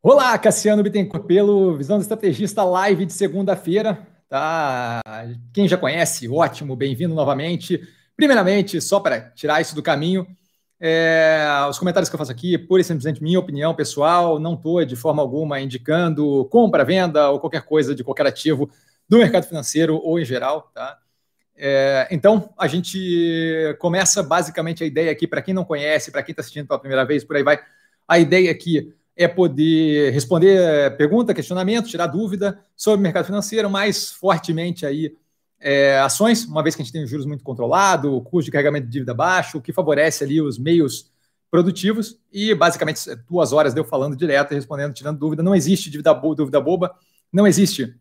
Olá, Cassiano Bittencourt, pelo Visão do Estrategista Live de segunda-feira. Tá? Quem já conhece, ótimo, bem-vindo novamente. Primeiramente, só para tirar isso do caminho, é, os comentários que eu faço aqui, pura e simplesmente minha opinião pessoal, não estou de forma alguma indicando compra, venda ou qualquer coisa de qualquer ativo do mercado financeiro ou em geral, tá? É, então, a gente começa basicamente a ideia aqui, para quem não conhece, para quem está assistindo pela primeira vez, por aí vai, a ideia aqui é poder responder pergunta, questionamento, tirar dúvida sobre o mercado financeiro, mais fortemente aí é, ações, uma vez que a gente tem os juros muito controlado, o custo de carregamento de dívida baixo, o que favorece ali os meios produtivos, e basicamente duas horas deu falando direto, respondendo, tirando dúvida. Não existe dúvida, dúvida boba, não existe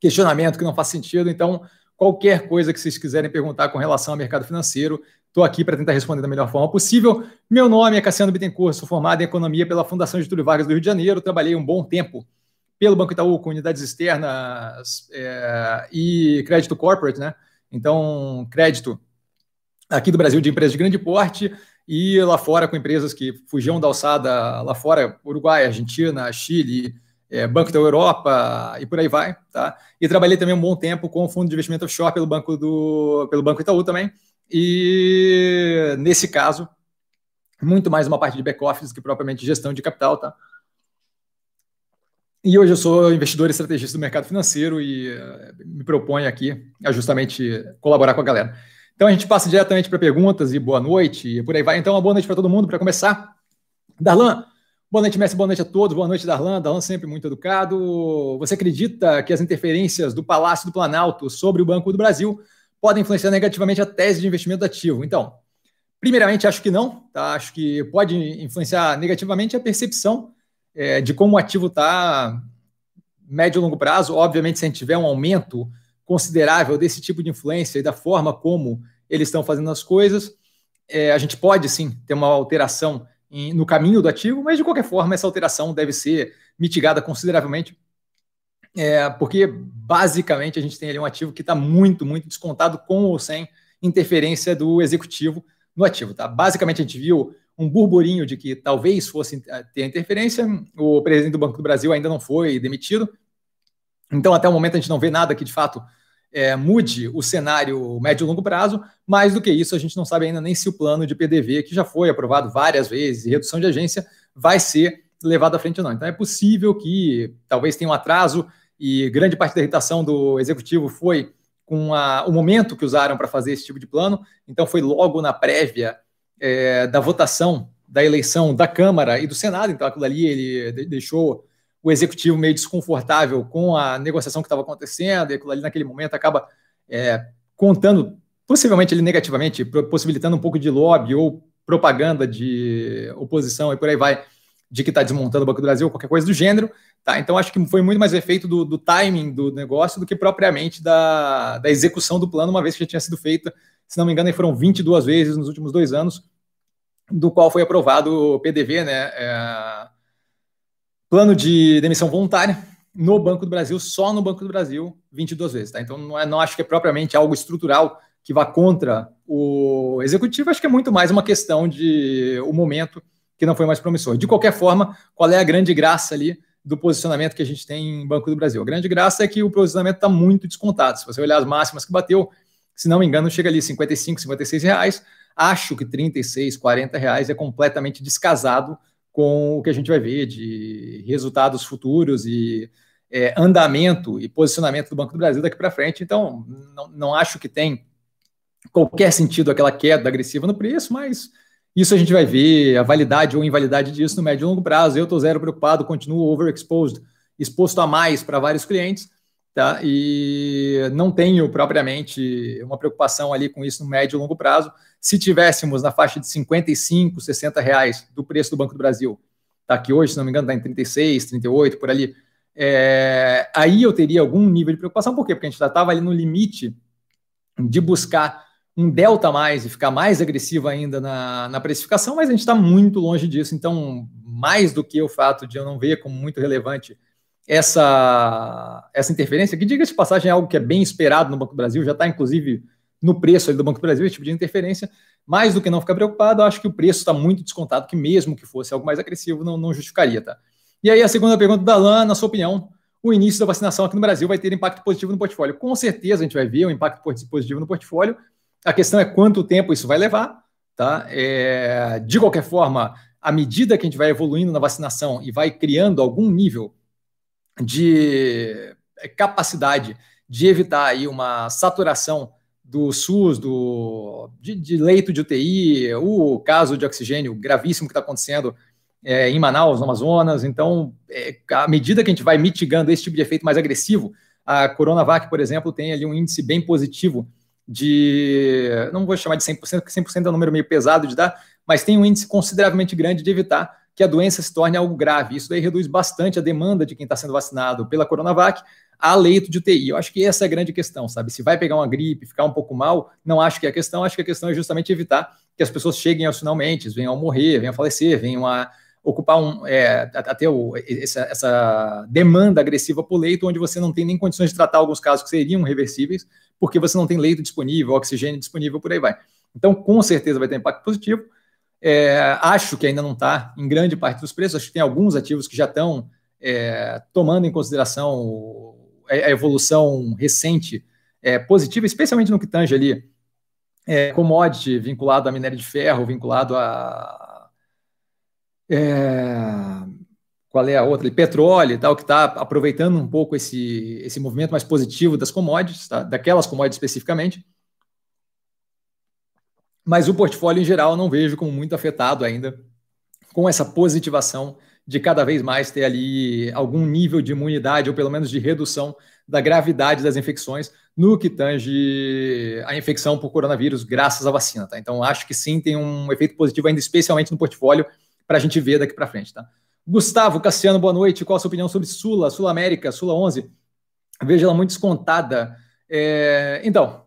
questionamento que não faz sentido, então qualquer coisa que vocês quiserem perguntar com relação ao mercado financeiro, Estou aqui para tentar responder da melhor forma possível. Meu nome é Cassiano Bittencourt, sou formado em Economia pela Fundação Getúlio Vargas do Rio de Janeiro. Trabalhei um bom tempo pelo Banco Itaú com unidades externas é, e crédito corporate, né? Então, crédito aqui do Brasil de empresas de grande porte e lá fora com empresas que fugiam da alçada lá fora, Uruguai, Argentina, Chile, é, Banco da Europa e por aí vai, tá? E trabalhei também um bom tempo com o fundo de investimento offshore pelo Banco do pelo Banco Itaú também e nesse caso, muito mais uma parte de back-office que propriamente gestão de capital, tá? E hoje eu sou investidor e estrategista do mercado financeiro e uh, me proponho aqui a justamente colaborar com a galera. Então a gente passa diretamente para perguntas e boa noite e por aí vai. Então, uma boa noite para todo mundo para começar. Darlan, boa noite, mestre, boa noite a todos. Boa noite, Darlan. Darlan sempre muito educado. Você acredita que as interferências do Palácio do Planalto sobre o Banco do Brasil podem influenciar negativamente a tese de investimento ativo. Então, primeiramente, acho que não, tá? Acho que pode influenciar negativamente a percepção é, de como o ativo está médio e longo prazo. Obviamente, se a gente tiver um aumento considerável desse tipo de influência e da forma como eles estão fazendo as coisas, é, a gente pode sim ter uma alteração em, no caminho do ativo, mas de qualquer forma, essa alteração deve ser mitigada consideravelmente é, porque basicamente a gente tem ali um ativo que está muito, muito descontado com ou sem interferência do executivo no ativo. Tá? Basicamente a gente viu um burburinho de que talvez fosse é, ter interferência, o presidente do Banco do Brasil ainda não foi demitido, então até o momento a gente não vê nada que de fato é, mude o cenário médio e longo prazo, mais do que isso, a gente não sabe ainda nem se o plano de PDV, que já foi aprovado várias vezes, e redução de agência, vai ser levado à frente ou não. Então é possível que talvez tenha um atraso e grande parte da irritação do executivo foi com a, o momento que usaram para fazer esse tipo de plano. Então, foi logo na prévia é, da votação da eleição da Câmara e do Senado. Então, aquilo ali ele deixou o executivo meio desconfortável com a negociação que estava acontecendo, e aquilo ali, naquele momento, acaba é, contando, possivelmente ele negativamente, possibilitando um pouco de lobby ou propaganda de oposição e por aí vai, de que está desmontando o Banco do Brasil, qualquer coisa do gênero. Tá, então acho que foi muito mais efeito do, do, timing do negócio do que propriamente da, da execução do plano, uma vez que já tinha sido feita, se não me engano, foram 22 vezes nos últimos dois anos, do qual foi aprovado o PDV, né? É, plano de demissão voluntária no Banco do Brasil, só no Banco do Brasil, 22 vezes. Tá? Então não, é, não acho que é propriamente algo estrutural que vá contra o executivo, acho que é muito mais uma questão de o momento que não foi mais promissor. De qualquer forma, qual é a grande graça ali? do posicionamento que a gente tem em Banco do Brasil. A grande graça é que o posicionamento está muito descontado. Se você olhar as máximas que bateu, se não me engano, chega ali 55, 56 reais. Acho que 36, 40 reais é completamente descasado com o que a gente vai ver de resultados futuros e é, andamento e posicionamento do Banco do Brasil daqui para frente. Então, não, não acho que tem qualquer sentido aquela queda agressiva no preço, mas isso a gente vai ver, a validade ou invalidade disso no médio e longo prazo. Eu estou zero preocupado, continuo overexposed, exposto a mais para vários clientes, tá? E não tenho propriamente uma preocupação ali com isso no médio e longo prazo. Se tivéssemos na faixa de 55, 60 reais do preço do Banco do Brasil, tá? Que hoje, se não me engano, está em 36, 38, por ali. É, aí eu teria algum nível de preocupação, por quê? Porque a gente já estava ali no limite de buscar um delta a mais e ficar mais agressivo ainda na, na precificação, mas a gente está muito longe disso. Então, mais do que o fato de eu não ver como muito relevante essa, essa interferência, que diga de passagem é algo que é bem esperado no Banco do Brasil, já está inclusive no preço do Banco do Brasil, esse tipo de interferência, mais do que não ficar preocupado, acho que o preço está muito descontado, que mesmo que fosse algo mais agressivo, não, não justificaria, tá? E aí a segunda pergunta da Lan, na sua opinião, o início da vacinação aqui no Brasil vai ter impacto positivo no portfólio? Com certeza a gente vai ver um impacto positivo no portfólio. A questão é quanto tempo isso vai levar, tá? É, de qualquer forma, à medida que a gente vai evoluindo na vacinação e vai criando algum nível de capacidade de evitar aí uma saturação do SUS, do, de, de leito de UTI, o caso de oxigênio gravíssimo que está acontecendo é, em Manaus, no Amazonas. Então, é, à medida que a gente vai mitigando esse tipo de efeito mais agressivo, a Coronavac, por exemplo, tem ali um índice bem positivo de, não vou chamar de 100%, porque 100% é um número meio pesado de dar, mas tem um índice consideravelmente grande de evitar que a doença se torne algo grave. Isso daí reduz bastante a demanda de quem está sendo vacinado pela Coronavac a leito de UTI. Eu acho que essa é a grande questão, sabe? Se vai pegar uma gripe, ficar um pouco mal, não acho que é a questão, acho que a questão é justamente evitar que as pessoas cheguem aos finalmente, venham a morrer, venham a falecer, venham a ocupar um, é, até o, essa, essa, demanda agressiva por leito, onde você não tem nem condições de tratar alguns casos que seriam reversíveis, porque você não tem leito disponível, oxigênio disponível, por aí vai. Então, com certeza vai ter impacto positivo. É, acho que ainda não está em grande parte dos preços, acho que tem alguns ativos que já estão é, tomando em consideração a evolução recente é, positiva, especialmente no que tange ali é, commodity vinculado a minério de ferro, vinculado a. É, qual é a outra? Petróleo e tal, que está aproveitando um pouco esse, esse movimento mais positivo das commodities, tá? daquelas commodities especificamente. Mas o portfólio em geral não vejo como muito afetado ainda com essa positivação de cada vez mais ter ali algum nível de imunidade, ou pelo menos de redução da gravidade das infecções no que tange a infecção por coronavírus, graças à vacina. Tá? Então, acho que sim, tem um efeito positivo ainda, especialmente no portfólio, para a gente ver daqui para frente. Tá? Gustavo Cassiano, boa noite. Qual a sua opinião sobre Sula, Sula América, Sula 11? Vejo ela muito descontada. É... Então,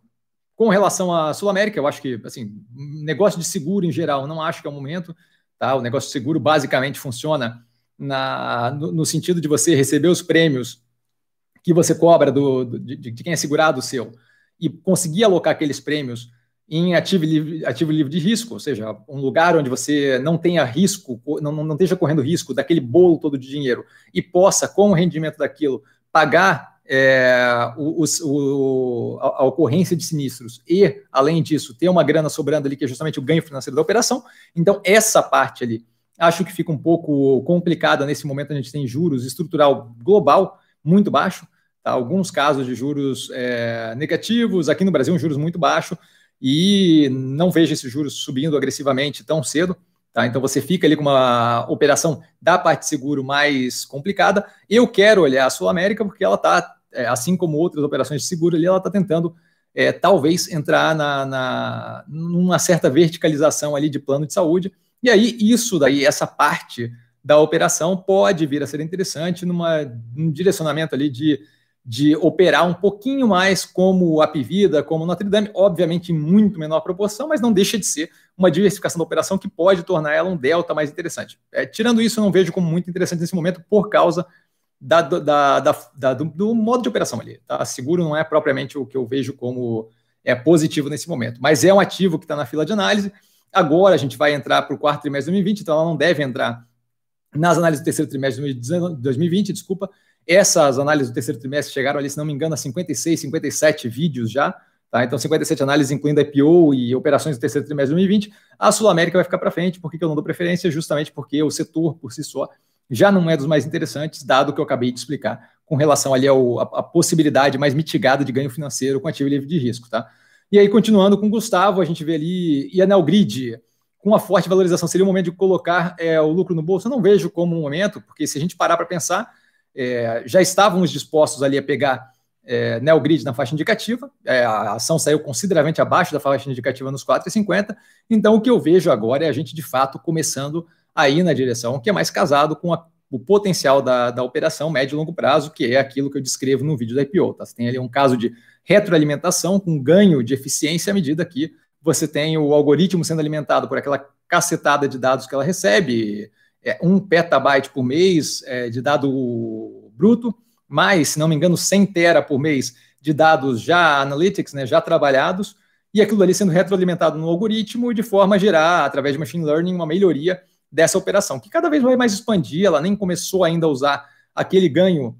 com relação à Sul América, eu acho que, assim, negócio de seguro em geral, não acho que é o momento. Tá? O negócio de seguro basicamente funciona na, no, no, sentido de você receber os prêmios que você cobra do, do de, de, quem é segurado o seu e conseguir alocar aqueles prêmios em ativo livre, ativo livre de risco, ou seja, um lugar onde você não tenha risco, não, não esteja correndo risco daquele bolo todo de dinheiro e possa, com o rendimento daquilo, pagar é, o, o, a, ocorrência de sinistros e, além disso, ter uma grana sobrando ali, que é justamente o ganho financeiro da operação. Então, essa parte ali Acho que fica um pouco complicada nesse momento. A gente tem juros estrutural global muito baixo, tá? alguns casos de juros é, negativos, aqui no Brasil, um juros muito baixo, e não vejo esses juros subindo agressivamente tão cedo. Tá? Então você fica ali com uma operação da parte seguro mais complicada. Eu quero olhar a Sul América porque ela está, é, assim como outras operações de seguro ali, ela está tentando é, talvez entrar na, na, numa certa verticalização ali de plano de saúde e aí, isso daí, essa parte da operação pode vir a ser interessante numa, num direcionamento ali de, de operar um pouquinho mais como a Pivida, como Notre Dame, obviamente em muito menor proporção, mas não deixa de ser uma diversificação da operação que pode tornar ela um delta mais interessante. É, tirando isso, eu não vejo como muito interessante nesse momento por causa da, da, da, do, do, modo de operação ali. Tá? Seguro não é propriamente o que eu vejo como é positivo nesse momento, mas é um ativo que está na fila de análise Agora a gente vai entrar para o quarto trimestre de 2020, então ela não deve entrar nas análises do terceiro trimestre de 2020, desculpa. Essas análises do terceiro trimestre chegaram ali, se não me engano, a 56, 57 vídeos já. Tá? Então, 57 análises, incluindo IPO e operações do terceiro trimestre de 2020. A Sul América vai ficar para frente. Por que, que eu não dou preferência? Justamente porque o setor, por si só, já não é dos mais interessantes, dado que eu acabei de explicar, com relação ali ao, a, a possibilidade mais mitigada de ganho financeiro com ativo livre de risco. Tá? E aí, continuando com o Gustavo, a gente vê ali Ianel Grid, com uma forte valorização. Seria o momento de colocar é, o lucro no bolso? Eu não vejo como um momento, porque se a gente parar para pensar, é, já estávamos dispostos ali a pegar é, Neogrid na faixa indicativa, é, a ação saiu consideravelmente abaixo da faixa indicativa nos 4,50, então o que eu vejo agora é a gente de fato começando a ir na direção que é mais casado com a, o potencial da, da operação médio e longo prazo, que é aquilo que eu descrevo no vídeo da IPO. Tá? Você tem ali um caso de retroalimentação com ganho de eficiência à medida que você tem o algoritmo sendo alimentado por aquela cacetada de dados que ela recebe, é, um petabyte por mês é, de dado bruto, mais, se não me engano, 100 tera por mês de dados já analytics, né, já trabalhados, e aquilo ali sendo retroalimentado no algoritmo de forma a gerar, através de machine learning, uma melhoria dessa operação, que cada vez vai mais expandir, ela nem começou ainda a usar aquele ganho,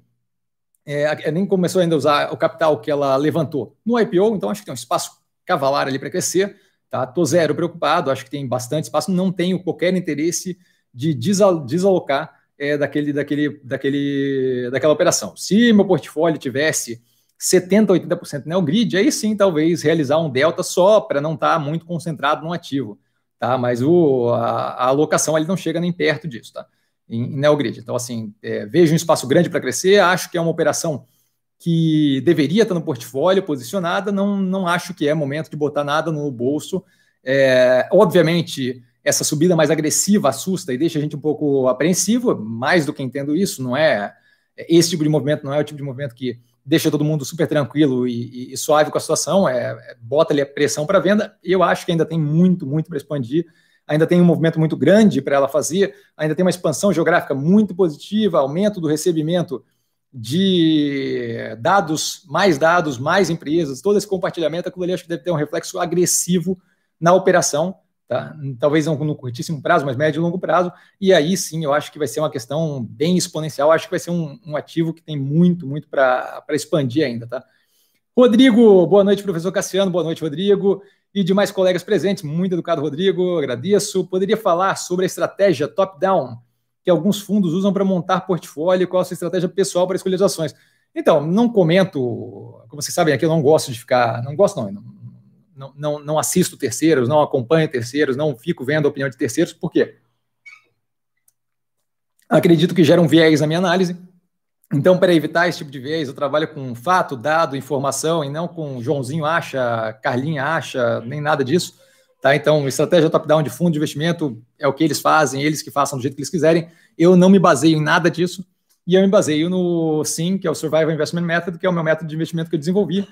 é, nem começou ainda a usar o capital que ela levantou no IPO, então acho que tem um espaço cavalar ali para crescer, tá? Tô zero preocupado, acho que tem bastante espaço, não tenho qualquer interesse de desalocar é, daquele, daquele, daquele, daquela operação. Se meu portfólio tivesse 70%, 80% Neogrid, aí sim talvez realizar um delta só para não estar tá muito concentrado no ativo, tá? Mas o, a, a, alocação ali não chega nem perto disso, tá? Em, em Neogrid. Então, assim, é, vejo um espaço grande para crescer, acho que é uma operação que deveria estar no portfólio posicionada, não, não acho que é momento de botar nada no bolso. É, obviamente, essa subida mais agressiva assusta e deixa a gente um pouco apreensivo, mais do que entendo isso, não é esse tipo de movimento, não é o tipo de movimento que deixa todo mundo super tranquilo e, e, e suave com a situação, é, é bota ali a pressão para venda, eu acho que ainda tem muito, muito para expandir, ainda tem um movimento muito grande para ela fazer, ainda tem uma expansão geográfica muito positiva, aumento do recebimento de dados, mais dados, mais empresas, todo esse compartilhamento, aquilo ali acho que deve ter um reflexo agressivo na operação, Tá? Talvez não no curtíssimo prazo, mas médio e longo prazo. E aí sim, eu acho que vai ser uma questão bem exponencial. Acho que vai ser um, um ativo que tem muito, muito para expandir ainda. Tá? Rodrigo, boa noite, professor Cassiano. Boa noite, Rodrigo. E demais colegas presentes, muito educado, Rodrigo. Agradeço. Poderia falar sobre a estratégia top-down que alguns fundos usam para montar portfólio? Qual a sua estratégia pessoal para escolher as ações? Então, não comento, como vocês sabem aqui, eu não gosto de ficar, não gosto não, não não, não, assisto terceiros, não acompanho terceiros, não fico vendo a opinião de terceiros, por quê? Acredito que gera um viés na minha análise. Então, para evitar esse tipo de viés, eu trabalho com fato, dado, informação, e não com Joãozinho acha, Carlinha acha, nem nada disso. Tá? Então, estratégia top-down de fundo de investimento é o que eles fazem, eles que façam do jeito que eles quiserem. Eu não me baseio em nada disso, e eu me baseio no SIM, que é o Survival Investment Method, que é o meu método de investimento que eu desenvolvi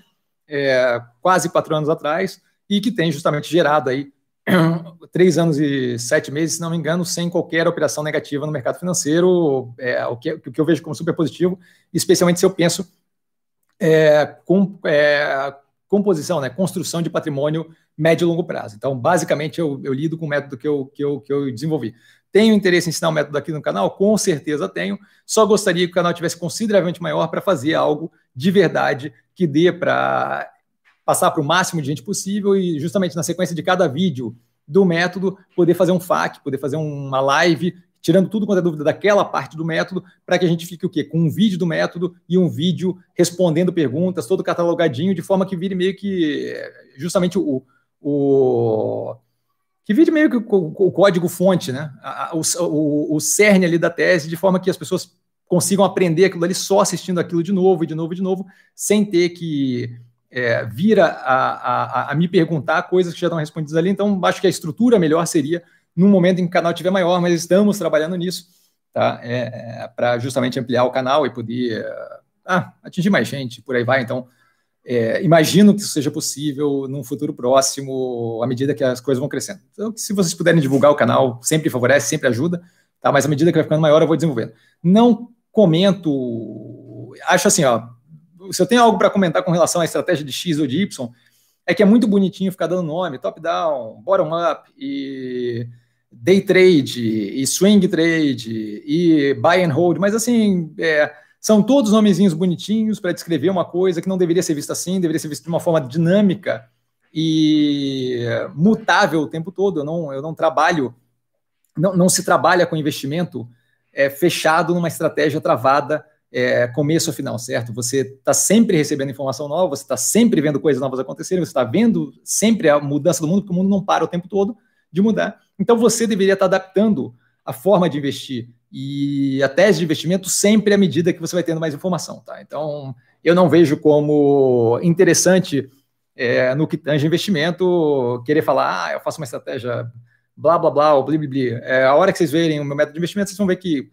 é, quase quatro anos atrás e que tem justamente gerado aí três anos e sete meses, se não me engano, sem qualquer operação negativa no mercado financeiro, é, o, que, o que eu vejo como super positivo, especialmente se eu penso é, com é, composição, né, construção de patrimônio médio e longo prazo. Então, basicamente, eu, eu lido com o método que eu, que, eu, que eu desenvolvi. Tenho interesse em ensinar o método aqui no canal? Com certeza tenho. Só gostaria que o canal tivesse consideravelmente maior para fazer algo de verdade que dê para passar para o máximo de gente possível e justamente na sequência de cada vídeo do método poder fazer um FAQ, poder fazer uma live tirando tudo quanto é dúvida daquela parte do método, para que a gente fique o quê? Com um vídeo do método e um vídeo respondendo perguntas, todo catalogadinho, de forma que vire meio que justamente o, o que vire meio que o, código-fonte, né? O, o, o cerne ali da tese, de forma que as pessoas consigam aprender aquilo ali só assistindo aquilo de novo, e de novo, e de novo, sem ter que é, vir a, a, a, me perguntar coisas que já estão respondidas ali. Então, acho que a estrutura melhor seria no momento em que o canal estiver maior, mas estamos trabalhando nisso, tá? É, é, para justamente ampliar o canal e poder ah, atingir mais gente, por aí vai. Então, é, imagino que isso seja possível num futuro próximo, à medida que as coisas vão crescendo. Então, se vocês puderem divulgar o canal, sempre favorece, sempre ajuda, tá? Mas à medida que vai ficando maior, eu vou desenvolvendo. Não comento, acho assim, ó, se eu tenho algo para comentar com relação à estratégia de X ou de Y, é que é muito bonitinho ficar dando nome, top-down, bottom-up, e day trade, e swing trade, e buy and hold, mas assim, é, são todos nomezinhos bonitinhos para descrever uma coisa que não deveria ser vista assim, deveria ser vista de uma forma dinâmica e mutável o tempo todo. Eu não, eu não trabalho, não, não se trabalha com investimento é, fechado numa estratégia travada é, começo a final, certo? Você está sempre recebendo informação nova, você está sempre vendo coisas novas acontecerem, você está vendo sempre a mudança do mundo, porque o mundo não para o tempo todo de mudar. Então você deveria estar tá adaptando a forma de investir e a tese de investimento sempre à medida que você vai tendo mais informação, tá? Então, eu não vejo como interessante é, no que tange investimento querer falar, ah, eu faço uma estratégia blá, blá, blá, ou bli, bli, bli. É, a hora que vocês verem o meu método de investimento, vocês vão ver que,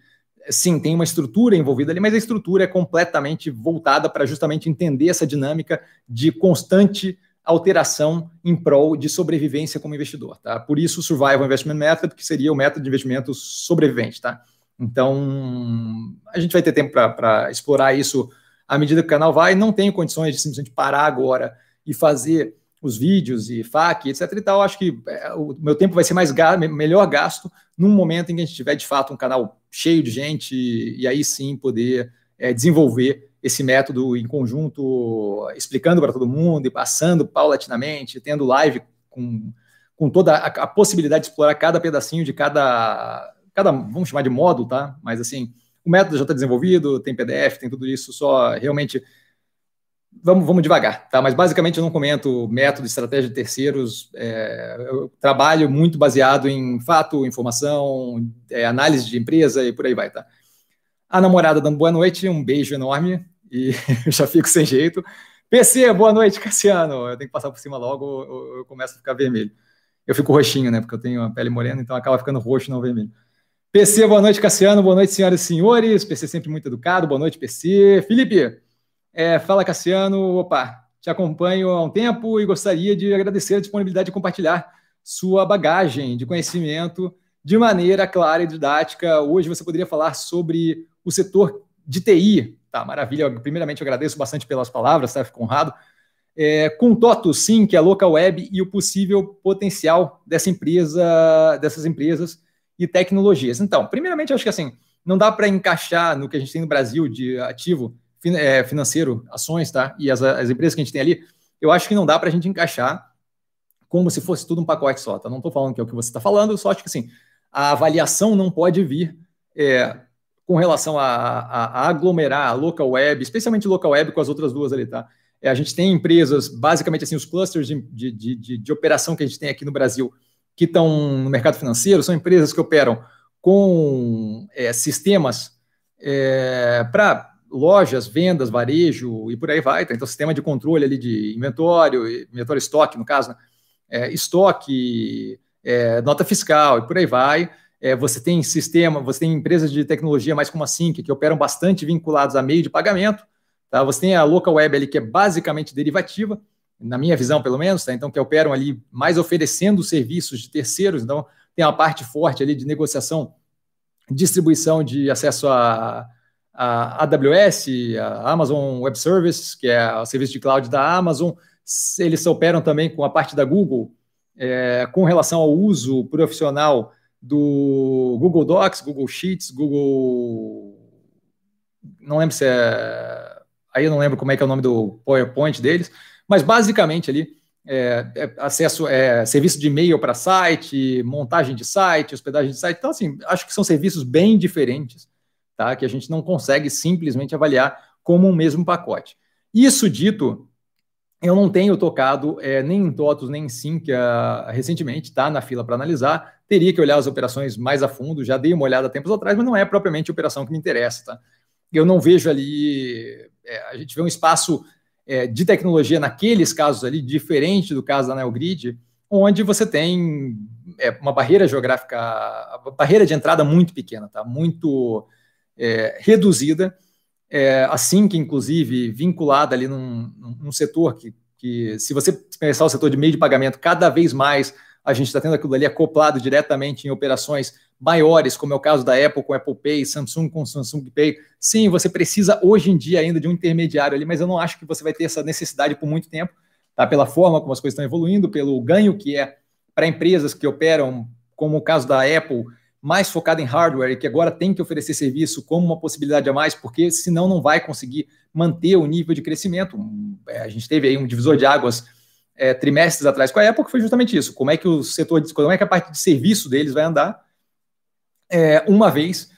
sim, tem uma estrutura envolvida ali, mas a estrutura é completamente voltada para justamente entender essa dinâmica de constante alteração em prol de sobrevivência como investidor, tá? Por isso o Survival Investment Method, que seria o método de investimento sobrevivente, tá? Então, a gente vai ter tempo para explorar isso à medida que o canal vai. Não tenho condições de simplesmente parar agora e fazer os vídeos e FAQ, etc. e tal. Acho que é, o meu tempo vai ser mais melhor gasto num momento em que a gente tiver de fato um canal cheio de gente e, e aí sim poder é, desenvolver esse método em conjunto, explicando para todo mundo e passando paulatinamente, tendo live com, com toda a, a, possibilidade de explorar cada pedacinho de cada, cada, vamos chamar de módulo, tá? Mas assim, o método já está desenvolvido, tem PDF, tem tudo isso, só realmente vamos, vamos devagar, tá? Mas basicamente eu não comento método, estratégia de terceiros. É, eu trabalho muito baseado em fato, informação, é, análise de empresa e por aí vai, tá? A namorada dando boa noite, um beijo enorme e já fico sem jeito. PC, boa noite, Cassiano. Eu tenho que passar por cima logo, eu, eu começo a ficar vermelho. Eu fico roxinho, né? Porque eu tenho a pele morena, então acaba ficando roxo, não vermelho. PC, boa noite, Cassiano. Boa noite, senhoras e senhores. PC sempre muito educado. Boa noite, PC. Felipe, é, fala, Cassiano. Opa, te acompanho há um tempo e gostaria de agradecer a disponibilidade de compartilhar sua bagagem de conhecimento de maneira clara e didática. Hoje você poderia falar sobre o setor de TI. Tá, maravilha. Primeiramente, eu agradeço bastante pelas palavras, tá? Fico honrado. É, com Toto, sim, que é a local web e o possível potencial dessa empresa, dessas empresas e tecnologias. Então, primeiramente, acho que assim, não dá para encaixar no que a gente tem no Brasil de ativo é, financeiro, ações, tá? E as, as empresas que a gente tem ali, eu acho que não dá para a gente encaixar como se fosse tudo um pacote só, tá? Não estou falando que é o que você está falando, só acho que assim, a avaliação não pode vir é, com relação a, a, a, aglomerar a local web, especialmente local web com as outras duas ali, tá? É, a gente tem empresas, basicamente assim, os clusters de, de, de, de operação que a gente tem aqui no Brasil, que estão no mercado financeiro, são empresas que operam com é, sistemas é, para lojas, vendas, varejo e por aí vai. Tá? Então, sistema de controle ali de inventório, inventório estoque, no caso, né? é, estoque, é, nota fiscal e por aí vai. É, você tem sistema, você tem empresas de tecnologia mais como a Sync, que operam bastante vinculados a meio de pagamento. Tá? Você tem a local web ali, que é basicamente derivativa, na minha visão, pelo menos, tá? então que operam ali mais oferecendo serviços de terceiros. Então, tem uma parte forte ali de negociação, distribuição de acesso a a AWS, a Amazon Web Services, que é o serviço de cloud da Amazon, eles operam também com a parte da Google, é, com relação ao uso profissional do Google Docs, Google Sheets, Google. Não lembro se é. Aí eu não lembro como é que é o nome do PowerPoint deles, mas basicamente ali é, é acesso, é, serviço de e-mail para site, montagem de site, hospedagem de site. Então, assim, acho que são serviços bem diferentes tá? que a gente não consegue simplesmente avaliar como um mesmo pacote. Isso dito, eu não tenho tocado é, nem em TOTOS, nem em uh, recentemente, tá? Na fila para analisar. Teria que olhar as operações mais a fundo, já dei uma olhada tempos atrás, mas não é propriamente a operação que me interessa, tá? Eu não vejo ali. É, a gente vê um espaço é, de tecnologia naqueles casos ali, diferente do caso da NeoGrid, onde você tem é, uma barreira geográfica, barreira de entrada muito pequena, tá? Muito é, reduzida, é, assim que, inclusive, vinculada ali num, num setor que, que, se você pensar o setor de meio de pagamento, cada vez mais a gente está tendo aquilo ali acoplado diretamente em operações maiores, como é o caso da Apple com Apple Pay, Samsung com Samsung Pay. Sim, você precisa hoje em dia ainda de um intermediário ali, mas eu não acho que você vai ter essa necessidade por muito tempo, tá? Pela forma como as coisas estão evoluindo, pelo ganho que é para empresas que operam, como o caso da Apple, mais focada em hardware e que agora tem que oferecer serviço como uma possibilidade a mais, porque senão não vai conseguir manter o nível de crescimento. É, a gente teve aí um divisor de águas é, trimestres atrás com a Apple, que foi justamente isso. Como é que o setor, como é que a parte de serviço deles vai andar, é, uma vez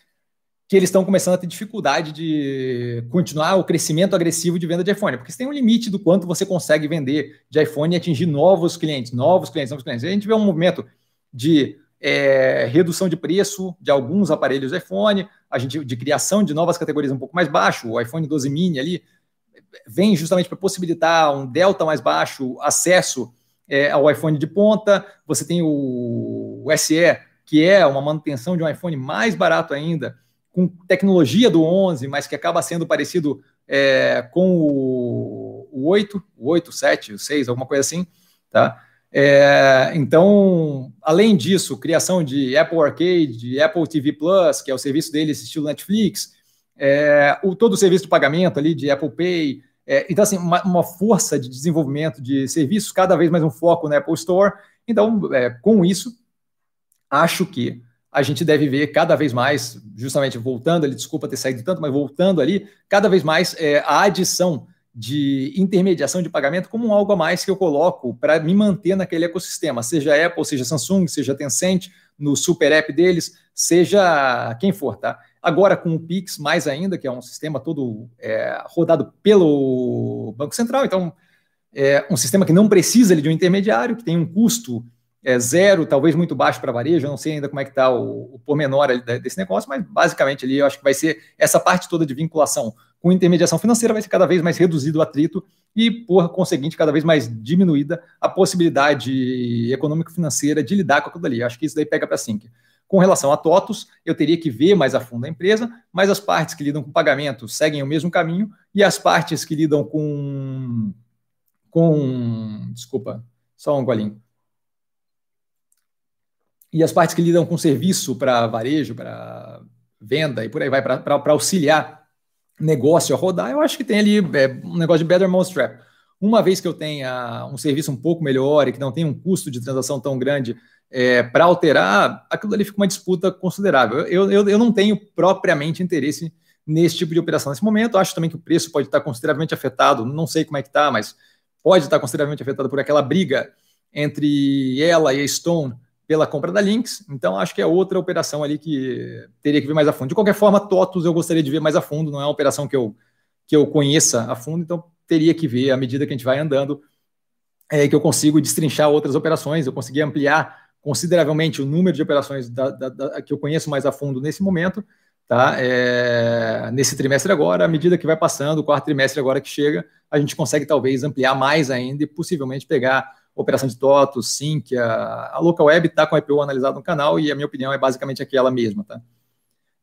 que eles estão começando a ter dificuldade de continuar o crescimento agressivo de venda de iPhone, porque você tem um limite do quanto você consegue vender de iPhone e atingir novos clientes, novos clientes, novos clientes. A gente vê um movimento de é, redução de preço de alguns aparelhos iPhone, a gente de criação de novas categorias um pouco mais baixo, o iPhone 12 mini ali vem justamente para possibilitar um delta mais baixo, acesso é, ao iPhone de ponta. Você tem o, o SE, que é uma manutenção de um iPhone mais barato ainda, com tecnologia do 11, mas que acaba sendo parecido é, com o, o 8, o 8, 7, o 6, alguma coisa assim, tá? É, então, além disso, criação de Apple Arcade, Apple TV Plus, que é o serviço deles estilo Netflix, é, o, todo o serviço de pagamento ali de Apple Pay. É, então, assim, uma, uma, força de desenvolvimento de serviços, cada vez mais um foco na Apple Store. Então, é, com isso, acho que a gente deve ver cada vez mais, justamente voltando ali, desculpa ter saído tanto, mas voltando ali, cada vez mais é, a adição de intermediação de pagamento como algo a mais que eu coloco para me manter naquele ecossistema, seja Apple, seja Samsung, seja Tencent, no super app deles, seja quem for, tá? Agora com o Pix, mais ainda, que é um sistema todo é, rodado pelo Banco Central, então é um sistema que não precisa de um intermediário, que tem um custo é, zero, talvez muito baixo para varejo, eu não sei ainda como é que está o, o pormenor desse negócio, mas basicamente ali eu acho que vai ser essa parte toda de vinculação com intermediação financeira vai ser cada vez mais reduzido o atrito e, por conseguinte, cada vez mais diminuída a possibilidade econômico-financeira de lidar com aquilo ali. Acho que isso daí pega para Sync. Com relação a TOTOS, eu teria que ver mais a fundo a empresa, mas as partes que lidam com pagamento seguem o mesmo caminho e as partes que lidam com. com desculpa, só um golinho. E as partes que lidam com serviço para varejo, para venda e por aí vai, para auxiliar negócio a rodar, eu acho que tem ali é, um negócio de better mousetrap. Uma vez que eu tenha um serviço um pouco melhor e que não tenha um custo de transação tão grande é, para alterar, aquilo ali fica uma disputa considerável. Eu, eu, eu não tenho propriamente interesse nesse tipo de operação nesse momento. Acho também que o preço pode estar consideravelmente afetado, não sei como é que está, mas pode estar consideravelmente afetado por aquela briga entre ela e a Stone pela compra da Lynx. Então, acho que é outra operação ali que teria que ver mais a fundo. De qualquer forma, TOTUS eu gostaria de ver mais a fundo, não é uma operação que eu, que eu conheça a fundo, então teria que ver à medida que a gente vai andando, é, que eu consigo destrinchar outras operações, eu consegui ampliar consideravelmente o número de operações da, da, da, que eu conheço mais a fundo nesse momento, tá? É, nesse trimestre agora, à medida que vai passando, o quarto trimestre agora que chega, a gente consegue talvez ampliar mais ainda e possivelmente pegar operação de TOTO, Sync, a, a Local Web está com a IPO analisado no canal e a minha opinião é basicamente aquela mesma, tá?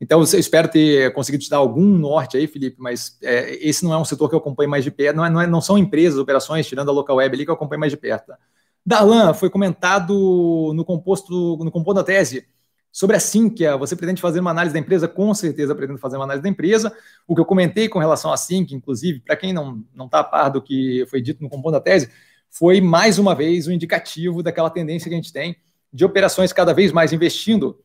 Então, eu espero ter conseguido te dar algum norte aí, Felipe, mas é, esse não é um setor que eu acompanho mais de perto, não, é, não, é, não são empresas, operações, tirando a Local Web ali, que eu acompanho mais de perto. Tá? Darlan, foi comentado no composto, no composto da tese sobre a Sinqia. Você pretende fazer uma análise da empresa? Com certeza pretendo fazer uma análise da empresa. O que eu comentei com relação à Sinqia, inclusive, para quem não está a par do que foi dito no composto da tese, foi mais uma vez um indicativo daquela tendência que a gente tem de operações cada vez mais investindo,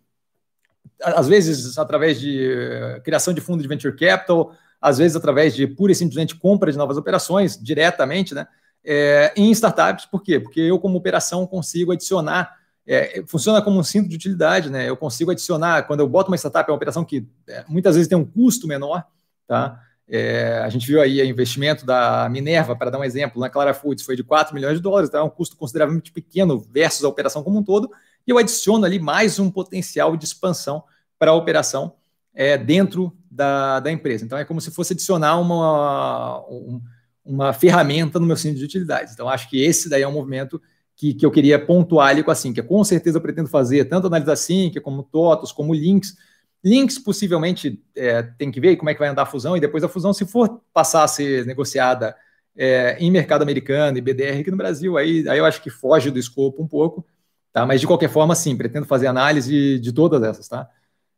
às vezes através de eh, criação de fundo de venture capital, às vezes através de pura e simplesmente compra de novas operações diretamente, né? é, em startups. Por quê? Porque eu, como operação, consigo adicionar. É, funciona como um cinto de utilidade, né? Eu consigo adicionar, quando eu boto uma startup, é uma operação que é, muitas vezes tem um custo menor, tá? É, a gente viu aí o investimento da Minerva, para dar um exemplo, na Clara Foods foi de 4 milhões de dólares, então é um custo consideravelmente pequeno versus a operação como um todo, e eu adiciono ali mais um potencial de expansão para a operação é, dentro da, da empresa. Então é como se fosse adicionar uma, um, uma ferramenta no meu centro de utilidades. Então, acho que esse daí é um movimento que, que eu queria pontuar ali com a Sync. Com certeza eu pretendo fazer tanto análise da Sync, como TOTOS, como Links. Links possivelmente é, tem que ver como é que vai andar a fusão, e depois da fusão, se for passar a ser negociada é, em mercado americano e BDR aqui no Brasil, aí, aí eu acho que foge do escopo um pouco, tá? Mas de qualquer forma, sim, pretendo fazer análise de todas essas, tá?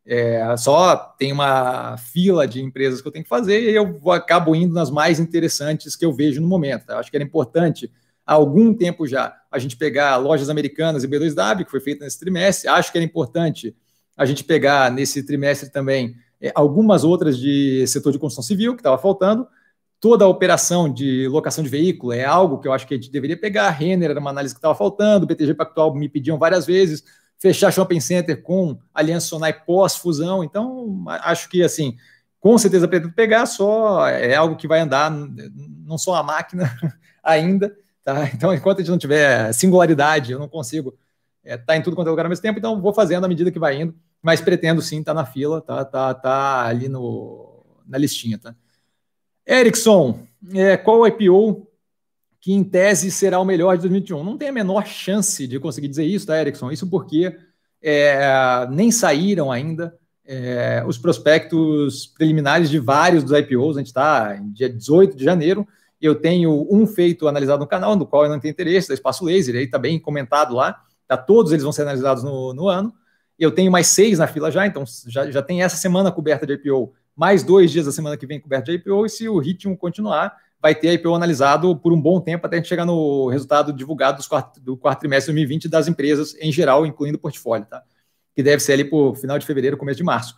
É, só tem uma fila de empresas que eu tenho que fazer e eu vou, acabo indo nas mais interessantes que eu vejo no momento. Tá? Eu acho que era importante, há algum tempo já, a gente pegar lojas americanas e B2W, que foi feito nesse trimestre. Acho que era importante a gente pegar nesse trimestre também é, algumas outras de setor de construção civil, que estava faltando. Toda a operação de locação de veículo é algo que eu acho que a gente deveria pegar. Renner era uma análise que estava faltando, BTG Pactual me pediam várias vezes fechar shopping center com Aliança Sonai pós-fusão. Então, acho que, assim, com certeza pretendo pegar, só é algo que vai andar, não sou uma máquina ainda, tá? Então, enquanto a gente não tiver singularidade, eu não consigo estar é, tá em tudo quanto é lugar ao mesmo tempo, então vou fazendo à medida que vai indo, mas pretendo sim estar tá na fila, tá, tá, tá ali no, na listinha, tá? Erickson, é, qual IPO que em tese será o melhor de 2021. Não tem a menor chance de conseguir dizer isso, tá, Erickson? Isso porque é, nem saíram ainda é, os prospectos preliminares de vários dos IPOs. A gente está em dia 18 de janeiro. Eu tenho um feito analisado no canal, no qual eu não tenho interesse, da Espaço Laser, aí está bem comentado lá. Tá, todos eles vão ser analisados no, no ano. Eu tenho mais seis na fila já, então já, já tem essa semana coberta de IPO, mais dois dias da semana que vem coberta de IPO, e se o ritmo continuar, vai ter a IPO analisado por um bom tempo até a gente chegar no resultado divulgado do quarto trimestre de 2020 das empresas em geral, incluindo o portfólio. Tá? que deve ser ali por final de fevereiro, começo de março.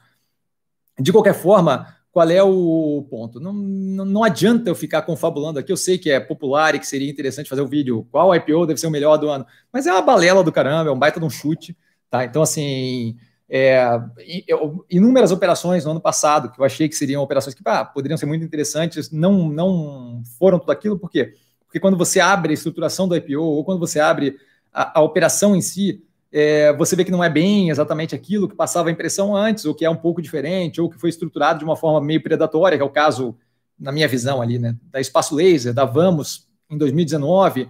De qualquer forma, qual é o ponto? Não, não, não, adianta eu ficar confabulando aqui. Eu sei que é popular e que seria interessante fazer um vídeo qual IPO deve ser o melhor do ano, mas é uma balela do caramba, é um baita de um chute. Tá? Então, assim, é, inúmeras operações no ano passado que eu achei que seriam operações que ah, poderiam ser muito interessantes, não, não foram tudo aquilo, por quê? Porque quando você abre a estruturação do IPO ou quando você abre a, a operação em si, é, você vê que não é bem exatamente aquilo que passava a impressão antes, ou que é um pouco diferente, ou que foi estruturado de uma forma meio predatória, que é o caso, na minha visão ali, né, da Espaço Laser, da Vamos, em 2019.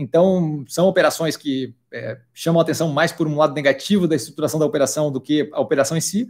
Então, são operações que é, chamam a atenção mais por um lado negativo da estruturação da operação do que a operação em si.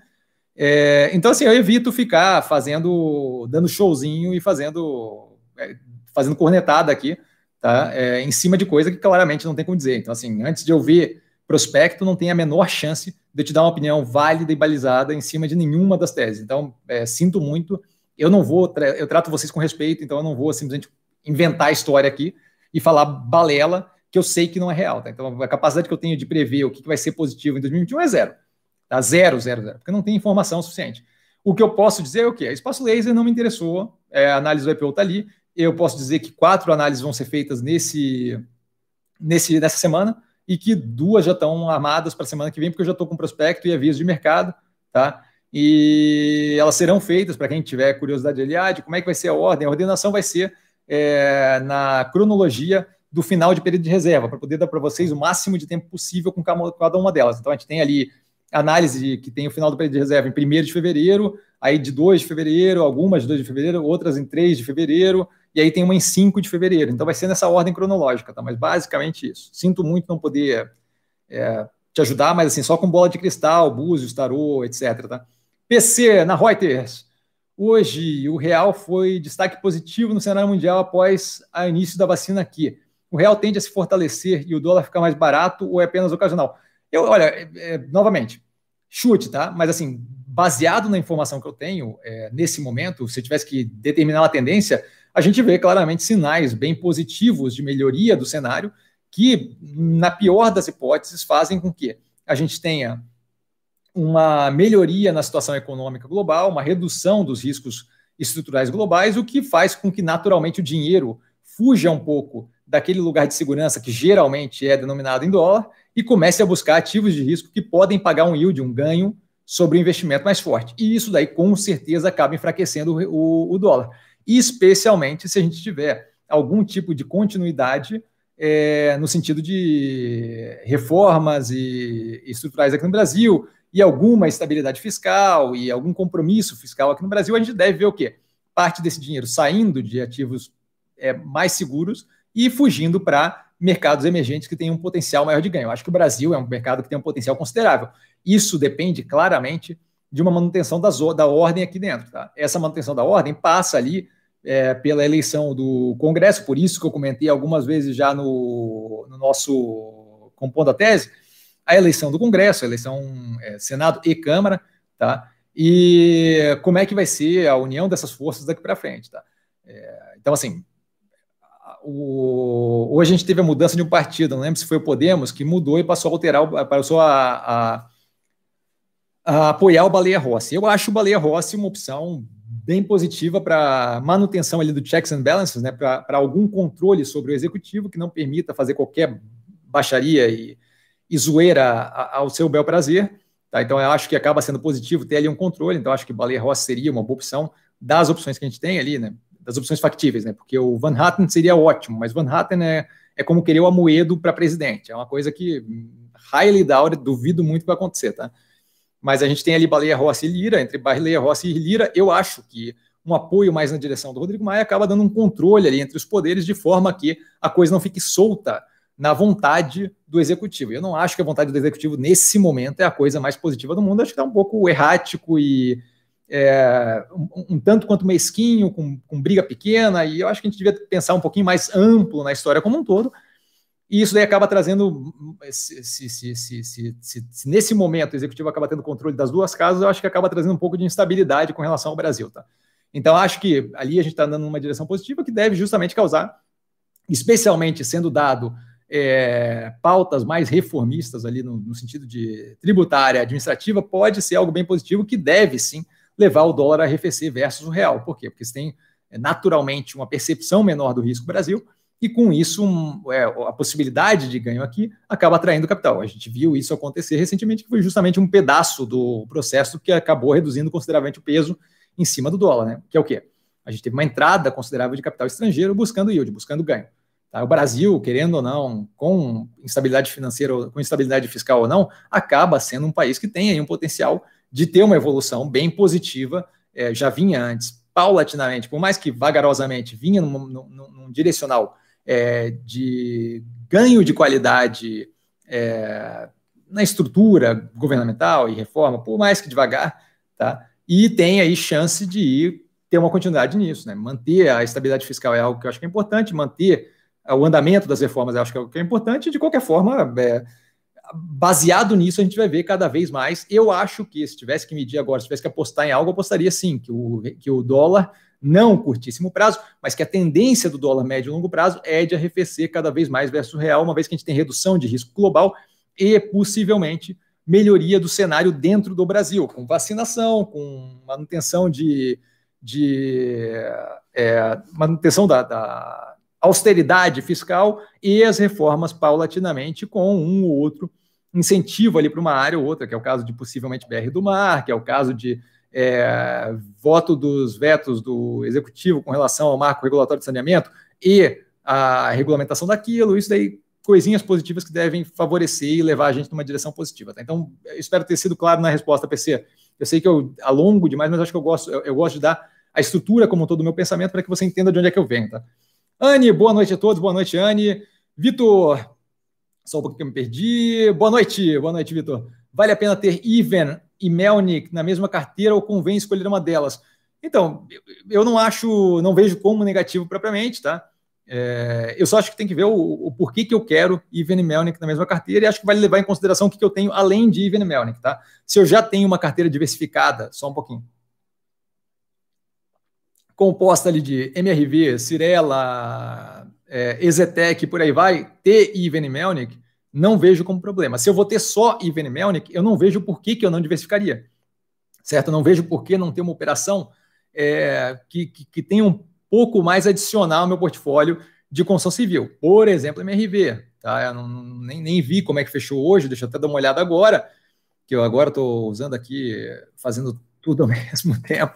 É, então, assim, eu evito ficar fazendo, dando showzinho e fazendo, é, fazendo cornetada aqui, tá? É, em cima de coisa que claramente não tem como dizer. Então, assim, antes de eu ver prospecto, não tem a menor chance de eu te dar uma opinião válida e balizada em cima de nenhuma das teses. Então, é, sinto muito. Eu não vou, eu trato vocês com respeito, então eu não vou simplesmente inventar a história aqui e falar balela que eu sei que não é real. Tá? Então, a capacidade que eu tenho de prever o que vai ser positivo em 2021 é zero. Tá? Zero, zero, zero. Porque não tem informação suficiente. O que eu posso dizer é o quê? Espaço laser não me interessou, é, a análise do IPO está ali. Eu posso dizer que quatro análises vão ser feitas nesse, nesse, nessa semana e que duas já estão armadas para a semana que vem, porque eu já estou com prospecto e aviso de mercado, tá? E elas serão feitas, para quem tiver curiosidade ali, ah, de como é que vai ser a ordem. A ordenação vai ser é, na cronologia do final de período de reserva, para poder dar para vocês o máximo de tempo possível com cada uma delas. Então, a gente tem ali análise que tem o final do período de reserva em 1 de fevereiro, aí de 2 de fevereiro, algumas de 2 de fevereiro, outras em 3 de fevereiro, e aí tem uma em 5 de fevereiro. Então vai ser nessa ordem cronológica, tá? Mas basicamente isso. Sinto muito não poder é, te ajudar, mas assim, só com bola de cristal, búzios, tarô, etc. Tá? PC na Reuters. Hoje, o real foi destaque positivo no cenário mundial após o início da vacina aqui. O real tende a se fortalecer e o dólar ficar mais barato ou é apenas ocasional? Eu, olha, é, é, novamente, chute, tá? Mas assim, baseado na informação que eu tenho é, nesse momento, se eu tivesse que determinar uma tendência, a gente vê claramente sinais bem positivos de melhoria do cenário, que, na pior das hipóteses, fazem com que a gente tenha uma melhoria na situação econômica global, uma redução dos riscos estruturais globais, o que faz com que, naturalmente, o dinheiro fuja um pouco daquele lugar de segurança que geralmente é denominado em dólar e comece a buscar ativos de risco que podem pagar um yield, um ganho sobre o investimento mais forte. E isso daí, com certeza, acaba enfraquecendo o, o dólar especialmente se a gente tiver algum tipo de continuidade é, no sentido de reformas e, e estruturais aqui no Brasil e alguma estabilidade fiscal e algum compromisso fiscal aqui no Brasil, a gente deve ver o quê? Parte desse dinheiro saindo de ativos é, mais seguros e fugindo para mercados emergentes que têm um potencial maior de ganho. Eu acho que o Brasil é um mercado que tem um potencial considerável. Isso depende claramente de uma manutenção das, da ordem aqui dentro. Tá? Essa manutenção da ordem passa ali é, pela eleição do Congresso, por isso que eu comentei algumas vezes já no, no nosso compondo a tese, a eleição do Congresso, a eleição é, Senado e Câmara, tá? E como é que vai ser a união dessas forças daqui para frente, tá? É, então, assim, o, hoje a gente teve a mudança de um partido, não lembro se foi o Podemos, que mudou e passou a alterar, passou a, a, a apoiar o Baleia Rossi. Eu acho o Baleia Rossi uma opção bem positiva para manutenção ali do checks and balances, né, para algum controle sobre o executivo que não permita fazer qualquer baixaria e, e zoeira ao seu bel prazer. Tá? Então, eu acho que acaba sendo positivo ter ali um controle. Então, acho que Baleia Rossi seria uma boa opção das opções que a gente tem ali, né? das opções factíveis, né? porque o Van Hatten seria ótimo, mas Van Hatten é, é como querer o Amoedo para presidente. É uma coisa que highly doubt, duvido muito que vai acontecer. Tá? mas a gente tem ali Baleia Rossi e Lira, entre Baleia Rossi e Lira, eu acho que um apoio mais na direção do Rodrigo Maia acaba dando um controle ali entre os poderes de forma que a coisa não fique solta na vontade do executivo. Eu não acho que a vontade do executivo nesse momento é a coisa mais positiva do mundo, acho que está um pouco errático e é, um, um, tanto quanto mesquinho, com, com briga pequena, e eu acho que a gente devia pensar um pouquinho mais amplo na história como um todo, e isso daí acaba trazendo, se, se, se, se, nesse momento o executivo acaba tendo controle das duas casas, eu acho que acaba trazendo um pouco de instabilidade com relação ao Brasil. Tá? Então, acho que ali a gente está andando numa direção positiva que deve justamente causar, especialmente sendo dado é, pautas mais reformistas ali no, no, sentido de tributária administrativa, pode ser algo bem positivo que deve sim levar o dólar a arrefecer versus o real. Por quê? Porque você tem é, naturalmente uma percepção menor do risco Brasil e com isso um, é, a possibilidade de ganho aqui acaba atraindo capital. A gente viu isso acontecer recentemente, que foi justamente um pedaço do processo que acabou reduzindo consideravelmente o peso em cima do dólar, né? Que é o quê? A gente teve uma entrada considerável de capital estrangeiro buscando yield, buscando ganho. Tá? O Brasil, querendo ou não, com instabilidade financeira, com instabilidade fiscal ou não, acaba sendo um país que tem aí um potencial de ter uma evolução bem positiva, é, já vinha antes, paulatinamente, por mais que vagarosamente, vinha num, num, num direcional é, de ganho de qualidade é, na estrutura governamental e reforma, por mais que devagar, tá? E tem aí chance de ir ter uma continuidade nisso, né? Manter a estabilidade fiscal é algo que eu acho que é importante, manter o andamento das reformas, acho que é, que é importante. De qualquer forma, é, baseado nisso, a gente vai ver cada vez mais. Eu acho que se tivesse que medir agora, se tivesse que apostar em algo, apostaria sim, que o, que o dólar, não curtíssimo prazo, mas que a tendência do dólar médio e longo prazo é de arrefecer cada vez mais versus o real, uma vez que a gente tem redução de risco global e possivelmente melhoria do cenário dentro do Brasil, com vacinação, com manutenção de, de é, manutenção da, da austeridade fiscal e as reformas paulatinamente com um ou outro incentivo ali para uma área ou outra, que é o caso de possivelmente BR do Mar, que é o caso de é, voto dos vetos do executivo com relação ao marco regulatório de saneamento e a regulamentação daquilo, isso daí coisinhas positivas que devem favorecer e levar a gente numa direção positiva. Tá? Então, espero ter sido claro na resposta, PC. Eu sei que eu alongo demais, mas acho que eu gosto, eu, eu gosto de dar a estrutura como todo o meu pensamento para que você entenda de onde é que eu venho. Tá? Anne, boa noite a todos, boa noite, Anne. Vitor, só um pouquinho que eu me perdi. Boa noite, boa noite, Vitor. Vale a pena ter Even e Melnick na mesma carteira ou convém escolher uma delas? Então, eu não acho, não vejo como negativo propriamente, tá? É, eu só acho que tem que ver o, o, porquê que eu quero Even e Melnick na mesma carteira e acho que vale levar em consideração o que, que eu tenho além de Even e Melnick, tá? Se eu já tenho uma carteira diversificada, só um pouquinho composta ali de MRV, Cirela, é, Exetec, por aí vai, ter Iven Melnick, não vejo como problema. Se eu vou ter só Iven Melnick, eu não vejo por que, que eu não diversificaria. Certo? Não vejo por que não ter uma operação é, que, que, que tenha um pouco mais adicional ao meu portfólio de construção civil. Por exemplo, MRV. Tá? Eu não, nem, nem vi como é que fechou hoje, deixa eu até dar uma olhada agora, que eu agora estou usando aqui, fazendo tudo ao mesmo tempo,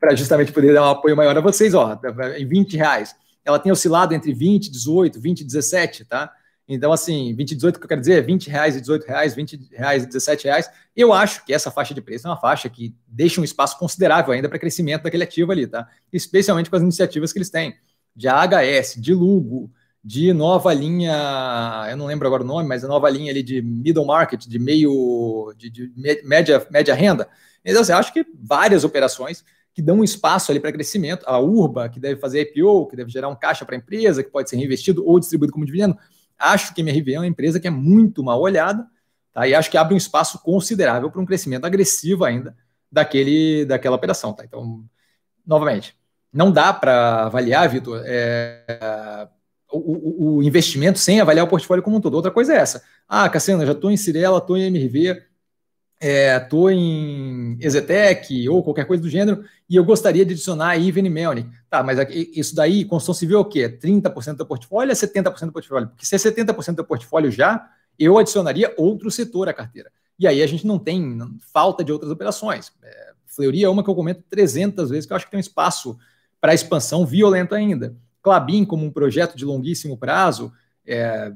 para justamente poder dar um apoio maior a vocês, ó, em 20 reais. Ela tem oscilado entre 20, 18, 20, 17, tá? Então, assim, 20 18, que eu quero dizer, 20 reais e 18 reais, 20 reais e 17 reais. Eu acho que essa faixa de preço é uma faixa que deixa um espaço considerável ainda para crescimento daquele ativo ali, tá? Especialmente com as iniciativas que eles têm, de AHS, de Lugo, de nova linha, eu não lembro agora o nome, mas a nova linha ali de middle market, de meio, de, de média, média renda. Então, assim, acho que várias operações que dão um espaço ali para crescimento. A Urba, que deve fazer IPO, que deve gerar um caixa para a empresa, que pode ser reinvestido ou distribuído como dividendo. Acho que a MRV é uma empresa que é muito mal olhada, tá? E acho que abre um espaço considerável para um crescimento agressivo ainda daquele, daquela operação, tá? Então, novamente, não dá para avaliar, Vitor, é, o, o, investimento sem avaliar o portfólio como um todo. Outra coisa é essa. Ah, Cassiano, já estou em Cirela, estou em MRV, estou é, em Exetec ou qualquer coisa do gênero e eu gostaria de adicionar Even e Melnick. Tá, mas isso daí, construção civil é o quê? 30% do portfólio é 70% do portfólio? Porque se é 70% do portfólio já, eu adicionaria outro setor à carteira. E aí a gente não tem falta de outras operações. É, Fleury é uma que eu comento 300 vezes, que eu acho que tem um espaço para expansão violento ainda. Clabin, como um projeto de longuíssimo prazo, é,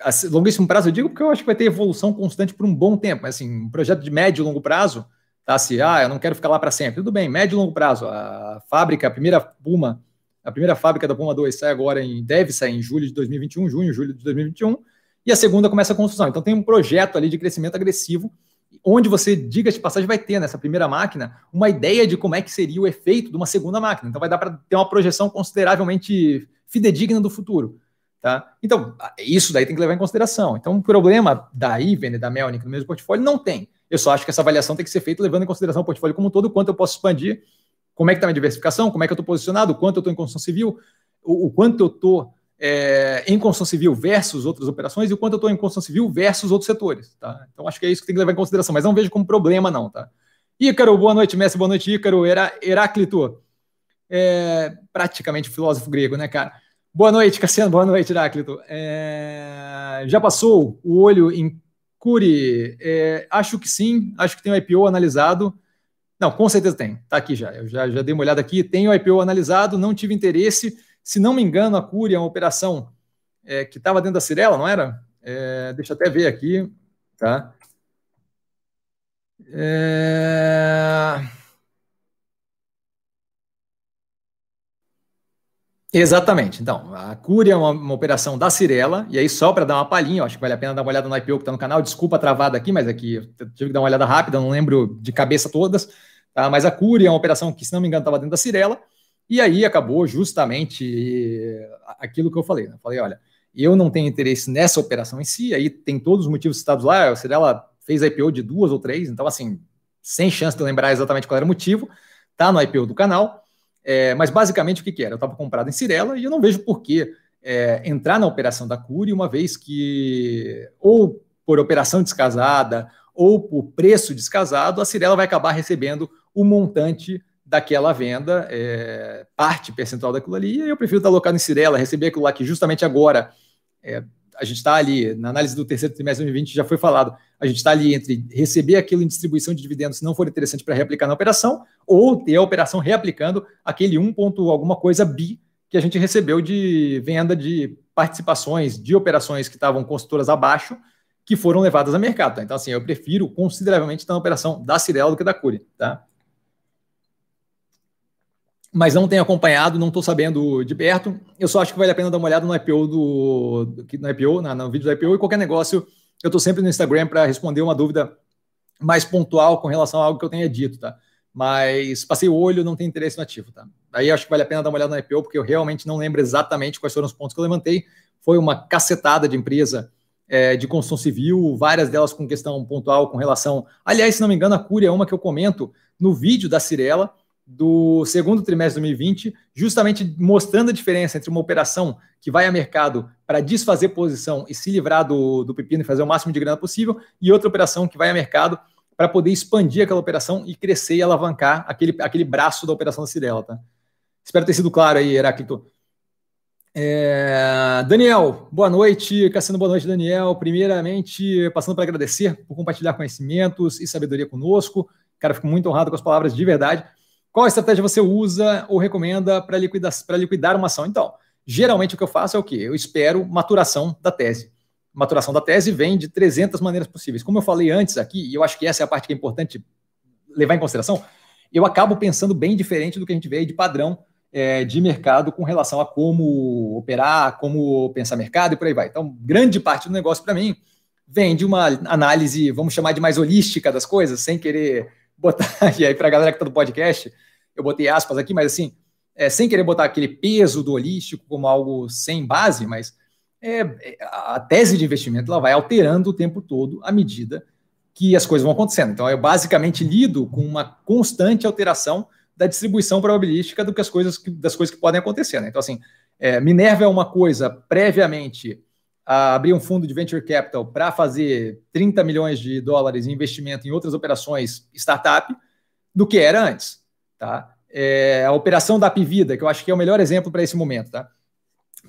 a longuíssimo prazo eu digo porque eu acho que vai ter evolução constante por um bom tempo. Mas, assim, um projeto de médio e longo prazo, tá? Se, ah, eu não quero ficar lá para sempre. Tudo bem, médio e longo prazo. A fábrica, a primeira Puma, a primeira fábrica da Puma 2 sai agora em, deve sair em julho de 2021, junho, julho de 2021, e a segunda começa a construção. Então tem um projeto ali de crescimento agressivo, onde você, diga de passagem, vai ter nessa primeira máquina uma ideia de como é que seria o efeito de uma segunda máquina. Então vai dar para ter uma projeção consideravelmente fidedigna do futuro. Tá? Então, isso daí tem que levar em consideração. Então, o problema da Iven e da Melnick no mesmo portfólio não tem. Eu só acho que essa avaliação tem que ser feita levando em consideração o portfólio como um todo, quanto eu posso expandir, como é que está a minha diversificação, como é que eu estou posicionado, quanto eu estou em construção civil, o, o, quanto eu estou é, em construção civil versus outras operações e o quanto eu estou em construção civil versus outros setores. Tá? Então, acho que é isso que tem que levar em consideração, mas não vejo como problema, não. Tá? Ícaro, boa noite, mestre, boa noite, Ícaro. Heráclito, é, praticamente filósofo grego, né, cara? Boa noite, Cassiano, boa noite, Heráclito. É, já passou o olho em Curi? É, acho que sim, acho que tem o IPO analisado. Não, com certeza tem, tá aqui já. Eu já, já dei uma olhada aqui, tem o IPO analisado, não tive interesse se não me engano, a Cury é uma operação é, que estava dentro da Cirela, não era? É, deixa eu até ver aqui. Tá? É... Exatamente. Então, a Cury é uma, uma, operação da Cirela, e aí só para dar uma palhinha, acho que vale a pena dar uma olhada no IPO que está no canal. Desculpa travada aqui, mas aqui eu tive que dar uma olhada rápida, não lembro de cabeça todas. Tá? Mas a Cury é uma operação que, se não me engano, estava dentro da Cirela. E aí acabou justamente aquilo que eu falei. Né? Falei, olha, eu não tenho interesse nessa operação em si, aí tem todos os motivos citados lá, a Cirela fez IPO de duas ou três, então assim, sem chance de lembrar exatamente qual era o motivo, tá no IPO do canal, é, mas basicamente o que, que era? Eu estava comprado em Cirela e eu não vejo por que é, entrar na operação da Cury, uma vez que, ou por operação descasada, ou por preço descasado, a Cirela vai acabar recebendo o montante daquela venda, é, parte percentual daquilo ali, e eu prefiro estar alocado em Cirela, receber aquilo lá que justamente agora é, a gente está ali, na análise do terceiro trimestre de 2020 já foi falado, a gente está ali entre receber aquilo em distribuição de dividendos se não for interessante para reaplicar na operação, ou ter a operação reaplicando aquele 1 ponto alguma coisa bi que a gente recebeu de venda de participações de operações que estavam consultoras abaixo, que foram levadas a mercado. Então, assim, eu prefiro consideravelmente estar na operação da Cirela do que da Cury, tá? Mas não tenho acompanhado, não estou sabendo de perto. Eu só acho que vale a pena dar uma olhada no IPO do, no IPO, na, no vídeo do IPO e qualquer negócio. Eu estou sempre no Instagram para responder uma dúvida mais pontual com relação a algo que eu tenha dito, tá? Mas passei o olho, não tem interesse no ativo, tá? Aí acho que vale a pena dar uma olhada no IPO, porque eu realmente não lembro exatamente quais foram os pontos que eu levantei. Foi uma cacetada de empresa é, de construção civil, várias delas com questão pontual com relação. Aliás, se não me engano, a Cúria é uma que eu comento no vídeo da Cirela do segundo trimestre de 2020, justamente mostrando a diferença entre uma operação que vai a mercado para desfazer posição e se livrar do, do pepino e fazer o máximo de grana possível, e outra operação que vai a mercado para poder expandir aquela operação e crescer e alavancar aquele, aquele braço da operação da Cirela. Tá? Espero ter sido claro aí, Heráclito. É, Daniel, boa noite. Cassiano, boa noite, Daniel. Primeiramente, passando para agradecer por compartilhar conhecimentos e sabedoria conosco. Cara, fico muito honrado com as palavras de verdade. Qual estratégia você usa ou recomenda para liquidar, liquidar uma ação? Então, geralmente o que eu faço é o quê? Eu espero maturação da tese. Maturação da tese vem de 300 maneiras possíveis. Como eu falei antes aqui, e eu acho que essa é a parte que é importante levar em consideração, eu acabo pensando bem diferente do que a gente vê de padrão é, de mercado com relação a como operar, como pensar mercado e por aí vai. Então, grande parte do negócio para mim vem de uma análise, vamos chamar de mais holística das coisas, sem querer botar, e aí para a galera que está no podcast, eu botei aspas aqui, mas assim, é, sem querer botar aquele peso do holístico como algo sem base, mas é, é, a tese de investimento ela vai alterando o tempo todo à medida que as coisas vão acontecendo. Então, eu basicamente lido com uma constante alteração da distribuição probabilística do que as coisas que, das coisas que podem acontecer. Né? Então, assim, é, Minerva é uma coisa previamente abrir um fundo de venture capital para fazer 30 milhões de dólares em investimento em outras operações startup do que era antes tá? É, a operação da Pivida, que eu acho que é o melhor exemplo para esse momento, tá?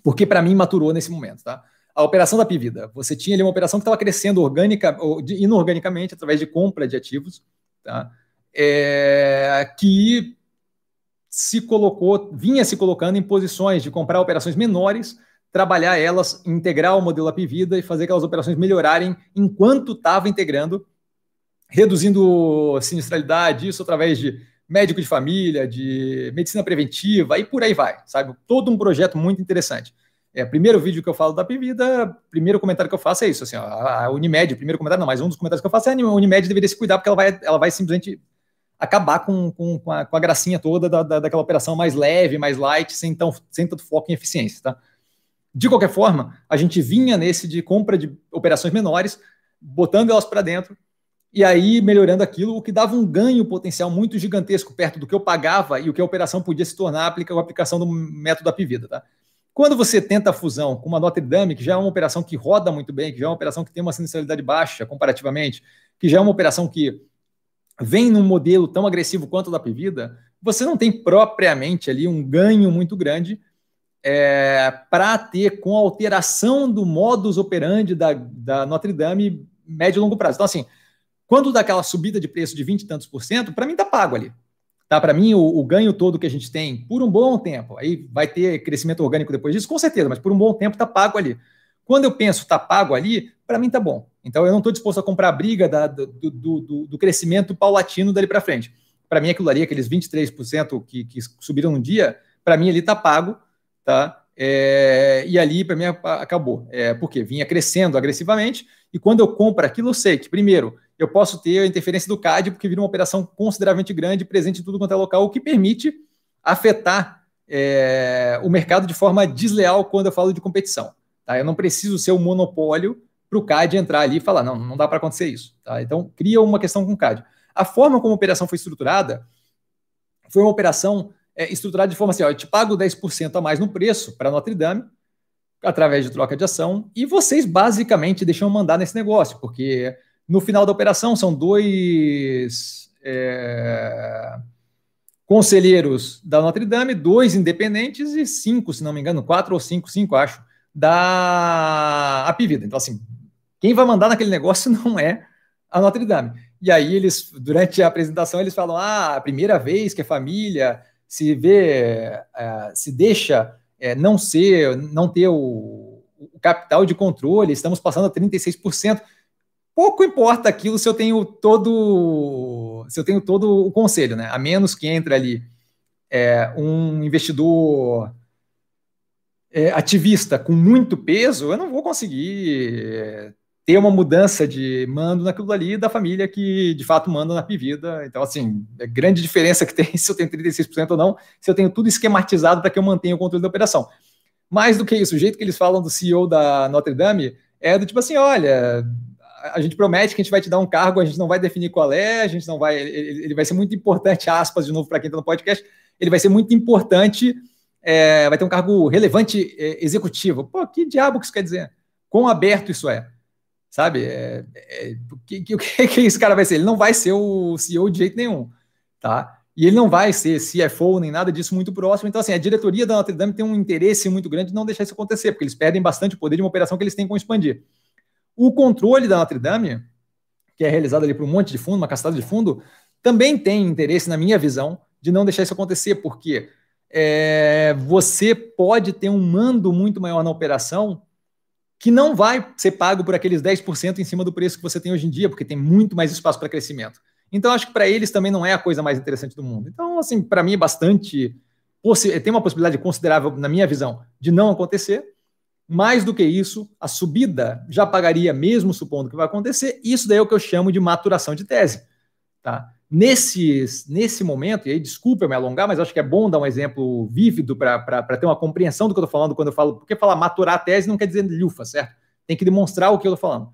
Porque para mim maturou nesse momento, tá? A operação da Pivida, você tinha ali uma operação que estava crescendo orgânica ou inorganicamente através de compra de ativos, tá? É, que se colocou, vinha se colocando em posições de comprar operações menores, trabalhar elas, integrar o modelo Apivida e fazer aquelas operações melhorarem enquanto estava integrando, reduzindo sinistralidade, isso através de médico de família, de medicina preventiva e por aí vai, sabe? Todo um projeto muito interessante. É, primeiro vídeo que eu falo da Pivida, primeiro comentário que eu faço é isso, assim, ó, a Unimed, primeiro comentário não, mas um dos comentários que eu faço é a Unimed deveria se cuidar porque ela vai, ela vai simplesmente acabar com, com, com, a, com a gracinha toda da, da, daquela operação mais leve, mais light, sem, tão, sem tanto foco em eficiência, tá? De qualquer forma, a gente vinha nesse de compra de operações menores, botando elas para dentro, e aí melhorando aquilo, o que dava um ganho potencial muito gigantesco perto do que eu pagava e o que a operação podia se tornar a aplicação do método da Pivida. Tá? Quando você tenta a fusão com uma Notre Dame, que já é uma operação que roda muito bem, que já é uma operação que tem uma sinistralidade baixa comparativamente, que já é uma operação que vem num modelo tão agressivo quanto o da Pivida, você não tem propriamente ali um ganho muito grande é, para ter com a alteração do modus operandi da, da Notre Dame médio e longo prazo. Então, assim, quando dá aquela subida de preço de 20 e tantos por cento, para mim tá pago ali. Tá, para mim, o, o, ganho todo que a gente tem por um bom tempo, aí vai ter crescimento orgânico depois disso, com certeza, mas por um bom tempo tá pago ali. Quando eu penso tá pago ali, para mim tá bom. Então eu não estou disposto a comprar a briga da, do, do, do, do, crescimento paulatino dali para frente. Para mim, aquilo ali, aqueles 23% que, que subiram no dia, para mim ali tá pago, tá? É, e ali, para mim, acabou. É, porque vinha crescendo agressivamente, e quando eu compro aquilo, eu sei que, primeiro, eu posso ter a interferência do CAD, porque vira uma operação consideravelmente grande, presente em tudo quanto é local, o que permite afetar é, o mercado de forma desleal quando eu falo de competição. Tá? Eu não preciso ser um monopólio para o CAD entrar ali e falar, não, não dá para acontecer isso. Tá? Então, cria uma questão com o CAD. A forma como a operação foi estruturada foi uma operação é, estruturado de forma assim: ó, eu te pago 10% a mais no preço para Notre Dame, através de troca de ação, e vocês basicamente deixam mandar nesse negócio, porque no final da operação são dois é, conselheiros da Notre Dame, dois independentes e cinco, se não me engano, quatro ou cinco, cinco, acho, da Apivida. Então, assim, quem vai mandar naquele negócio não é a Notre Dame. E aí eles, durante a apresentação, eles falam: ah, a primeira vez que a família se vê, é, se deixa é, não ser, não ter o, o, capital de controle, estamos passando a 36%. Pouco importa aquilo se eu tenho todo, se eu tenho todo o conselho, né? A menos que entre ali é, um investidor é, ativista com muito peso, eu não vou conseguir ter uma mudança de mando naquilo ali da família que de fato manda na Pivida. Então, assim, é grande diferença que tem se eu tenho 36% ou não, se eu tenho tudo esquematizado para que eu mantenha o controle da operação. Mais do que isso, o jeito que eles falam do CEO da Notre Dame é do tipo assim: olha, a gente promete que a gente vai te dar um cargo, a gente não vai definir qual é, a gente não vai. Ele, ele vai ser muito importante, aspas, de novo, para quem está no podcast, ele vai ser muito importante, é, vai ter um cargo relevante é, executivo. Pô, que diabo que isso quer dizer? Quão aberto isso é? Sabe? É, é, o que, que, que esse cara vai ser? Ele não vai ser o CEO de jeito nenhum, tá? E ele não vai ser CFO nem nada disso muito próximo. Então, assim, a diretoria da Notre Dame tem um interesse muito grande de não deixar isso acontecer, porque eles perdem bastante poder de uma operação que eles têm com expandir. O controle da Notre Dame, que é realizado ali por um monte de fundo, uma castada de fundo, também tem interesse, na minha visão, de não deixar isso acontecer, porque é, você pode ter um mando muito maior na operação que não vai ser pago por aqueles 10% em cima do preço que você tem hoje em dia, porque tem muito mais espaço para crescimento. Então, acho que para eles também não é a coisa mais interessante do mundo. Então, assim, para mim é bastante. Tem uma possibilidade considerável, na minha visão, de não acontecer. Mais do que isso, a subida já pagaria, mesmo supondo que vai acontecer. Isso daí é o que eu chamo de maturação de tese. Tá? Nesses, nesse momento, e aí desculpa eu me alongar, mas acho que é bom dar um exemplo vívido para ter uma compreensão do que eu estou falando quando eu falo, porque falar maturar a tese não quer dizer lufa, certo? Tem que demonstrar o que eu estou falando.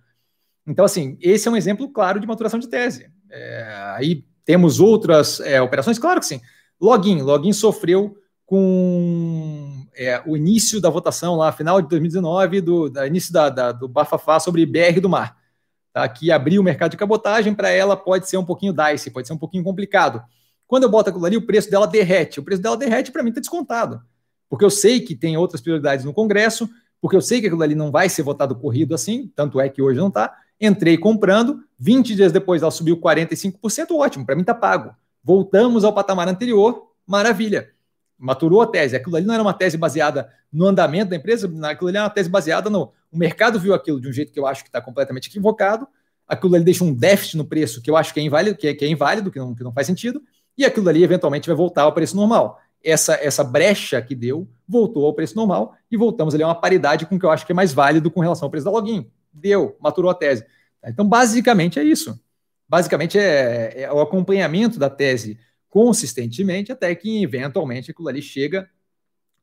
Então, assim, esse é um exemplo claro de maturação de tese. É, aí temos outras é, operações, claro que sim. Login, Login sofreu com é, o início da votação lá, final de 2019, do da, início da, da, do bafafá sobre BR do mar tá? que abrir o mercado de cabotagem para ela pode ser um pouquinho dicey, pode ser um pouquinho complicado. Quando eu boto aquilo ali, o preço dela derrete. O preço dela derrete, para mim, está descontado. Porque eu sei que tem outras prioridades no Congresso, porque eu sei que aquilo ali não vai ser votado corrido assim, tanto é que hoje não está. Entrei comprando, 20 dias depois ela subiu 45%, ótimo, para mim está pago. Voltamos ao patamar anterior, maravilha maturou a tese. Aquilo ali não era uma tese baseada no andamento da empresa, aquilo ali era uma tese baseada no. O mercado viu aquilo de um jeito que eu acho que está completamente equivocado, aquilo ali deixa um déficit no preço que eu acho que é inválido, que é, que é inválido, que não, que não faz sentido, e aquilo ali eventualmente vai voltar ao preço normal. Essa, essa brecha que deu voltou ao preço normal e voltamos ali a uma paridade com o que eu acho que é mais válido com relação ao preço da login. Deu, maturou a tese. Então, basicamente é isso. Basicamente é, é o acompanhamento da tese consistentemente, até que eventualmente aquilo ali chega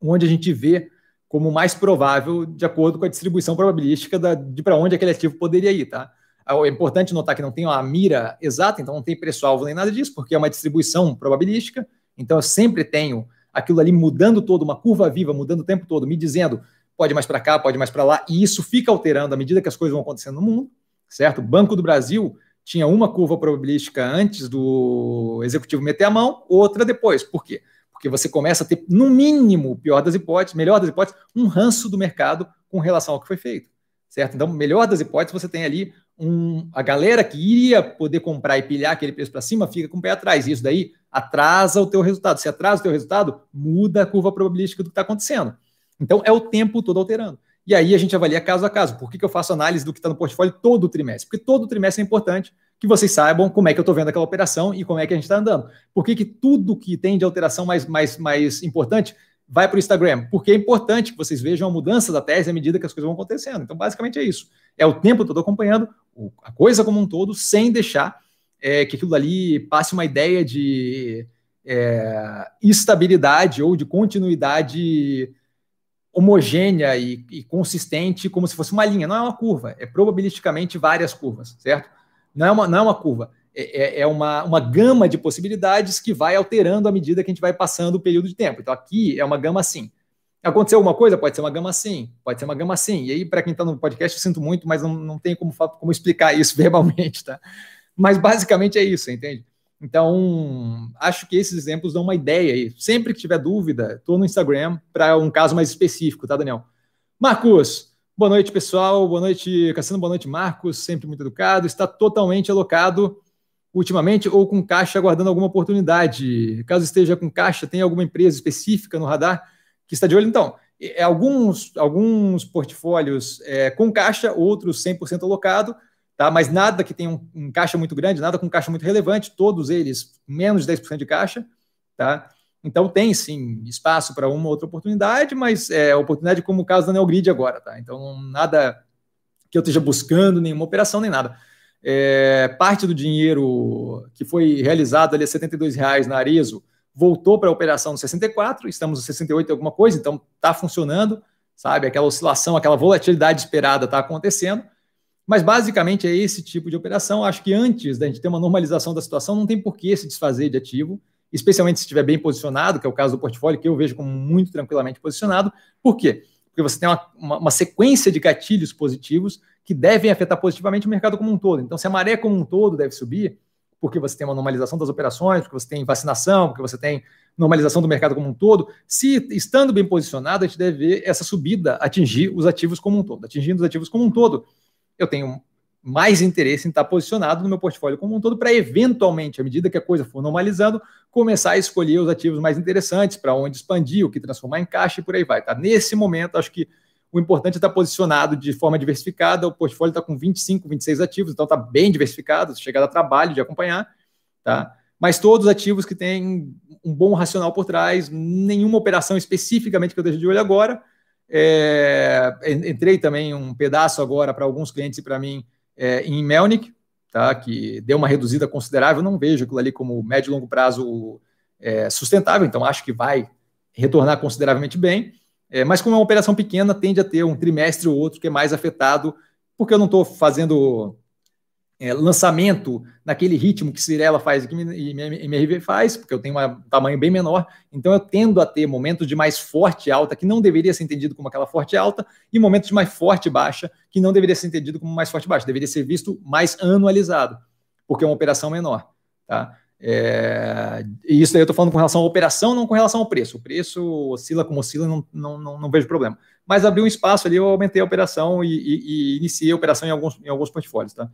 onde a gente vê como mais provável, de acordo com a distribuição probabilística da, de para onde aquele ativo poderia ir, tá? É importante notar que não tem uma mira exata, então não tem preço-alvo nem nada disso, porque é uma distribuição probabilística. Então eu sempre tenho aquilo ali mudando todo, uma curva viva, mudando o tempo todo, me dizendo pode mais para cá, pode mais para lá, e isso fica alterando à medida que as coisas vão acontecendo no mundo, certo? O Banco do Brasil tinha uma curva probabilística antes do executivo meter a mão, outra depois. Por quê? Porque você começa a ter, no mínimo, pior das hipóteses, melhor das hipóteses, um ranço do mercado com relação ao que foi feito, certo? Então, melhor das hipóteses, você tem ali um, a galera que iria poder comprar e pilhar aquele preço para cima fica com o pé atrás. Isso daí atrasa o teu resultado. Se atrasa o teu resultado, muda a curva probabilística do que está acontecendo. Então, é o tempo todo alterando. E aí a gente avalia caso a caso. Por que, que eu faço análise do que está no portfólio todo o trimestre? Porque todo trimestre é importante que vocês saibam como é que eu estou vendo aquela operação e como é que a gente está andando. Por que, que tudo que tem de alteração mais, mais, mais importante vai para o Instagram? Porque é importante que vocês vejam a mudança da tese à medida que as coisas vão acontecendo. Então, basicamente é isso. É o tempo todo acompanhando a coisa como um todo, sem deixar é, que aquilo ali passe uma ideia de é, estabilidade ou de continuidade homogênea e, e, consistente, como se fosse uma linha. Não é uma curva, é probabilisticamente várias curvas, certo? Não é uma, não é uma curva, é, é, é uma, uma gama de possibilidades que vai alterando à medida que a gente vai passando o período de tempo. Então aqui é uma gama assim. Aconteceu alguma coisa? Pode ser uma gama assim, pode ser uma gama assim. E aí, para quem está no podcast, eu sinto muito, mas não, não tem como, como explicar isso verbalmente, tá? Mas basicamente é isso, entende? Então, acho que esses exemplos dão uma ideia aí. Sempre que tiver dúvida, estou no Instagram para um caso mais específico, tá, Daniel? Marcos, boa noite, pessoal. Boa noite, Cassino. Boa noite, Marcos. Sempre muito educado. Está totalmente alocado ultimamente ou com caixa aguardando alguma oportunidade. Caso esteja com caixa, tem alguma empresa específica no radar que está de olho? Então, é, alguns, alguns portfólios é, com caixa, outros 100% alocado tá? mas nada que tenha um, um, caixa muito grande, nada com caixa muito relevante, todos eles menos de 10% de caixa. Tá? Então tem sim espaço para uma outra oportunidade, mas é oportunidade como o caso da Neogrid agora. Tá? Então nada que eu esteja buscando, nenhuma operação, nem nada. É, parte do dinheiro que foi realizado ali a R$ reais na Arezo voltou para a operação no 64, estamos no 68 alguma coisa, então está funcionando, sabe? Aquela oscilação, aquela volatilidade esperada está acontecendo. Mas basicamente é esse tipo de operação. Acho que antes da gente ter uma normalização da situação, não tem por que se desfazer de ativo, especialmente se estiver bem posicionado, que é o caso do portfólio, que eu vejo como muito tranquilamente posicionado. Por quê? Porque você tem uma, uma, uma sequência de gatilhos positivos que devem afetar positivamente o mercado como um todo. Então, se a maré como um todo deve subir, porque você tem uma normalização das operações, porque você tem vacinação, porque você tem normalização do mercado como um todo, se estando bem posicionado, a gente deve ver essa subida atingir os ativos como um todo. Atingindo os ativos como um todo, eu tenho mais interesse em estar posicionado no meu portfólio como um todo para eventualmente, à medida que a coisa for normalizando, começar a escolher os ativos mais interessantes, para onde expandir, o que transformar em caixa e por aí vai. Tá? Nesse momento, acho que o importante é estar posicionado de forma diversificada. O portfólio está com 25, 26 ativos, então está bem diversificado, chega a trabalho de acompanhar, tá? Mas todos ativos que têm um bom racional por trás, nenhuma operação especificamente que eu deixo de olho agora, é, entrei também um pedaço agora para alguns clientes e para mim é, em Melnick, tá, que deu uma reduzida considerável. Não vejo aquilo ali como médio e longo prazo é, sustentável, então acho que vai retornar consideravelmente bem. É, mas como é uma operação pequena, tende a ter um trimestre ou outro que é mais afetado, porque eu não estou fazendo é, lançamento naquele ritmo que Cirela faz e MRV faz, porque eu tenho um tamanho bem menor, então eu tendo a ter momentos de mais forte alta, que não deveria ser entendido como aquela forte alta, e momentos de mais forte baixa, que não deveria ser entendido como mais forte baixa, deveria ser visto mais anualizado, porque é uma operação menor. Tá? É, e isso daí eu estou falando com relação à operação, não com relação ao preço. O preço oscila como oscila, não, não, não, não vejo problema. Mas abriu um espaço ali, eu aumentei a operação e, e, e iniciei a operação em alguns, em alguns portfólios. Tá?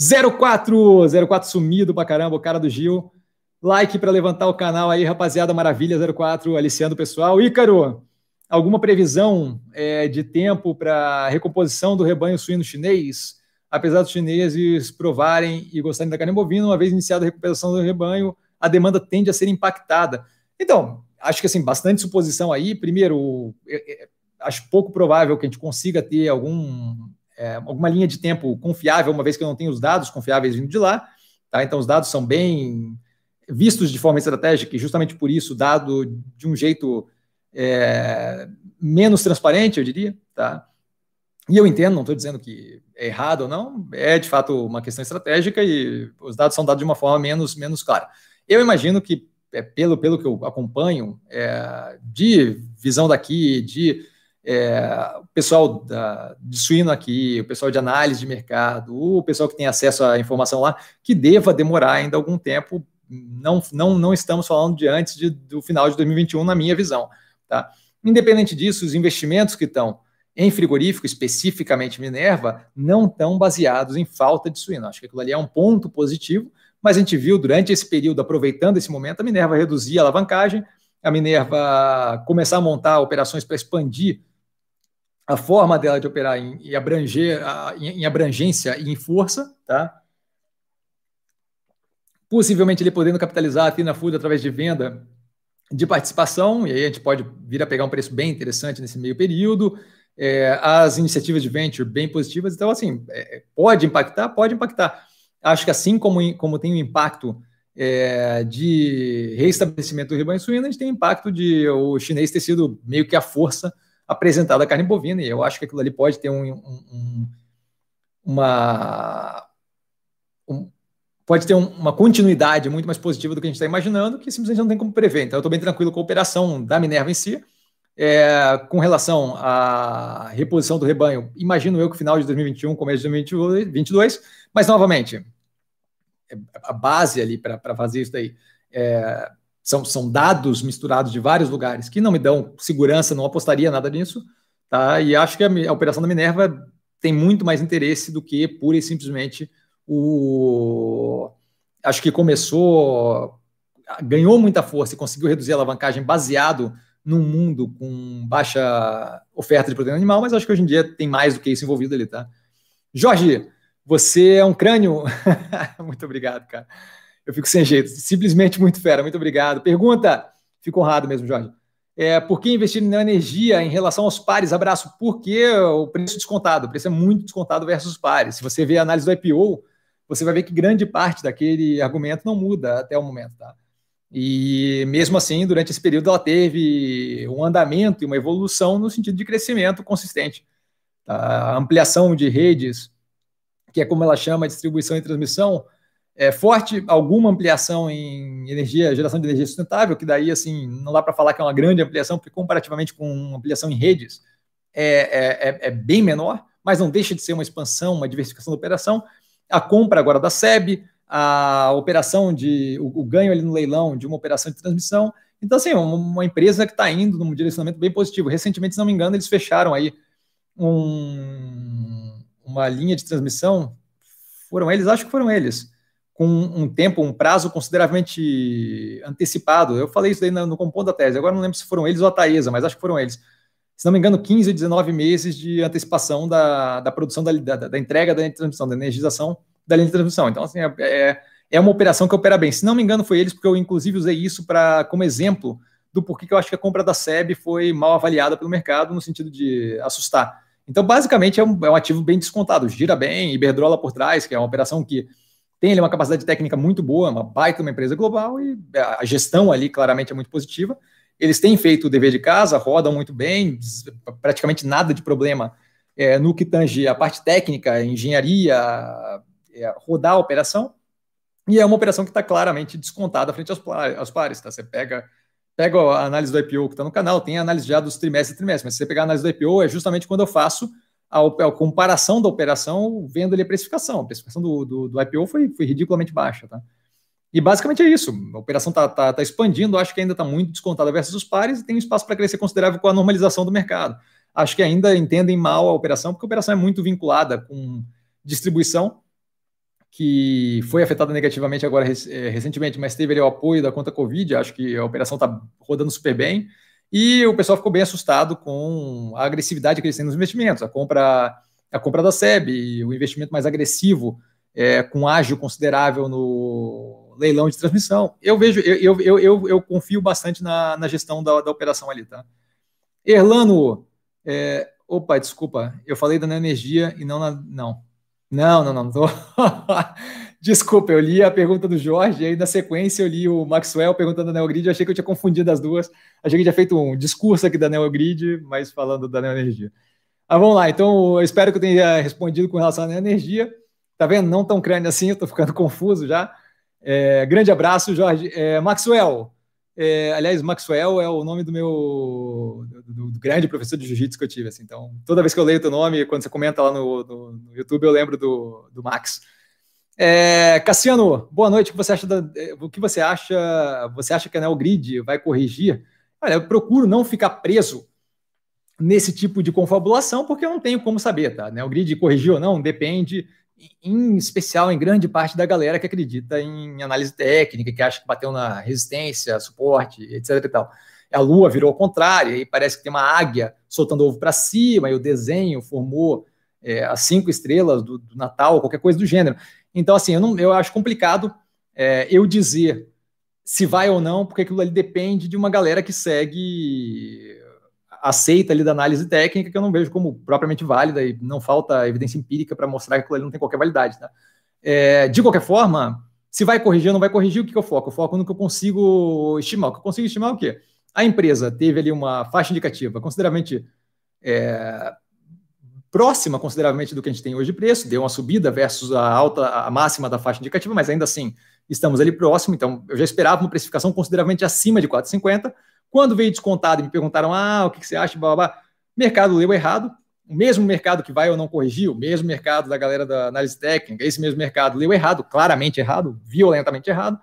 04, 04 sumido pra caramba, o cara do Gil. Like para levantar o canal aí, rapaziada, maravilha, 04, aliciando o pessoal. Ícaro, alguma previsão é, de tempo para recomposição do rebanho suíno chinês? Apesar dos chineses provarem e gostarem da carne bovina, uma vez iniciada a recuperação do rebanho, a demanda tende a ser impactada. Então, acho que assim, bastante suposição aí. Primeiro, é, é, acho pouco provável que a gente consiga ter algum é, alguma linha de tempo confiável, uma vez que eu não tenho os dados confiáveis vindo de lá. Tá? Então, os dados são bem vistos de forma estratégica e, justamente por isso, dado de um jeito é, menos transparente, eu diria. Tá? E eu entendo, não estou dizendo que é errado ou não, é de fato uma questão estratégica e os dados são dados de uma forma menos, menos clara. Eu imagino que é, pelo, pelo que eu acompanho, é, de visão daqui, de é, o pessoal da, de suíno aqui, o pessoal de análise de mercado, o pessoal que tem acesso à informação lá, que deva demorar ainda algum tempo. Não, não, não estamos falando de antes de, do final de 2021, na minha visão. Tá? Independente disso, os investimentos que estão em frigorífico, especificamente Minerva, não estão baseados em falta de suíno. Acho que aquilo ali é um ponto positivo, mas a gente viu durante esse período, aproveitando esse momento, a Minerva reduzir a alavancagem, a Minerva começar a montar operações para expandir a forma dela de operar em, em abranger, em, em, abrangência e em força, tá? Possivelmente ele podendo capitalizar a Tina Food através de venda de participação, e aí a gente pode vir a pegar um preço bem interessante nesse meio período é, as iniciativas de venture bem positivas. Então, assim, é, pode impactar? Pode impactar. Acho que assim como, como tem o impacto é, de reestabelecimento do rebanho suíno, a gente tem impacto de o chinês ter sido meio que a força apresentada a carne bovina, e eu acho que aquilo ali pode ter um, um, uma. Um, pode ter uma continuidade muito mais positiva do que a gente está imaginando, que simplesmente não tem como prever. Então, eu estou bem tranquilo com a operação da Minerva em si. É, com relação à reposição do rebanho, imagino eu que final de 2021, começo de 2022, mas novamente, é, a base ali para fazer isso daí é, são, são dados misturados de vários lugares que não me dão segurança, não apostaria nada nisso, tá? E acho que a, a operação da Minerva tem muito mais interesse do que pura e simplesmente o. Acho que começou, ganhou muita força e conseguiu reduzir a alavancagem baseado num mundo com baixa oferta de proteína animal, mas acho que hoje em dia tem mais do que isso envolvido ali, tá? Jorge, você é um crânio. muito obrigado, cara. Eu fico sem jeito. Simplesmente muito fera. Muito obrigado. Pergunta. Fico honrado mesmo, Jorge. É, por que investir na energia em relação aos pares? Abraço. Porque o preço descontado. O preço é muito descontado versus pares. Se você vê a análise do IPO, você vai ver que grande parte daquele argumento não muda até o momento, tá? E mesmo assim, durante esse período, ela teve um andamento e uma evolução no sentido de crescimento consistente. A ampliação de redes, que é como ela chama distribuição e transmissão, é forte, alguma ampliação em energia, geração de energia sustentável, que daí assim não dá para falar que é uma grande ampliação, porque comparativamente com ampliação em redes é, é, é, é bem menor, mas não deixa de ser uma expansão, uma diversificação da operação. A compra agora da SEB, a operação de o, o, ganho ali no leilão de uma operação de transmissão. Então, assim, uma, empresa que está indo num direcionamento bem positivo. Recentemente, se não me engano, eles fecharam aí um, uma linha de transmissão. Foram eles? Acho que foram eles. Com um tempo, um prazo consideravelmente antecipado. Eu falei isso aí no, no compondo da tese. Agora não lembro se foram eles ou a Taesa, mas acho que foram eles. Se não me engano, 15 ou 19 meses de antecipação da, da produção da, da, da entrega da transmissão, da energização da linha de transmissão. Então, assim, é, é, é uma operação que opera bem. Se não me engano, foi eles, porque eu, inclusive, usei isso para como exemplo do porquê que eu acho que a compra da SEB foi mal avaliada pelo mercado, no sentido de assustar. Então, basicamente, é um, é um ativo bem descontado, gira bem, Iberdrola por trás, que é uma operação que tem ali uma capacidade técnica muito boa, uma baita uma empresa global, e a gestão ali claramente é muito positiva. Eles têm feito o dever de casa, rodam muito bem, praticamente nada de problema é, no que tange a parte técnica, engenharia, é, rodar a operação, e é uma operação que está claramente descontada frente aos, aos pares. Tá? Você pega, pega a análise do IPO que está no canal, tem a análise já dos trimestres e trimestres, mas se você pegar a análise do IPO, é justamente quando eu faço a, a comparação da operação vendo ali a precificação. A precificação do, do, do IPO foi, foi ridiculamente baixa. Tá? E basicamente é isso. A operação está tá, tá expandindo, acho que ainda está muito descontada versus os pares e tem espaço para crescer considerável com a normalização do mercado. Acho que ainda entendem mal a operação, porque a operação é muito vinculada com distribuição que foi afetada negativamente agora é, recentemente, mas teve ali o apoio da conta Covid, acho que a operação está rodando super bem, e o pessoal ficou bem assustado com a agressividade que eles têm nos investimentos, a compra, a compra da SEB, o investimento mais agressivo, é, com ágio considerável no leilão de transmissão. Eu vejo, eu, eu, eu, eu confio bastante na, na gestão da, da operação ali, tá? Erlano, é, opa, desculpa, eu falei da energia e não na, não, não, não, não. Tô... Desculpa, eu li a pergunta do Jorge, e aí na sequência eu li o Maxwell perguntando da Neogrid, achei que eu tinha confundido as duas. Achei que tinha feito um discurso aqui da Neogrid, mas falando da Neoenergia. Ah, vamos lá, então eu espero que eu tenha respondido com relação à Neoenergia. Tá vendo? Não tão crânio assim, eu tô ficando confuso já. É, grande abraço, Jorge. É, Maxwell, É, aliás, Maxwell é o nome do meu do, do grande professor de jiu-jitsu que eu tive. Assim. Então, toda vez que eu leio o teu nome, quando você comenta lá no, no, no YouTube, eu lembro do, do Max. É, Cassiano, boa noite. O que você acha? Da, o que você acha? Você acha que a Neogrid vai corrigir? Olha, eu procuro não ficar preso nesse tipo de confabulação, porque eu não tenho como saber, tá? Neogrid corrigiu ou não, depende em especial em grande parte da galera que acredita em análise técnica, que acha que bateu na resistência, suporte, etc e tal. A lua virou ao contrário, e parece que tem uma águia soltando ovo para cima, e o desenho formou é, as cinco estrelas do, do, Natal, qualquer coisa do gênero. Então, assim, eu, não, eu acho complicado é, eu dizer se vai ou não, porque aquilo ali depende de uma galera que segue aceita ali da análise técnica, que eu não vejo como propriamente válida e não falta evidência empírica para mostrar que aquilo ali não tem qualquer validade. Tá? É, de qualquer forma, se vai corrigir ou não vai corrigir, o que, que eu foco? Eu foco no que eu consigo estimar. O que eu consigo estimar é o quê? A empresa teve ali uma faixa indicativa consideravelmente é, próxima, consideravelmente, do que a gente tem hoje de preço, deu uma subida versus a alta, a máxima da faixa indicativa, mas ainda assim estamos ali próximo, então eu já esperava uma precificação consideravelmente acima de 4,50, quando veio descontado e me perguntaram, ah, o que, que você acha, blá, blá, blá, mercado leu errado, o mesmo mercado que vai ou não corrigir, o mesmo mercado da galera da análise técnica, esse mesmo mercado leu errado, claramente errado, violentamente errado,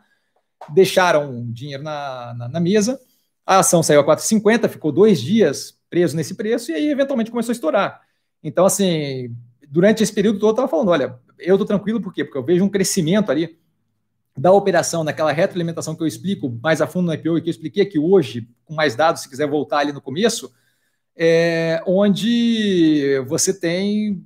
deixaram dinheiro na, na, na mesa, a ação saiu a 4,50, ficou dois dias preso nesse preço e aí eventualmente começou a estourar. Então, assim, durante esse período todo eu estava falando, olha, eu estou tranquilo, por quê? Porque eu vejo um crescimento ali da operação, naquela retroalimentação que eu explico mais a fundo no IPO e que eu expliquei aqui hoje, com mais dados, se quiser voltar ali no começo, é, onde você tem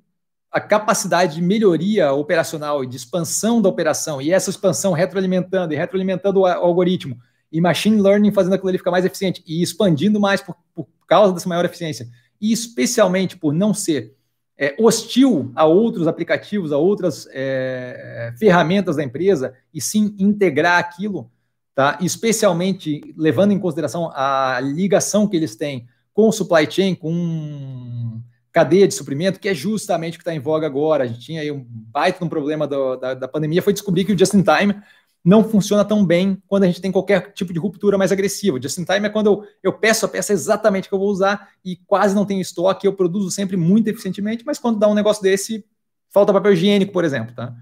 a capacidade de melhoria operacional e de expansão da operação, e essa expansão retroalimentando e retroalimentando o algoritmo, e machine learning fazendo aquilo ali ficar mais eficiente e expandindo mais por, por causa dessa maior eficiência, e especialmente por não ser é, hostil a outros aplicativos, a outras é, ferramentas da empresa, e sim integrar aquilo, tá? especialmente levando em consideração a ligação que eles têm com o supply chain, com cadeia de suprimento, que é justamente o que está em voga agora. A gente tinha aí um baita um problema do, da, da pandemia, foi descobrir que o just-in-time não funciona tão bem quando a gente tem qualquer tipo de ruptura mais agressiva. Just in time é quando eu, eu peço a peça exatamente que eu vou usar e quase não tenho estoque, eu produzo sempre muito eficientemente, mas quando dá um negócio desse, falta papel higiênico, por exemplo, tá?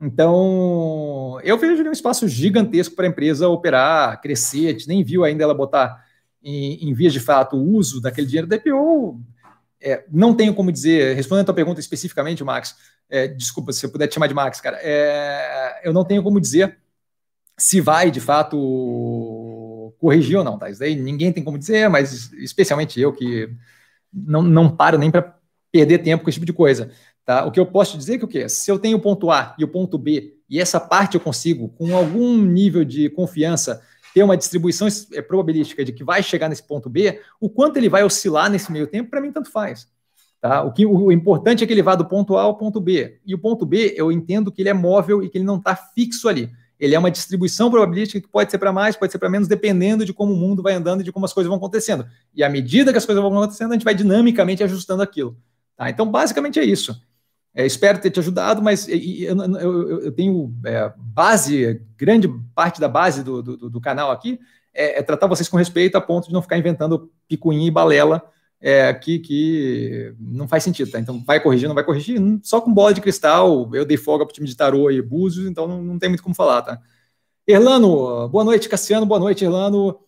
Então, eu vejo um espaço gigantesco para a empresa operar, crescer. A gente nem viu ainda ela botar em, em vias de fato o uso daquele dinheiro da IPO. É, não tenho como dizer, respondendo a tua pergunta especificamente, Max, é, desculpa se eu puder te chamar de Max, cara, é, eu não tenho como dizer se vai de fato corrigir ou não, tá? Isso aí ninguém tem como dizer, mas especialmente eu que não, não paro nem para perder tempo com esse tipo de coisa. Tá? O que eu posso te dizer é que o quê? Se eu tenho o ponto A e o ponto B, e essa parte eu consigo, com algum nível de confiança, ter uma distribuição é, probabilística de que vai chegar nesse ponto B, o quanto ele vai oscilar nesse meio tempo, para mim, tanto faz. Tá? O, que, o importante é que ele vá do ponto A ao ponto B. E o ponto B, eu entendo que ele é móvel e que ele não está fixo ali. Ele é uma distribuição probabilística que pode ser para mais, pode ser para menos, dependendo de como o mundo vai andando e de como as coisas vão acontecendo. E à medida que as coisas vão acontecendo, a gente vai dinamicamente ajustando aquilo. Tá? Então, basicamente é isso. É, espero ter te ajudado, mas eu, eu, eu tenho é, base, grande parte da base do, do, do canal aqui é, é, tratar vocês com respeito a ponto de não ficar inventando picuinha e balela é, que, que não faz sentido, tá? Então, vai corrigir, não vai corrigir? Só com bola de cristal, eu dei folga para o time de tarô e búzios, então não, não, tem muito como falar, tá? Erlano, boa noite, Cassiano, boa noite, Erlano,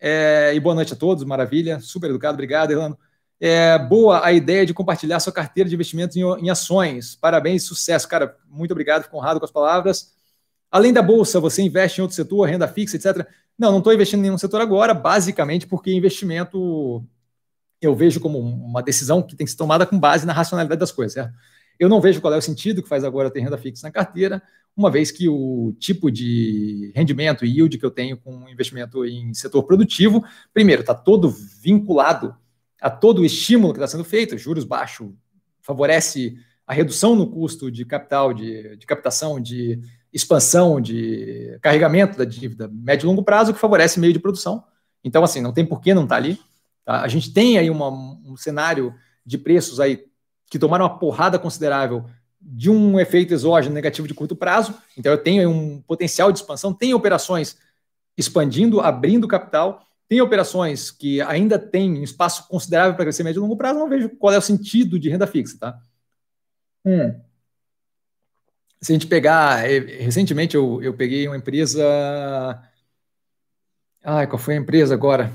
é, e boa noite a todos, maravilha, super educado, obrigado, Erlano. É, boa a ideia de compartilhar sua carteira de investimentos em, em ações, parabéns, sucesso, cara, muito obrigado, fico honrado com as palavras. Além da bolsa, você investe em outro setor, renda fixa, etc. Não, não estou investindo em nenhum setor agora, basicamente porque investimento eu vejo como uma decisão que tem que ser tomada com base na racionalidade das coisas, certo? Eu não vejo qual é o sentido que faz agora ter renda fixa na carteira, uma vez que o tipo de rendimento e yield que eu tenho com investimento em setor produtivo, primeiro, está todo vinculado a todo o estímulo que está sendo feito, juros baixos favorece a redução no custo de capital, de, de captação, de expansão, de carregamento da dívida médio e longo prazo, que favorece meio de produção. Então, assim, não tem por que não estar tá ali. A gente tem aí uma, um cenário de preços aí que tomaram uma porrada considerável de um efeito exógeno negativo de curto prazo. Então, eu tenho um potencial de expansão, tem operações expandindo, abrindo capital. Tem operações que ainda têm espaço considerável para crescer médio e longo prazo, não vejo qual é o sentido de renda fixa, tá? Hum. Se a gente pegar, eh, recentemente eu, eu peguei uma empresa. Ai, qual foi a empresa agora?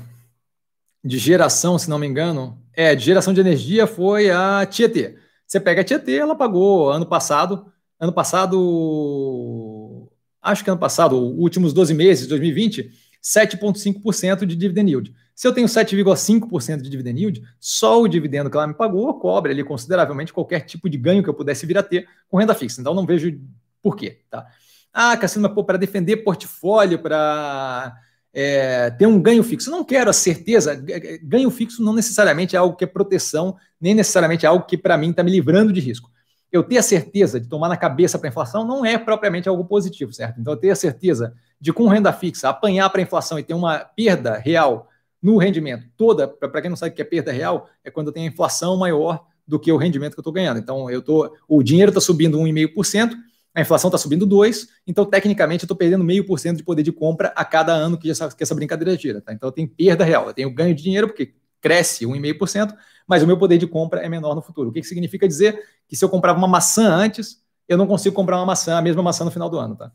De geração, se não me engano. É, de geração de energia foi a Tietê. Você pega a Tietê, ela pagou ano passado, ano passado, acho que ano passado, últimos 12 meses, 2020, 7,5% de dividend yield. Se eu tenho 7,5% de dividend yield, só o dividendo que ela me pagou cobre ali consideravelmente qualquer tipo de ganho que eu pudesse vir a ter com renda fixa. Então não vejo por quê, tá? Ah, Cassino, mas para defender portfólio, para é, ter um ganho fixo. Não quero a certeza. Ganho fixo não necessariamente é algo que é proteção, nem necessariamente é algo que, para mim, está me livrando de risco. Eu ter a certeza de tomar na cabeça para a inflação não é propriamente algo positivo, certo? Então, eu ter a certeza de, com renda fixa, apanhar para a inflação e ter uma perda real no rendimento toda, para quem não sabe o que é perda real, é quando eu tenho a inflação maior do que o rendimento que eu estou ganhando. Então, eu tô, o dinheiro está subindo 1,5%, a inflação está subindo 2%, então tecnicamente eu estou perdendo meio por cento de poder de compra a cada ano que essa, que essa brincadeira gira. Tá? Então eu tenho perda real, eu tenho ganho de dinheiro porque cresce 1,5%, mas o meu poder de compra é menor no futuro. O que, que significa dizer que se eu comprava uma maçã antes, eu não consigo comprar uma maçã, a mesma maçã no final do ano. Tá?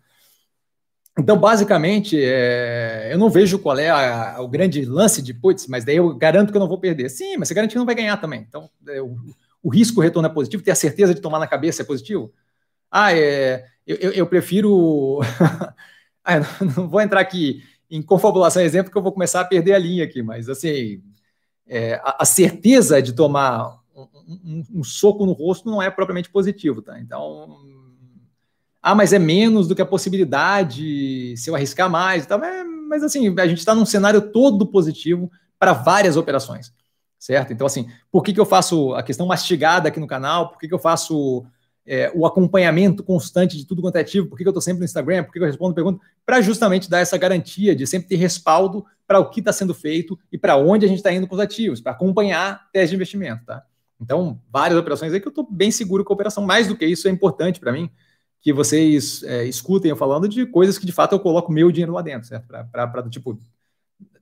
Então, basicamente, é, eu não vejo qual é a, a, o grande lance de putz, mas daí eu garanto que eu não vou perder. Sim, mas você garante que não vai ganhar também. Então, é, o, o risco retorno é positivo, ter a certeza de tomar na cabeça é positivo. Ah, é, eu, eu prefiro. ah, não, não, vou entrar aqui em confabulação exemplo, que eu vou começar a perder a linha aqui, mas assim, é, a, a, certeza de tomar um, um, um, soco no rosto não é propriamente positivo, tá? Então. Ah, mas é menos do que a possibilidade se eu arriscar mais e tal. Mas, mas assim, a gente está num cenário todo positivo para várias operações, certo? Então, assim, por que, que eu faço a questão mastigada aqui no canal? Por que, que eu faço é, o acompanhamento constante de tudo quanto é ativo, por que eu estou sempre no Instagram, por que eu respondo perguntas, para justamente dar essa garantia de sempre ter respaldo para o que está sendo feito e para onde a gente está indo com os ativos, para acompanhar teste de investimento, tá? Então, várias operações aí que eu estou bem seguro com a operação. Mais do que isso, é importante para mim que vocês é, escutem eu falando de coisas que de fato eu coloco meu dinheiro lá dentro, certo? Para, tipo,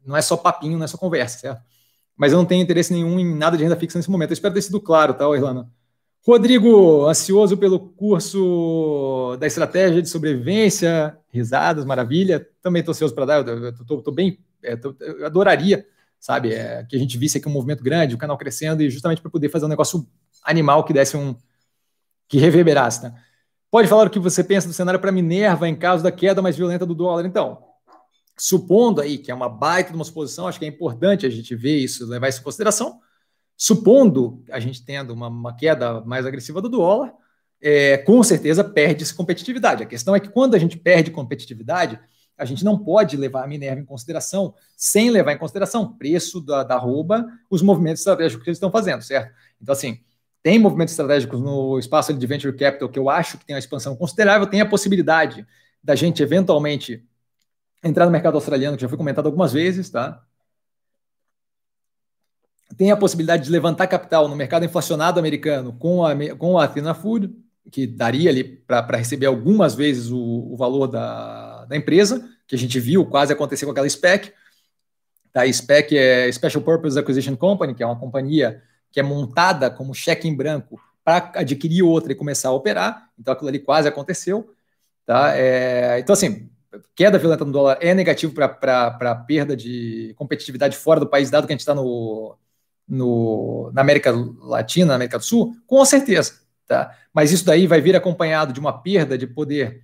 não é só papinho, não é só conversa, certo? Mas eu não tenho interesse nenhum em nada de renda fixa nesse momento. Eu espero ter sido claro, tá, Irlanda? Rodrigo, ansioso pelo curso da estratégia de sobrevivência, risadas, maravilha. Também estou ansioso para dar, estou bem, é, tô, eu adoraria, sabe, é, que a gente visse aqui um movimento grande, o canal crescendo e justamente para poder fazer um negócio animal que desse um, que reverberasse, né? Pode falar o que você pensa do cenário para Minerva em caso da queda mais violenta do dólar, então. Supondo aí que é uma baita de uma suposição, acho que é importante a gente ver isso, levar isso em consideração Supondo a gente tendo uma, uma queda mais agressiva do dólar, é, com certeza perde-se competitividade. A questão é que quando a gente perde competitividade, a gente não pode levar a Minerva em consideração sem levar em consideração preço da, da rouba, os movimentos estratégicos que eles estão fazendo, certo? Então, assim, tem movimentos estratégicos no espaço de venture capital que eu acho que tem uma expansão considerável, tem a possibilidade da gente eventualmente entrar no mercado australiano, que já foi comentado algumas vezes, tá? Tem a possibilidade de levantar capital no mercado inflacionado americano com a, com a Athena Food, que daria ali para receber algumas vezes o, o valor da, da, empresa, que a gente viu quase acontecer com aquela SPEC. Tá, a SPEC é Special Purpose Acquisition Company, que é uma companhia que é montada como cheque em branco para adquirir outra e começar a operar. Então aquilo ali quase aconteceu. Tá? É, então, assim, queda violenta no dólar é negativo para perda de competitividade fora do país, dado que a gente está no, no, na América Latina, na América do Sul? Com certeza. Tá? Mas isso daí vai vir acompanhado de uma perda de poder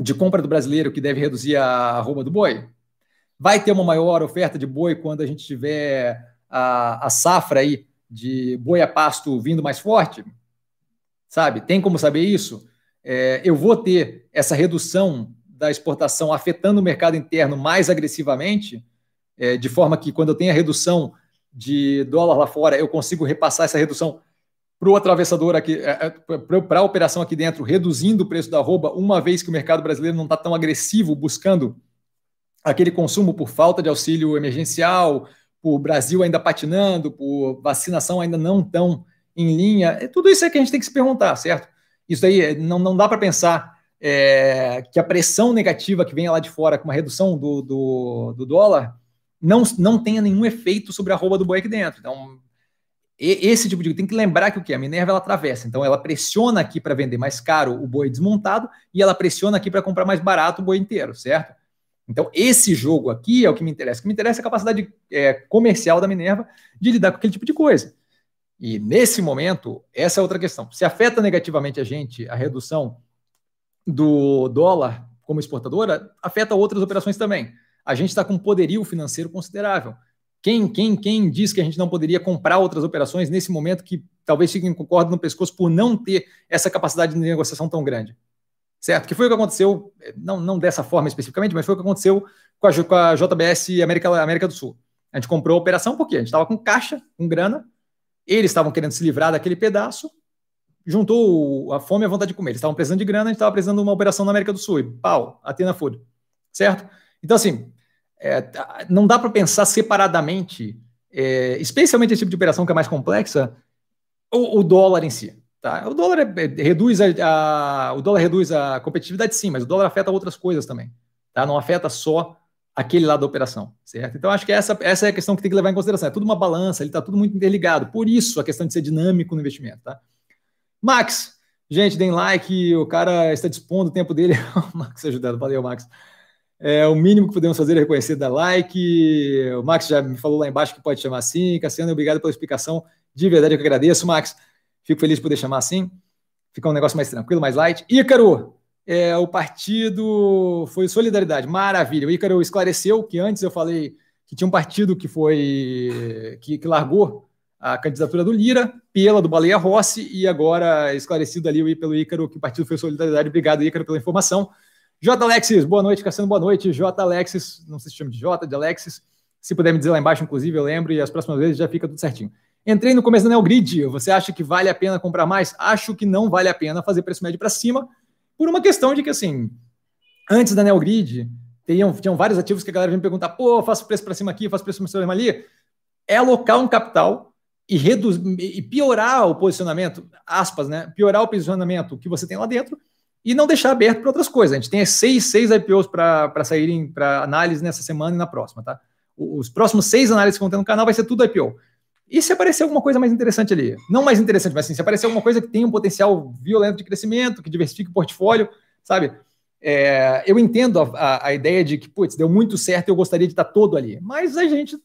de compra do brasileiro que deve reduzir a rouba do boi? Vai ter uma maior oferta de boi quando a gente tiver a, a safra aí de boi a pasto vindo mais forte? Sabe? Tem como saber isso? É, eu vou ter essa redução da exportação afetando o mercado interno mais agressivamente, é, de forma que quando eu tenho a redução de dólar lá fora, eu consigo repassar essa redução para o atravessador aqui, é, é, para a operação aqui dentro, reduzindo o preço da arroba, uma vez que o mercado brasileiro não está tão agressivo buscando aquele consumo por falta de auxílio emergencial, por Brasil ainda patinando, por vacinação ainda não tão em linha. É tudo isso é que a gente tem que se perguntar, certo? Isso aí não, não dá para pensar é, que a pressão negativa que vem lá de fora com uma redução do, do, do dólar não, não tenha nenhum efeito sobre a roupa do boi aqui dentro. Então, esse tipo de tem que lembrar que o que a Minerva ela atravessa, então ela pressiona aqui para vender mais caro o boi desmontado e ela pressiona aqui para comprar mais barato o boi inteiro, certo? Então esse jogo aqui é o que me interessa. O que me interessa é a capacidade é, comercial da Minerva de lidar com aquele tipo de coisa. E nesse momento essa é outra questão. Se afeta negativamente a gente a redução do dólar como exportadora, afeta outras operações também. A gente está com um poderio financeiro considerável. Quem, quem, quem diz que a gente não poderia comprar outras operações nesse momento que talvez fiquem com corda no pescoço por não ter essa capacidade de negociação tão grande? Certo? Que foi o que aconteceu, não, não dessa forma especificamente, mas foi o que aconteceu com a, com a JBS América, América do Sul. A gente comprou a operação porque a gente estava com caixa, com grana, eles estavam querendo se livrar daquele pedaço, juntou a fome e a vontade de comer. Eles estavam precisando de grana, a gente estava precisando de uma operação na América do Sul. E pau, Atena Food. Certo? Então, assim, é, não dá para pensar separadamente, é, especialmente esse tipo de operação que é mais complexa, o, o dólar em si. Tá? O dólar é, é, reduz a, a, o dólar reduz a competitividade, sim, mas o dólar afeta outras coisas também. Tá? Não afeta só aquele lado da operação, certo? Então acho que essa, essa é a questão que tem que levar em consideração. É tudo uma balança, ele está tudo muito interligado. Por isso a questão de ser dinâmico no investimento, tá? Max, gente, deem like, o cara está dispondo o tempo dele. Max ajudando, valeu, Max. É, o mínimo que podemos fazer é reconhecer dar like. O Max já me falou lá embaixo que pode chamar assim. Cassiano, obrigado pela explicação. De verdade, eu que agradeço, Max. Fico feliz de poder chamar assim. Fica um negócio mais tranquilo, mais light. Ícaro, é, o partido foi Solidariedade. Maravilha. O Ícaro esclareceu que antes eu falei que tinha um partido que foi que, que largou a candidatura do Lira pela do Baleia Rossi e agora esclarecido ali pelo Ícaro que o partido foi Solidariedade. Obrigado, Ícaro, pela informação. J. Alexis, boa noite, Cassiano, boa noite. J. Alexis, não sei se chama de J, de Alexis. Se puder me dizer lá embaixo, inclusive, eu lembro, e as próximas vezes já fica tudo certinho. Entrei no começo da Neogrid. Você acha que vale a pena comprar mais? Acho que não vale a pena fazer preço médio para cima, por uma questão de que, assim, antes da Neogrid, tinham, tinham vários ativos que a galera vinha me perguntar: pô, faço preço para cima aqui, faço preço para cima ali. É alocar um capital e, reduz, e piorar o posicionamento, aspas, né? Piorar o posicionamento que você tem lá dentro e não deixar aberto para outras coisas. A gente tem seis, seis IPOs para saírem para análise nessa semana e na próxima, tá? Os próximos seis análises que vão ter no canal vai ser tudo IPO. E se aparecer alguma coisa mais interessante ali? Não mais interessante, mas assim, se aparecer alguma coisa que tem um potencial violento de crescimento, que diversifique o portfólio, sabe? É, eu entendo a, a, a, ideia de que, putz, deu muito certo eu gostaria de estar todo ali. Mas a gente.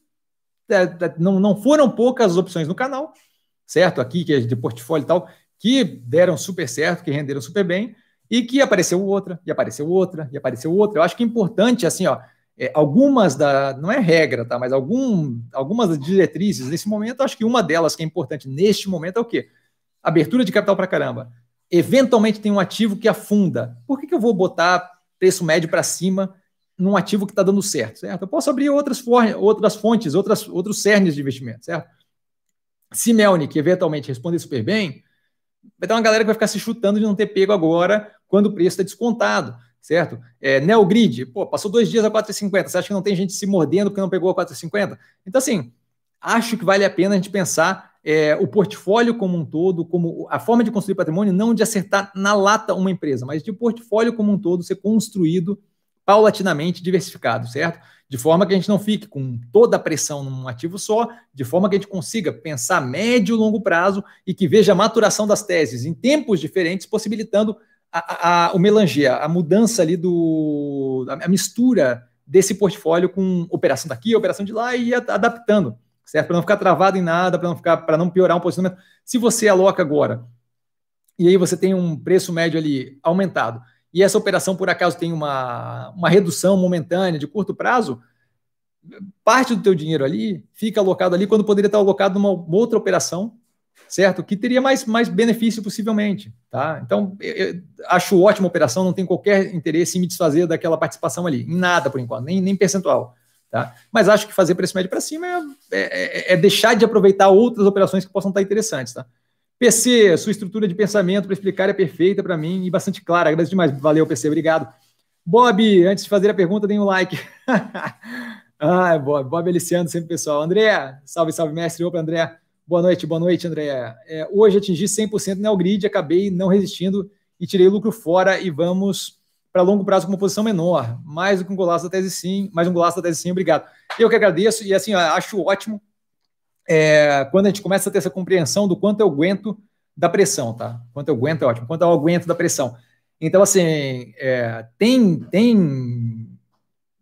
É, é, não, não foram poucas opções no canal, certo? Aqui, que é de portfólio e tal, que deram super certo, que renderam super bem e que apareceu outra, e apareceu outra, e apareceu outra. Eu acho que é importante, assim, ó, é, algumas da. Não é regra, tá? Mas algum, algumas das diretrizes nesse momento, acho que uma delas que é importante neste momento é o quê? Abertura de capital para caramba. Eventualmente tem um ativo que afunda. Por que, que eu vou botar preço médio para cima num ativo que está dando certo, certo? Eu posso abrir outras, outras fontes, outras, outros cernes de investimento, certo? Se Melnick eventualmente responder super bem, vai ter uma galera que vai ficar se chutando de não ter pego agora quando o preço está descontado, certo? É, Neogrid, pô, passou dois dias a 4,50. Você acha que não tem gente se mordendo porque não pegou a 4,50? Então, assim, acho que vale a pena a gente pensar é, o portfólio como um todo, como a forma de construir patrimônio, não de acertar na lata uma empresa, mas de portfólio como um todo ser construído paulatinamente diversificado, certo? De forma que a gente não fique com toda a pressão num ativo só, de forma que a gente consiga pensar médio e longo prazo e que veja a maturação das teses em tempos diferentes, possibilitando a, a, o melanger, a mudança ali do. a, mistura desse portfólio com operação daqui, operação de lá e adaptando, certo? Para não ficar travado em nada, para não ficar, para não piorar um posicionamento. Se você aloca agora e aí você tem um preço médio ali aumentado e essa operação por acaso tem uma, uma redução momentânea de curto prazo, parte do teu dinheiro ali fica alocado ali quando poderia estar alocado numa outra operação, certo? Que teria mais, mais benefício possivelmente, tá? Então, eu, eu acho ótima operação, não tenho qualquer interesse em me desfazer daquela participação ali, em nada por enquanto, nem, nem percentual, tá? Mas acho que fazer preço médio para cima é, é, é, deixar de aproveitar outras operações que possam estar interessantes, tá? PC, sua estrutura de pensamento para explicar é perfeita para mim e bastante clara. Agradeço demais. Valeu, PC, obrigado. Bob, antes de fazer a pergunta, dê um like. ah, Bob, Bob Aliciano, sempre pessoal. André, salve, salve, mestre. Opa, André. Boa noite, boa noite, André. É, hoje atingi 100% no grid, acabei não resistindo e tirei lucro fora e vamos para longo prazo com uma posição menor, mais do que um golaço da tese sim, mais um golaço da tese sim, obrigado. Eu que agradeço e assim, acho ótimo é, quando a gente começa a ter essa compreensão do quanto eu aguento da pressão, tá? Quanto eu aguento é ótimo, quanto eu aguento da pressão. Então, assim, é, tem, tem,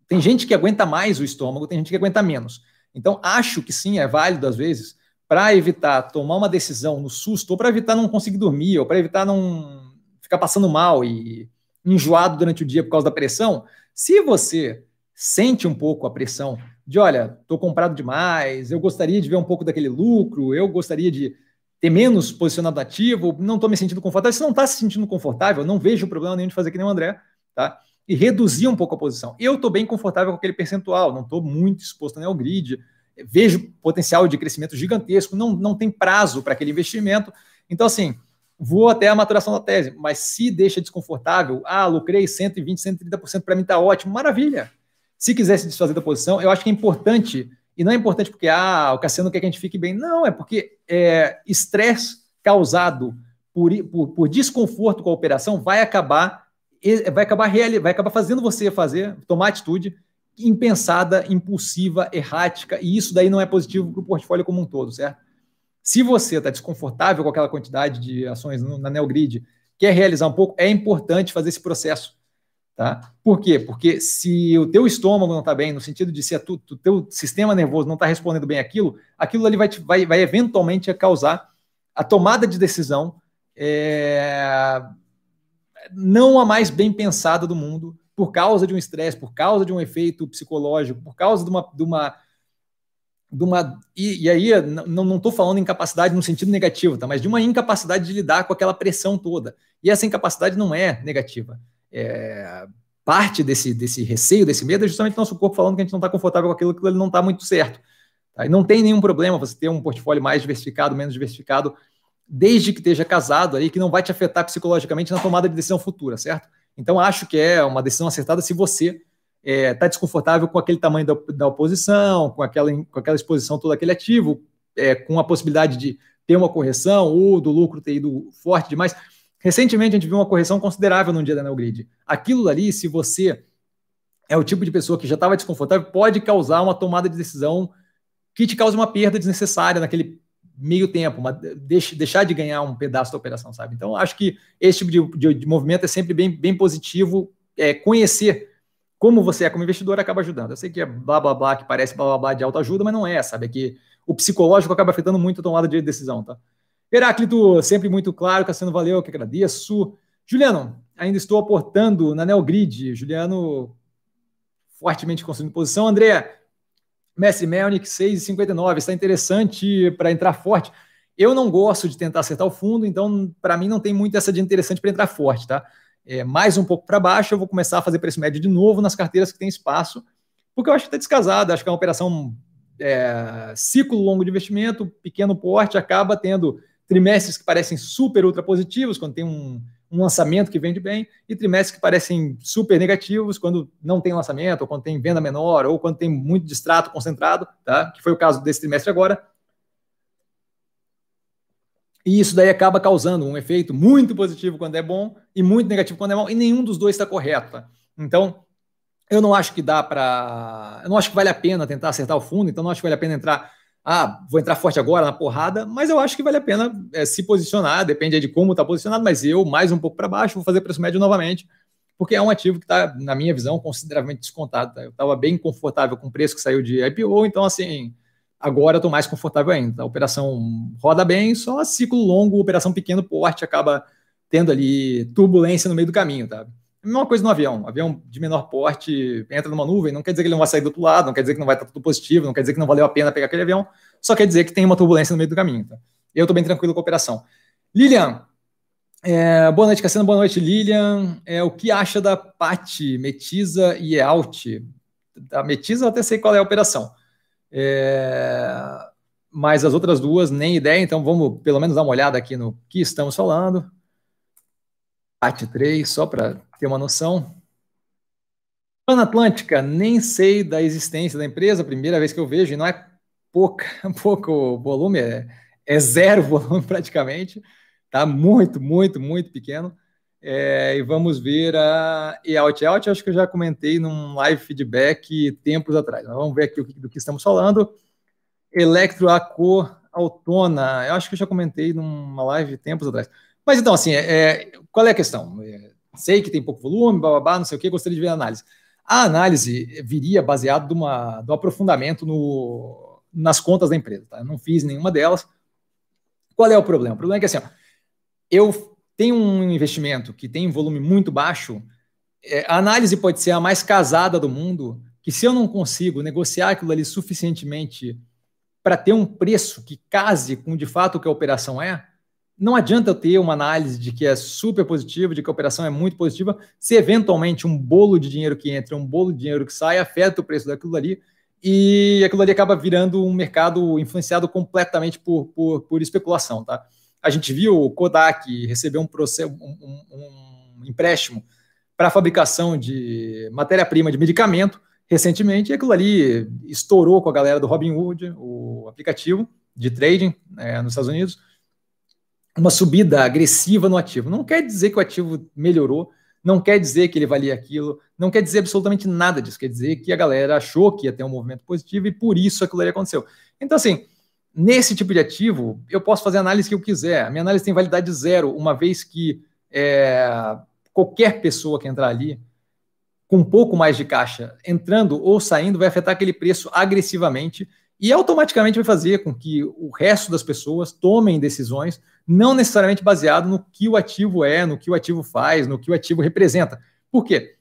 tem gente que aguenta mais o estômago, tem gente que aguenta menos. Então, acho que sim, é válido às vezes, para evitar tomar uma decisão no susto, ou para evitar não conseguir dormir, ou para evitar não ficar passando mal e enjoado durante o dia por causa da pressão, se você sente um pouco a pressão de, olha, estou comprado demais, eu gostaria de ver um pouco daquele lucro, eu gostaria de ter menos posicionado ativo, não estou me sentindo confortável. Se não está se sentindo confortável, não vejo problema nenhum de fazer que nem o André, tá? E reduzir um pouco a posição. Eu estou bem confortável com aquele percentual, não estou muito exposto ao grid, vejo potencial de crescimento gigantesco, não, não tem prazo para aquele investimento. Então, assim, vou até a maturação da tese, mas se deixa desconfortável, ah, lucrei 120, 130%, para mim está ótimo, maravilha. Se quiser se desfazer da posição, eu acho que é importante, e não é importante porque ah, o Cassiano quer que a gente fique bem, não, é porque é, estresse causado por, por, por, desconforto com a operação vai acabar vai acabar real, vai acabar fazendo você fazer tomar atitude impensada, impulsiva, errática, e isso daí não é positivo para o portfólio como um todo, certo? Se você está desconfortável com aquela quantidade de ações na NeoGrid, quer realizar um pouco, é importante fazer esse processo. Tá? Por quê? Porque se o teu estômago não está bem, no sentido de se o teu sistema nervoso não está respondendo bem aquilo, aquilo ali vai, te, vai, vai eventualmente causar a tomada de decisão é, não a mais bem pensada do mundo, por causa de um estresse, por causa de um efeito psicológico, por causa de uma, de uma de uma. E, e aí, não estou falando incapacidade no sentido negativo, tá? mas de uma incapacidade de lidar com aquela pressão toda. E essa incapacidade não é negativa. É, parte desse, desse receio, desse medo, é justamente nosso corpo falando que a gente não está confortável com aquilo, que ele não está muito certo. Tá? E não tem nenhum problema você ter um portfólio mais diversificado, menos diversificado, desde que esteja casado aí, que não vai te afetar psicologicamente na tomada de decisão futura, certo? Então, acho que é uma decisão acertada se você está é, tá desconfortável com aquele tamanho da, da, oposição, com aquela, com aquela exposição todo aquele ativo, é, com a possibilidade de ter uma correção ou do lucro ter ido forte demais. Recentemente a gente viu uma correção considerável no dia da NeoGrid. Aquilo ali, se você é o tipo de pessoa que já estava desconfortável, pode causar uma tomada de decisão que te cause uma perda desnecessária naquele meio tempo, uma, deixar de ganhar um pedaço da operação, sabe? Então, acho que esse tipo de, de, de movimento é sempre bem, bem positivo. É, conhecer como você é como investidor acaba ajudando. Eu sei que é blá blá blá, que parece blá blá blá de autoajuda, mas não é, sabe? É que o psicológico acaba afetando muito a tomada de decisão, tá? Heráclito, sempre muito claro, Cassiano, valeu, que agradeço. Juliano, ainda estou aportando na Neogrid. Juliano, fortemente construindo posição. André, Messi Melnick, 6,59, está interessante para entrar forte. Eu não gosto de tentar acertar o fundo, então para mim não tem muito essa de interessante para entrar forte, tá? é, mais um pouco para baixo, eu vou começar a fazer preço médio de novo nas carteiras que tem espaço, porque eu acho que está descasado, acho que é uma operação é, ciclo longo de investimento, pequeno porte, acaba tendo trimestres que parecem super ultra positivos, quando tem um, um lançamento que vende bem, e trimestres que parecem super negativos quando não tem lançamento, ou quando tem venda menor, ou quando tem muito distrato concentrado, tá? que foi o caso desse trimestre agora. E isso daí acaba causando um efeito muito positivo quando é bom e muito negativo quando é mal, e nenhum dos dois está correto. Tá? Então, eu não acho que dá para. Eu não acho que vale a pena tentar acertar o fundo, então não acho que vale a pena entrar. Ah, vou entrar forte agora na porrada, mas eu acho que vale a pena é, se posicionar, depende de como está posicionado, mas eu, mais um pouco para baixo, vou fazer preço médio novamente, porque é um ativo que está, na minha visão, consideravelmente descontado. Tá? Eu estava bem confortável com o preço que saiu de IPO, então, assim, Agora estou mais confortável ainda. A operação roda bem, só ciclo longo, operação pequeno porte acaba tendo ali turbulência no meio do caminho, tá? A mesma coisa no avião. Avião de menor porte entra numa nuvem, não quer dizer que ele não vai sair do outro lado, não quer dizer que não vai estar tudo positivo, não quer dizer que não valeu a pena pegar aquele avião, só quer dizer que tem uma turbulência no meio do caminho. Tá? Eu estou bem tranquilo com a operação. Lilian, é, boa noite, Cassiano. Boa noite, Lilian. É, o que acha da PAT, Metiza e EALT? Da Metiza eu até sei qual é a operação. É, mas as outras duas, nem ideia, então vamos pelo menos dar uma olhada aqui no que estamos falando. Parte 3, só para ter uma noção. Atlântica, nem sei da existência da empresa, primeira vez que eu vejo, e não é pouca, pouco volume, é, é zero volume praticamente, tá? Muito, muito, muito pequeno. É, e vamos ver a E-Out Out, acho que eu já comentei num live feedback tempos atrás. Mas vamos ver aqui do que estamos falando. Electro Aco Autona, eu acho que eu já comentei numa live tempos atrás. Mas então, assim, é, é qual é a questão? É, sei que tem pouco volume, bababá, não sei o que, gostaria de ver a análise. A análise viria baseado de, uma, um aprofundamento no, nas contas da empresa. Tá? Eu não fiz nenhuma delas. Qual é o problema? O problema é que assim, ó, eu tenho um investimento que tem um volume muito baixo, é, a análise pode ser a mais casada do mundo, que se eu não consigo negociar aquilo ali suficientemente para ter um preço que case com de fato o que a operação é, não adianta eu ter uma análise de que é super positivo, de que a operação é muito positiva, se eventualmente um bolo de dinheiro que entra, um bolo de dinheiro que sai, afeta o preço daquilo ali, e aquilo ali acaba virando um mercado influenciado completamente por, por, por especulação, tá? A gente viu o Kodak receber um, processo, um, um, um empréstimo para a fabricação de matéria-prima de medicamento recentemente, e aquilo ali estourou com a galera do Robinhood, o aplicativo de trading né, nos Estados Unidos, uma subida agressiva no ativo. Não quer dizer que o ativo melhorou, não quer dizer que ele valia aquilo, não quer dizer absolutamente nada disso. Quer dizer que a galera achou que ia ter um movimento positivo e por isso aquilo ali aconteceu. Então, assim, nesse tipo de ativo, eu posso fazer a análise que eu quiser. A minha análise tem validade zero, uma vez que é, qualquer pessoa que entrar ali com um pouco mais de caixa entrando ou saindo vai afetar aquele preço agressivamente e automaticamente vai fazer com que o resto das pessoas tomem decisões não necessariamente baseado no que o ativo é, no que o ativo faz, no que o ativo representa. Por quê?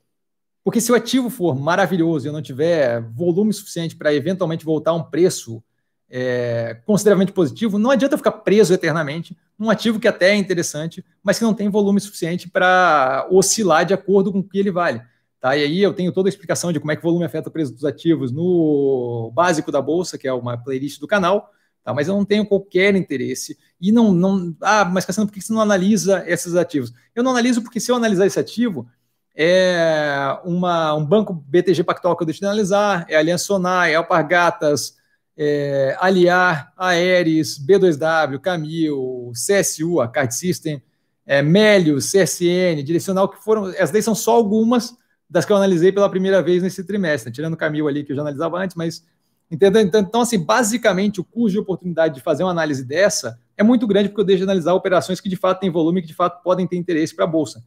Porque se o ativo for maravilhoso e eu não tiver volume suficiente para eventualmente voltar a um preço é, consideravelmente positivo, não adianta ficar preso eternamente num ativo que até é interessante, mas que não tem volume suficiente para oscilar de acordo com o que ele vale. Tá? E aí eu tenho toda a explicação de como é que o volume afeta o preço dos ativos no básico da Bolsa, que é uma playlist do canal, tá? mas eu não tenho qualquer interesse. E não. não ah, mas Cassiano, por que você não analisa esses ativos? Eu não analiso porque se eu analisar esse ativo, é uma, um banco BTG Pactual que eu deixo de analisar, é Aliança Sonai, é Alpargatas, é Aliar, Aeres, B2W, Camil, CSU, a Card System, é, Melios, CSN, Direcional, que foram. Essas daí são só algumas das que eu analisei pela primeira vez nesse trimestre, tirando o Camil ali, que eu já analisava antes, mas. Entendeu? Então, então, assim, basicamente, o custo de oportunidade de fazer uma análise dessa é muito grande, porque eu deixo de analisar operações que de fato têm volume, que de fato podem ter interesse para a Bolsa.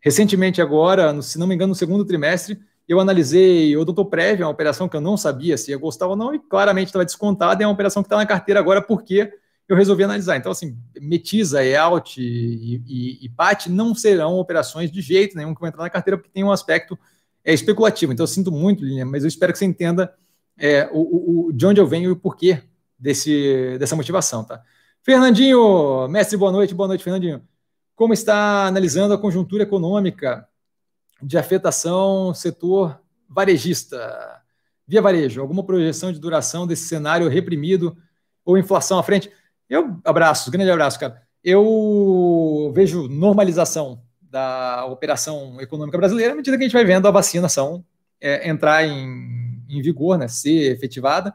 Recentemente, agora, no, se não me engano, no segundo trimestre, eu analisei o Doutor Prévio, uma operação que eu não sabia se ia gostar ou não, e claramente estava descontada, é uma operação que está na carteira agora porque eu resolvi analisar. Então, assim, Metiza, EALT e, e, e PAT não serão operações de jeito nenhum que vão entrar na carteira, porque tem um aspecto é, especulativo. Então, eu sinto muito, Linha, mas eu espero que você entenda é, o, o, de onde eu venho e o porquê desse, dessa motivação, tá? Fernandinho, mestre, boa noite, boa noite, Fernandinho. Como está analisando a conjuntura econômica de afetação setor varejista? Via varejo, alguma projeção de duração desse cenário reprimido ou inflação à frente? Eu abraço, grande abraço, cara. Eu vejo normalização da operação econômica brasileira à medida que a gente vai vendo a vacinação é, entrar em, em vigor, né, ser efetivada.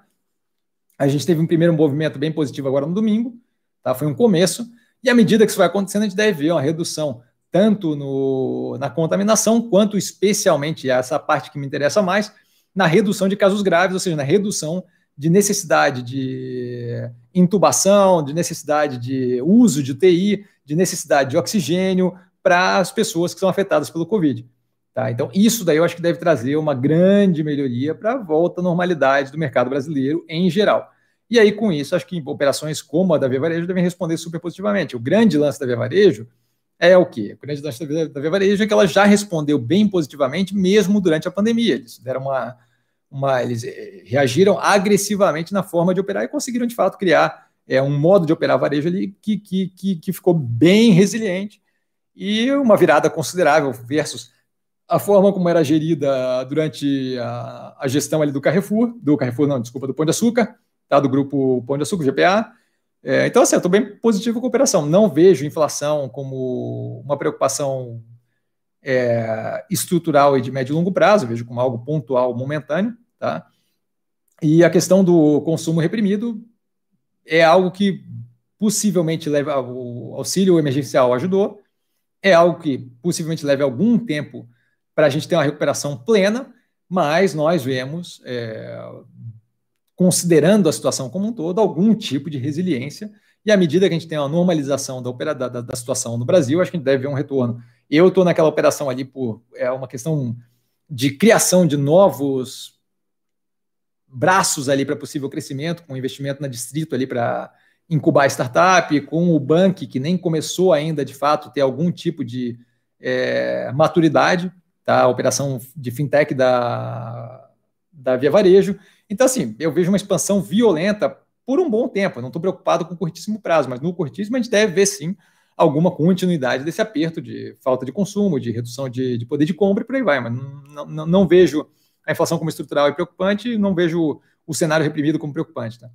A gente teve um primeiro movimento bem positivo agora no domingo, tá? Foi um começo. E à medida que isso vai acontecendo, a gente deve ver uma redução tanto no, na contaminação, quanto especialmente essa parte que me interessa mais, na redução de casos graves, ou seja, na redução de necessidade de intubação, de necessidade de uso de UTI, de necessidade de oxigênio para as pessoas que são afetadas pelo Covid. Tá? Então, isso daí eu acho que deve trazer uma grande melhoria para a volta à normalidade do mercado brasileiro em geral. E aí, com isso, acho que operações como a da Via Varejo devem responder super positivamente. O grande lance da Via Varejo é o quê? O grande lance da Via Varejo é que ela já respondeu bem positivamente, mesmo durante a pandemia. Eles deram uma uma, eles eh, reagiram agressivamente na forma de operar e conseguiram, de fato, criar é, um modo de operar varejo ali que, que, que, que ficou bem resiliente e uma virada considerável versus a forma como era gerida durante a, a, gestão ali do Carrefour, do Carrefour, não, desculpa, do Pão de Açúcar, tá, do grupo Pão de Açúcar, GPA. É, então, assim, eu estou bem positivo com a operação. Não vejo inflação como uma preocupação é, estrutural e de médio e longo prazo, vejo como algo pontual, momentâneo. Tá? E a questão do consumo reprimido é algo que possivelmente leva o auxílio emergencial ajudou, É algo que possivelmente leve algum tempo para a gente ter uma recuperação plena, mas nós vemos, é, considerando a situação como um todo, algum tipo de resiliência. E à medida que a gente tem uma normalização da, da, da situação no Brasil, acho que a gente deve ver um retorno. Eu estou naquela operação ali por é uma questão de criação de novos braços ali para possível crescimento, com investimento na Distrito ali para incubar startup, com o Bank, que nem começou ainda, de fato, ter algum tipo de é, maturidade, tá? a operação de fintech da, da Via Varejo. Então, assim, eu vejo uma expansão violenta por um bom tempo. Eu não estou preocupado com curtíssimo prazo, mas no curtíssimo a gente deve ver, sim, alguma continuidade desse aperto de falta de consumo, de redução de, de poder de compra e por aí vai. Mas não, não, não vejo a inflação como estrutural e preocupante, não vejo o cenário reprimido como preocupante. Tá?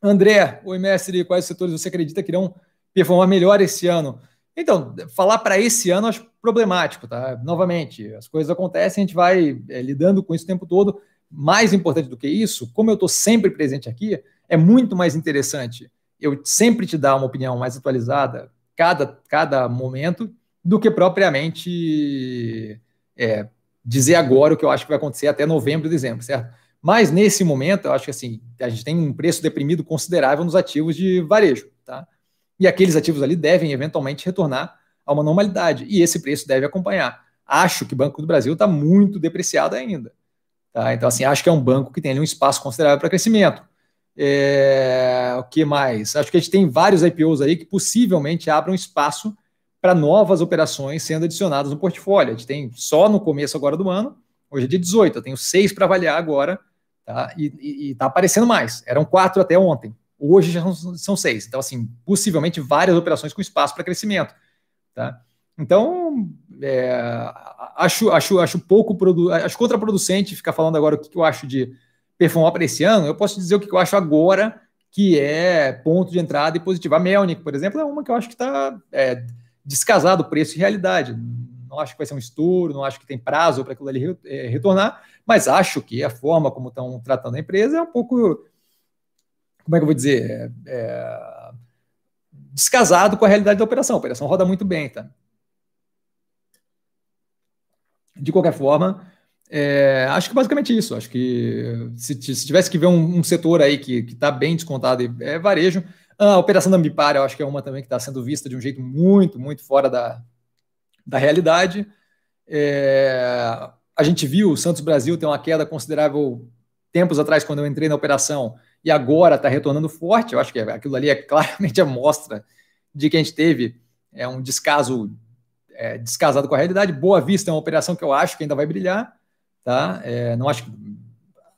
André, oi mestre, quais setores você acredita que irão performar melhor esse ano? Então, falar para esse ano acho problemático, tá? Novamente, as coisas acontecem, a gente vai é, lidando com isso o tempo todo. Mais importante do que isso, como eu estou sempre presente aqui, é muito mais interessante eu sempre te dar uma opinião mais atualizada cada, cada momento do que propriamente é, dizer agora o que eu acho que vai acontecer até novembro, dezembro, certo? Mas nesse momento, eu acho que assim, a gente tem um preço deprimido considerável nos ativos de varejo, tá? E aqueles ativos ali devem eventualmente retornar a uma normalidade, e esse preço deve acompanhar. Acho que o Banco do Brasil está muito depreciado ainda. Tá? Então, assim, acho que é um banco que tem ali um espaço considerável para crescimento. É, o que mais? Acho que a gente tem vários IPOs aí que possivelmente abram espaço para novas operações sendo adicionadas no portfólio. A gente tem só no começo agora do ano, hoje é dia 18, eu tenho seis para avaliar agora, tá? E está aparecendo mais. Eram quatro até ontem. Hoje já são, seis. Então, assim, possivelmente várias operações com espaço para crescimento. Tá? Então, é, acho, acho, acho pouco acho contraproducente ficar falando agora o que, eu acho de performar para esse ano, eu posso dizer o que eu acho agora que é ponto de entrada e positivo. A Melnick, por exemplo, é uma que eu acho que está é, descasado preço e realidade. Não acho que vai ser um estouro, não acho que tem prazo para aquilo ali é, retornar, mas acho que a forma como estão tratando a empresa é um pouco, como é que eu vou dizer, é, é, descasado com a realidade da operação. A operação roda muito bem, tá? De qualquer forma, é, acho que basicamente isso. Acho que se, se tivesse que ver um, um setor aí que está bem descontado, é varejo. A operação da Ambipar, eu acho que é uma também que está sendo vista de um jeito muito, muito fora da, da realidade. É, a gente viu o Santos Brasil ter uma queda considerável tempos atrás, quando eu entrei na operação, e agora está retornando forte. Eu acho que aquilo ali é claramente a mostra de que a gente teve é, um descaso é, descasado com a realidade. Boa Vista é uma operação que eu acho que ainda vai brilhar tá? É, não acho que,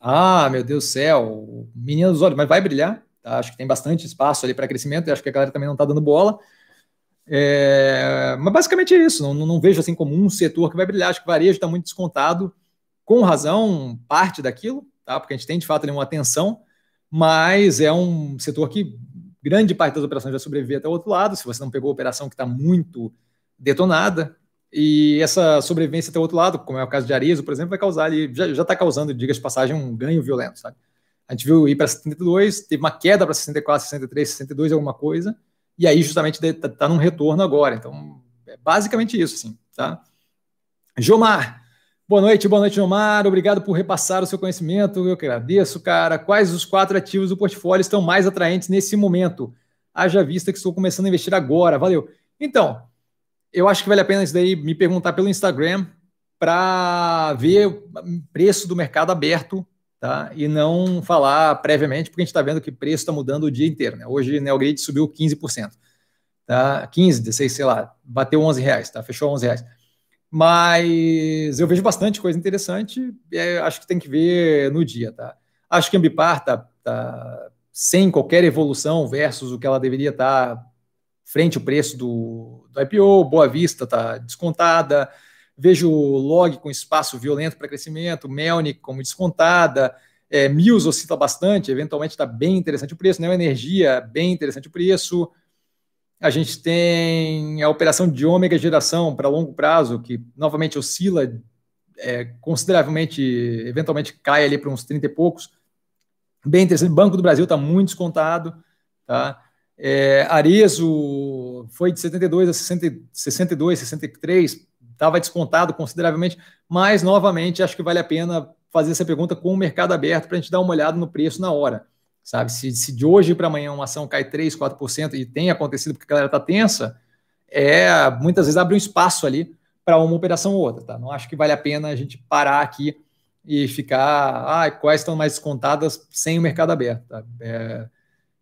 ah, meu Deus do céu, menina dos olhos, mas vai brilhar, tá? Acho que tem bastante espaço ali para crescimento e acho que a galera também não está dando bola. É, mas basicamente é isso, não, não, vejo assim como um setor que vai brilhar, acho que varejo está muito descontado, com razão, parte daquilo, tá? Porque a gente tem de fato ali uma atenção, mas é um setor que grande parte das operações vai sobreviver até o outro lado, se você não pegou a operação que está muito detonada, e essa sobrevivência até o outro lado, como é o caso de Arizo, por exemplo, vai causar ali, já está causando, diga-se de passagem, um ganho violento, sabe? A gente viu ir para 72, teve uma queda para 64, 63, 62, alguma coisa, e aí justamente está tá num retorno agora. Então, é basicamente isso, assim, tá? Jomar, boa noite, boa noite, Jomar. Obrigado por repassar o seu conhecimento. Eu agradeço, cara. Quais os quatro ativos do portfólio estão mais atraentes nesse momento? Haja vista que estou começando a investir agora. Valeu. Então, eu acho que vale a pena isso daí me perguntar pelo Instagram para ver o preço do mercado aberto, tá? E não falar previamente, porque a gente está vendo que o preço está mudando o dia inteiro, né? Hoje o Neogrid subiu 15%, tá? 15, 16, sei lá, bateu 11 reais, tá? Fechou 11 reais. Mas eu vejo bastante coisa interessante, é, acho que tem que ver no dia, tá? Acho que a Ambipar tá, tá sem qualquer evolução versus o que ela deveria estar tá frente ao preço do, do IPO, Boa Vista está descontada, vejo Log com espaço violento para crescimento, Melnick como descontada, é, Mills oscila bastante, eventualmente está bem interessante o preço, Neo Energia, bem interessante o preço. A gente tem a operação de ômega geração para longo prazo, que novamente oscila é, consideravelmente, eventualmente cai ali para uns 30 e poucos. Bem interessante. Banco do Brasil está muito descontado. Tá? É, Arezo foi de 72 a 60, 62, 63, estava descontado consideravelmente, mas novamente acho que vale a pena fazer essa pergunta com o mercado aberto para a gente dar uma olhada no preço na hora. Sabe, se, se de hoje para amanhã uma ação cai 3, 4% e tem acontecido porque a galera está tensa, é, muitas vezes abre um espaço ali para uma operação ou outra. Tá? Não acho que vale a pena a gente parar aqui e ficar, ah, quais estão mais descontadas sem o mercado aberto. Tá? É,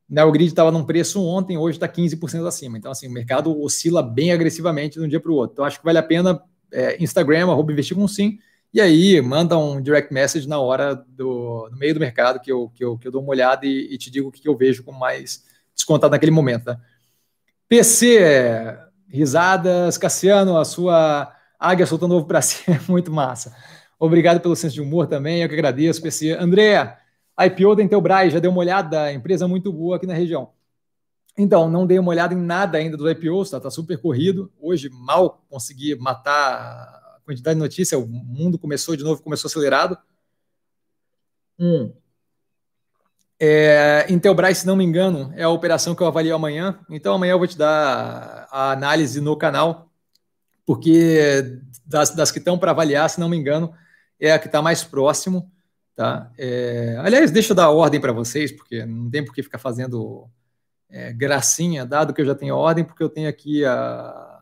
Neogrid estava num preço ontem, hoje está 15% acima. Então, assim, o mercado oscila bem agressivamente de um dia para o outro. Então, acho que vale a pena é, Instagram, arroba investir com sim, e aí manda um direct message na hora do no meio do mercado que eu, que eu, que eu dou uma olhada e, e te digo o que eu vejo com mais descontado naquele momento. Tá? PC, risadas, Cassiano, a sua águia soltando ovo para cima, muito massa. Obrigado pelo senso de humor também, eu que agradeço, PC. André, IPO da Intelbras, já deu uma olhada, empresa muito boa aqui na região. Então, não dei uma olhada em nada ainda dos IPOs, tá, tá super corrido. Hoje, mal consegui matar a quantidade de notícia, o mundo começou de novo, começou acelerado. Hum. É, Intelbras, se não me engano, é a operação que eu avalio amanhã. Então, amanhã eu vou te dar a análise no canal, porque das, das que estão para avaliar, se não me engano, é a que está mais próximo. Tá? É, aliás, deixa eu dar ordem para vocês, porque não tem por que ficar fazendo é, gracinha, dado que eu já tenho ordem, porque eu tenho aqui a,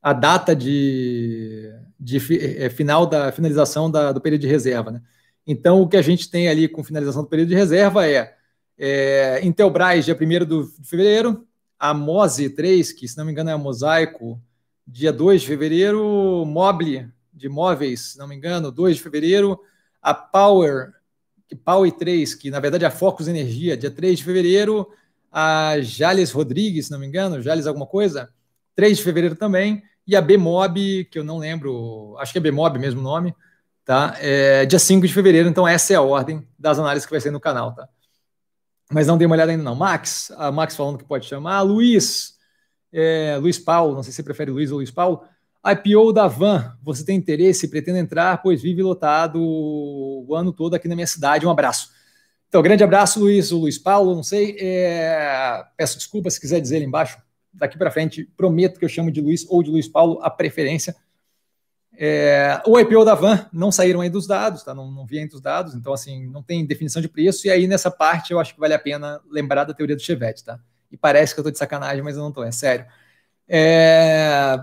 a data de, de é, final da finalização da, do período de reserva. Né? Então, o que a gente tem ali com finalização do período de reserva é, é Intelbras, dia 1 de fevereiro, a MOSE 3, que se não me engano é a Mosaico, dia 2 de fevereiro, Mobile de móveis, se não me engano, 2 de fevereiro, a Power, Power 3, que na verdade é a Focus Energia, dia 3 de fevereiro, a Jales Rodrigues, se não me engano, Jales alguma coisa, 3 de fevereiro também, e a Bmob, que eu não lembro, acho que é Bmob mesmo nome, tá? É, dia 5 de fevereiro, então essa é a ordem das análises que vai ser no canal, tá? Mas não dei uma olhada ainda não. Max, a Max falando que pode chamar, Luiz, é, Luiz Paulo, não sei se você prefere Luiz ou Luiz Paulo, IPO da Van, você tem interesse? Pretendo entrar, pois vive lotado o ano todo aqui na minha cidade. Um abraço. Então, grande abraço, Luiz, o Luiz Paulo, não sei. É... Peço desculpa se quiser dizer ali embaixo. Daqui para frente, prometo que eu chamo de Luiz ou de Luiz Paulo, a preferência. É... O IPO da Van não saíram ainda os dados, tá? Não, não vi ainda os dados, então, assim, não tem definição de preço. E aí, nessa parte, eu acho que vale a pena lembrar da teoria do Chevette, tá? E parece que eu estou de sacanagem, mas eu não estou, é sério. É...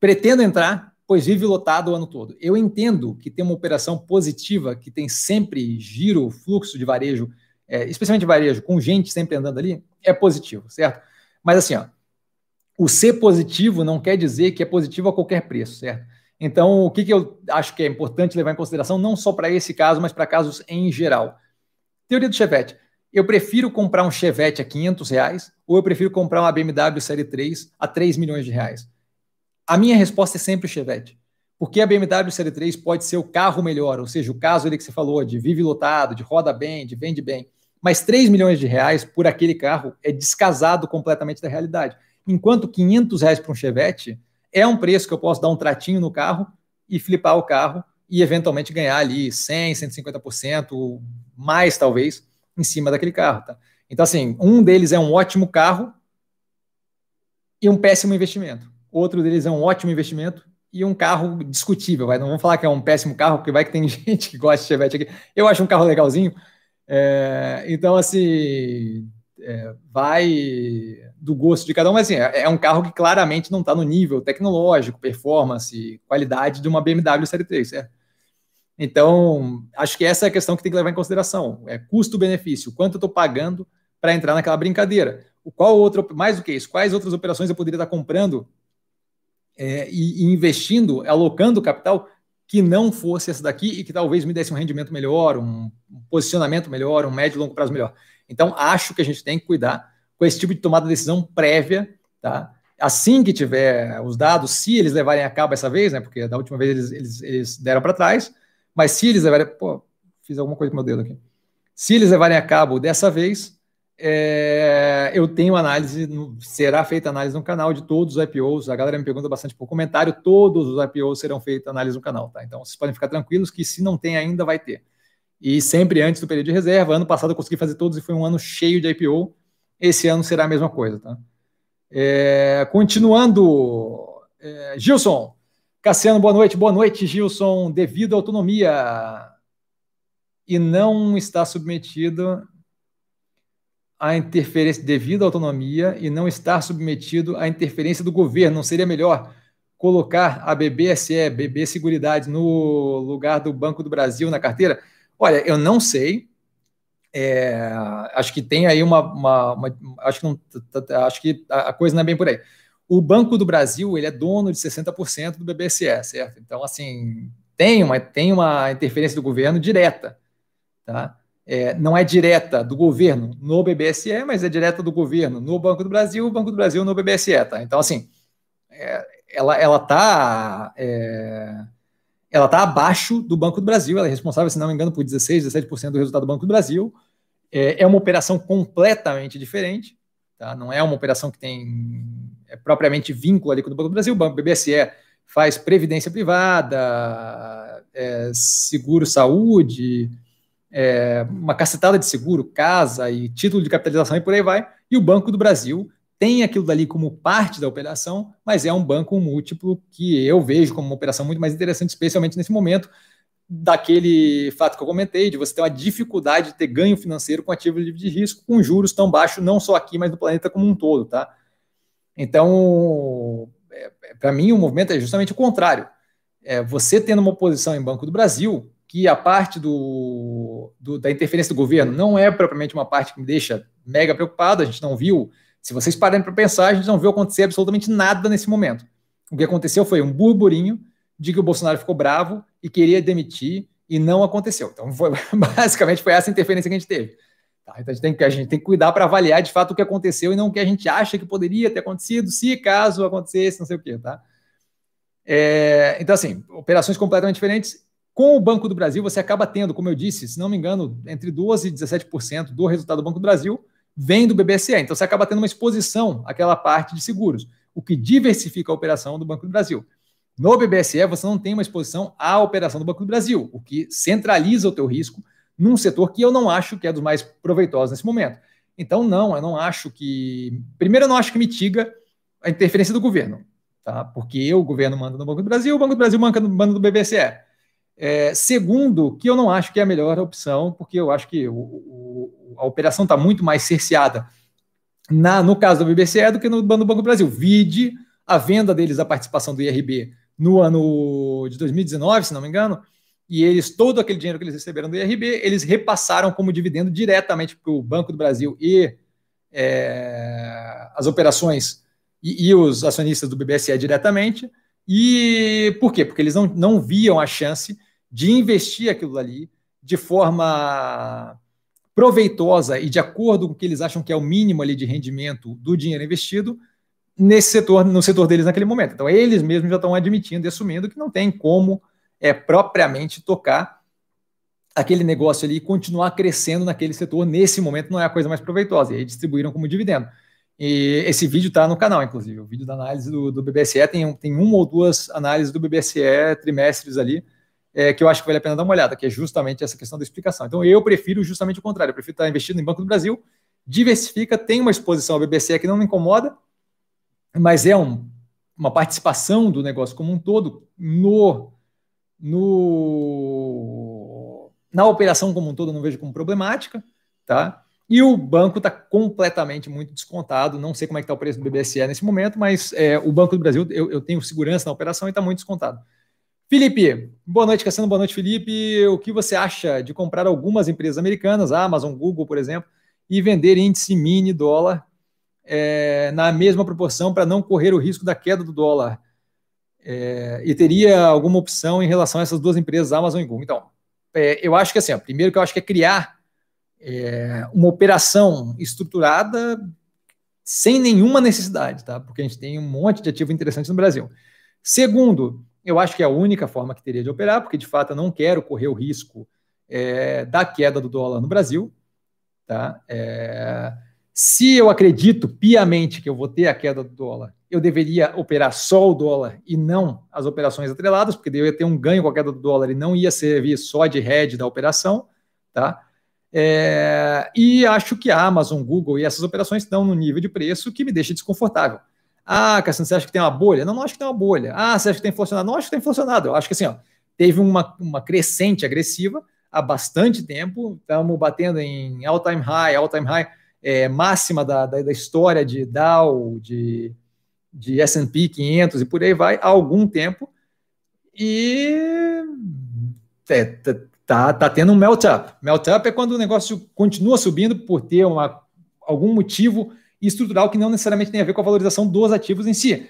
Pretendo entrar, pois vive lotado o ano todo. Eu entendo que tem uma operação positiva, que tem sempre giro, fluxo de varejo, é, especialmente varejo, com gente sempre andando ali, é positivo, certo? Mas assim, ó, o ser positivo não quer dizer que é positivo a qualquer preço, certo? Então, o que, que eu acho que é importante levar em consideração, não só para esse caso, mas para casos em geral. Teoria do Chevette. Eu prefiro comprar um Chevette a 500 reais ou eu prefiro comprar uma BMW Série 3 a 3 milhões de reais? A minha resposta é sempre Chevette. Porque a BMW Série 3 pode ser o carro melhor, ou seja, o caso ali que você falou de vive lotado, de roda bem, de vende bem. Mas 3 milhões de reais por aquele carro é descasado completamente da realidade. Enquanto 500 reais para um Chevette é um preço que eu posso dar um tratinho no carro e flipar o carro e eventualmente ganhar ali 100, 150%, mais talvez, em cima daquele carro. Tá? Então, assim, um deles é um ótimo carro e um péssimo investimento outro deles é um ótimo investimento e um carro discutível. Vai. Não vamos falar que é um péssimo carro, porque vai que tem gente que gosta de Chevette aqui. Eu acho um carro legalzinho. É, então, assim, é, vai do gosto de cada um, mas assim, é, é um carro que claramente não está no nível tecnológico, performance, qualidade de uma BMW Série 3, certo? Então, acho que essa é a questão que tem que levar em consideração. É custo-benefício, quanto eu estou pagando para entrar naquela brincadeira. O qual outro, mais do que isso, quais outras operações eu poderia estar comprando é, e, e, investindo, alocando capital que não fosse essa daqui e que talvez me desse um rendimento melhor, um, posicionamento melhor, um médio e longo prazo melhor. Então, acho que a gente tem que cuidar com esse tipo de tomada de decisão prévia, tá? Assim que tiver os dados, se eles levarem a cabo essa vez, né? Porque da última vez eles, eles, eles deram para trás, mas se eles levarem. Pô, fiz alguma coisa com meu dedo aqui. Se eles levarem a cabo dessa vez, é, eu tenho análise, será feita análise no canal de todos os IPOs. A galera me pergunta bastante por comentário, todos os IPOs serão feitos análise no canal, tá? Então vocês podem ficar tranquilos que se não tem ainda, vai ter. E sempre antes do período de reserva. Ano passado eu consegui fazer todos e foi um ano cheio de IPO. esse ano será a mesma coisa. Tá? É, continuando, é, Gilson, Cassiano, boa noite. Boa noite, Gilson. Devido à autonomia e não está submetido à interferência, devido à autonomia e não estar submetido à interferência do governo, não seria melhor colocar a BBSE, BB Seguridade, no lugar do Banco do Brasil na carteira? Olha, eu não sei. É, acho que tem aí uma, uma, uma, acho que não, acho que a coisa não é bem por aí. O Banco do Brasil ele é dono de 60% do BBSE, certo? Então assim tem uma tem uma interferência do governo direta, tá? É, não é direta do governo no BBSE, mas é direta do governo no Banco do Brasil, o Banco do Brasil no BBSE, tá? Então assim é, ela ela está é, ela está abaixo do Banco do Brasil, ela é responsável, se não me engano, por 16, 17% do resultado do Banco do Brasil. É, é, uma operação completamente diferente, tá? não é uma operação que tem é, propriamente vínculo ali com o Banco do Brasil. O Banco BBSE faz previdência privada, é, seguro saúde, é, uma cacetada de seguro, casa e título de capitalização e por aí vai. E o Banco do Brasil tem aquilo dali como parte da operação, mas é um banco múltiplo que eu vejo como uma operação muito mais interessante, especialmente nesse momento daquele fato que eu comentei, de você ter uma dificuldade de ter ganho financeiro com ativo livre de risco, com juros tão baixos, não só aqui, mas no planeta como um todo, tá? Então, é, é para mim, o movimento é justamente o contrário. É, você tendo uma posição em Banco do Brasil, que a parte do, do, da interferência do governo não é propriamente uma parte que me deixa mega preocupado, a gente não viu se vocês pararem para pensar, a gente não viu acontecer absolutamente nada nesse momento. O que aconteceu foi um burburinho de que o Bolsonaro ficou bravo e queria demitir e não aconteceu. Então, foi, basicamente, foi essa interferência que a gente teve. Tá? Então, a gente, tem que, a gente tem que cuidar para avaliar de fato o que aconteceu e não o que a gente acha que poderia ter acontecido, se caso acontecesse, não sei o quê. Tá? É, então, assim, operações completamente diferentes. Com o Banco do Brasil, você acaba tendo, como eu disse, se não me engano, entre 12% e 17% do resultado do Banco do Brasil vem do BBSE. Então você acaba tendo uma exposição àquela parte de seguros, o que diversifica a operação do Banco do Brasil. No BBSE, você não tem uma exposição à operação do Banco do Brasil, o que centraliza o teu risco num setor que eu não acho que é dos mais proveitosos nesse momento. Então, não, eu não acho que. Primeiro, eu não acho que mitiga a interferência do governo, tá? Porque o governo manda no Banco do Brasil, o Banco do Brasil manda no, BBSE. É, segundo, que eu não acho que é a melhor opção, porque eu acho que o, o, a operação está muito mais cerceada na, no caso do BBCE do que no, no Banco do Brasil. Vide a venda deles da participação do IRB no ano de 2019, se não me engano, e eles, todo aquele dinheiro que eles receberam do IRB, eles repassaram como dividendo diretamente para o Banco do Brasil e é, as operações e, e, os acionistas do BBSE diretamente. E por quê? Porque eles não, não viam a chance de investir aquilo ali de forma proveitosa e de acordo com o que eles acham que é o mínimo ali de rendimento do dinheiro investido nesse setor, no setor deles naquele momento. Então, eles mesmos já estão admitindo e assumindo que não tem como é, propriamente tocar aquele negócio ali e continuar crescendo naquele setor nesse momento não é a coisa mais proveitosa. E aí distribuíram como dividendo. E esse vídeo está no canal, inclusive. O vídeo da análise do, do BBSE tem, tem uma ou duas análises do BBSE trimestres ali é, que eu acho que vale a pena dar uma olhada, que é justamente essa questão da explicação. Então, eu prefiro justamente o contrário, eu prefiro estar investindo em Banco do Brasil, diversifica, tem uma exposição ao BBC que não me incomoda, mas é um, uma participação do negócio como um todo no, no na operação como um todo, não vejo como problemática, tá? E o banco está completamente muito descontado. Não sei como é que está o preço do BBSE nesse momento, mas é, o Banco do Brasil, eu, eu tenho segurança na operação e está muito descontado. Felipe, boa noite, Cassiano. Boa noite, Felipe. O que você acha de comprar algumas empresas americanas, Amazon, Google, por exemplo, e vender índice mini dólar é, na mesma proporção para não correr o risco da queda do dólar? É, e teria alguma opção em relação a essas duas empresas, Amazon e Google? Então, é, eu acho que assim, ó, primeiro que eu acho que é criar é, uma operação estruturada sem nenhuma necessidade, tá? Porque a gente tem um monte de ativo interessante no Brasil. Segundo, eu acho que é a única forma que teria de operar, porque de fato eu não quero correr o risco é, da queda do dólar no Brasil. Tá? É, se eu acredito piamente que eu vou ter a queda do dólar, eu deveria operar só o dólar e não as operações atreladas, porque eu ia ter um ganho com a queda do dólar e não ia servir só de hedge da operação. Tá? É, e acho que a Amazon, Google e essas operações estão no nível de preço que me deixa desconfortável. Ah, Cassiano, você acha que tem uma bolha? Não, não acho que tem uma bolha. Ah, você acha que tem inflacionado? Não acho que tem inflacionado. Eu acho que assim, ó, teve uma, uma crescente agressiva há bastante tempo. Estamos batendo em all-time high, all-time high é, máxima da, da, da, história de Dow, de, de S&P 500 e por aí vai, há algum tempo. E é, tá, tá, tá tendo um melt-up. Melt-up é quando o negócio continua subindo por ter uma, algum motivo estrutural que não necessariamente tem a ver com a valorização dos ativos em si.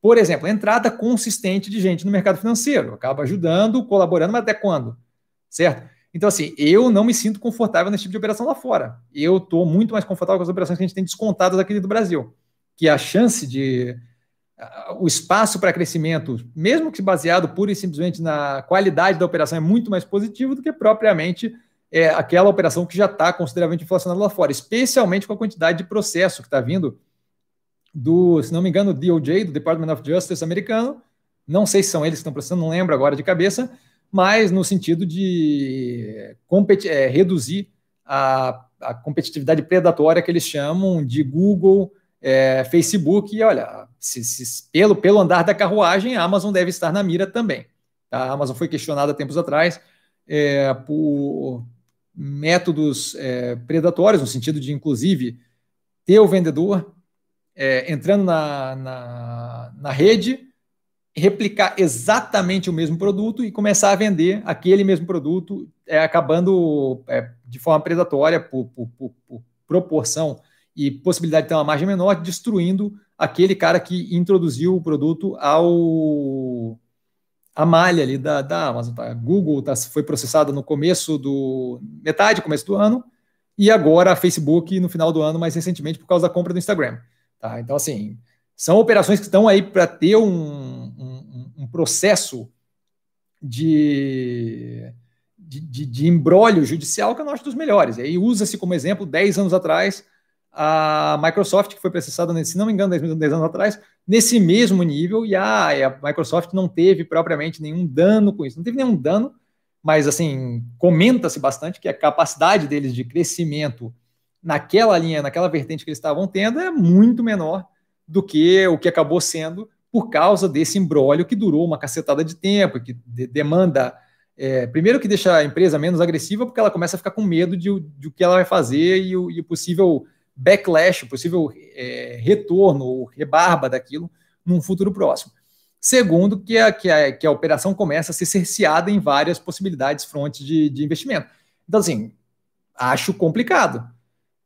Por exemplo, a entrada consistente de gente no mercado financeiro acaba ajudando, colaborando, mas até quando? Certo? Então, assim, eu não me sinto confortável nesse tipo de operação lá fora. Eu estou muito mais confortável com as operações que a gente tem descontadas aqui do Brasil. Que a chance de. Uh, o espaço para crescimento, mesmo que baseado pura e simplesmente na qualidade da operação, é muito mais positivo do que propriamente é, aquela operação que já está consideravelmente inflacionada lá fora, especialmente com a quantidade de processo que está vindo do, se não me engano, DOJ, do Department of Justice americano. Não sei se são eles que estão processando, não lembro agora de cabeça, mas no sentido de é, reduzir a, a, competitividade predatória que eles chamam de Google, é, Facebook. E olha, se, se, pelo, pelo andar da carruagem, a Amazon deve estar na mira também. Tá? A Amazon foi questionada tempos atrás é, por métodos é, predatórios, no sentido de, inclusive, ter o vendedor é, entrando na, na, na, rede, replicar exatamente o mesmo produto e começar a vender aquele mesmo produto, é, acabando é, de forma predatória, por, por, por, por, proporção e possibilidade de ter uma margem menor, destruindo aquele cara que introduziu o produto ao a malha ali da, da Amazon. Tá? Google tá, foi processada no começo do. metade, começo do ano, e agora a Facebook no final do ano, mais recentemente, por causa da compra do Instagram. Tá? Então, assim, são operações que estão aí para ter um, um, um processo de, de, de, de embrólio judicial que eu não acho dos melhores. E aí usa-se como exemplo, 10 anos atrás, a Microsoft, que foi processada, se não me engano, 10, 10 anos atrás, nesse mesmo nível, e a, a, Microsoft não teve propriamente nenhum dano com isso. Não teve nenhum dano, mas assim, comenta-se bastante que a capacidade deles de crescimento naquela linha, naquela vertente que eles estavam tendo, é muito menor do que o que acabou sendo por causa desse embrólio que durou uma cacetada de tempo, que de, demanda. É, primeiro que deixa a empresa menos agressiva, porque ela começa a ficar com medo de, de o que ela vai fazer e o, e o possível backlash, possível é, retorno ou rebarba daquilo num futuro próximo. Segundo, que a, que, a, que a operação começa a ser cerceada em várias possibilidades frontes de, de investimento. Então, assim, acho complicado.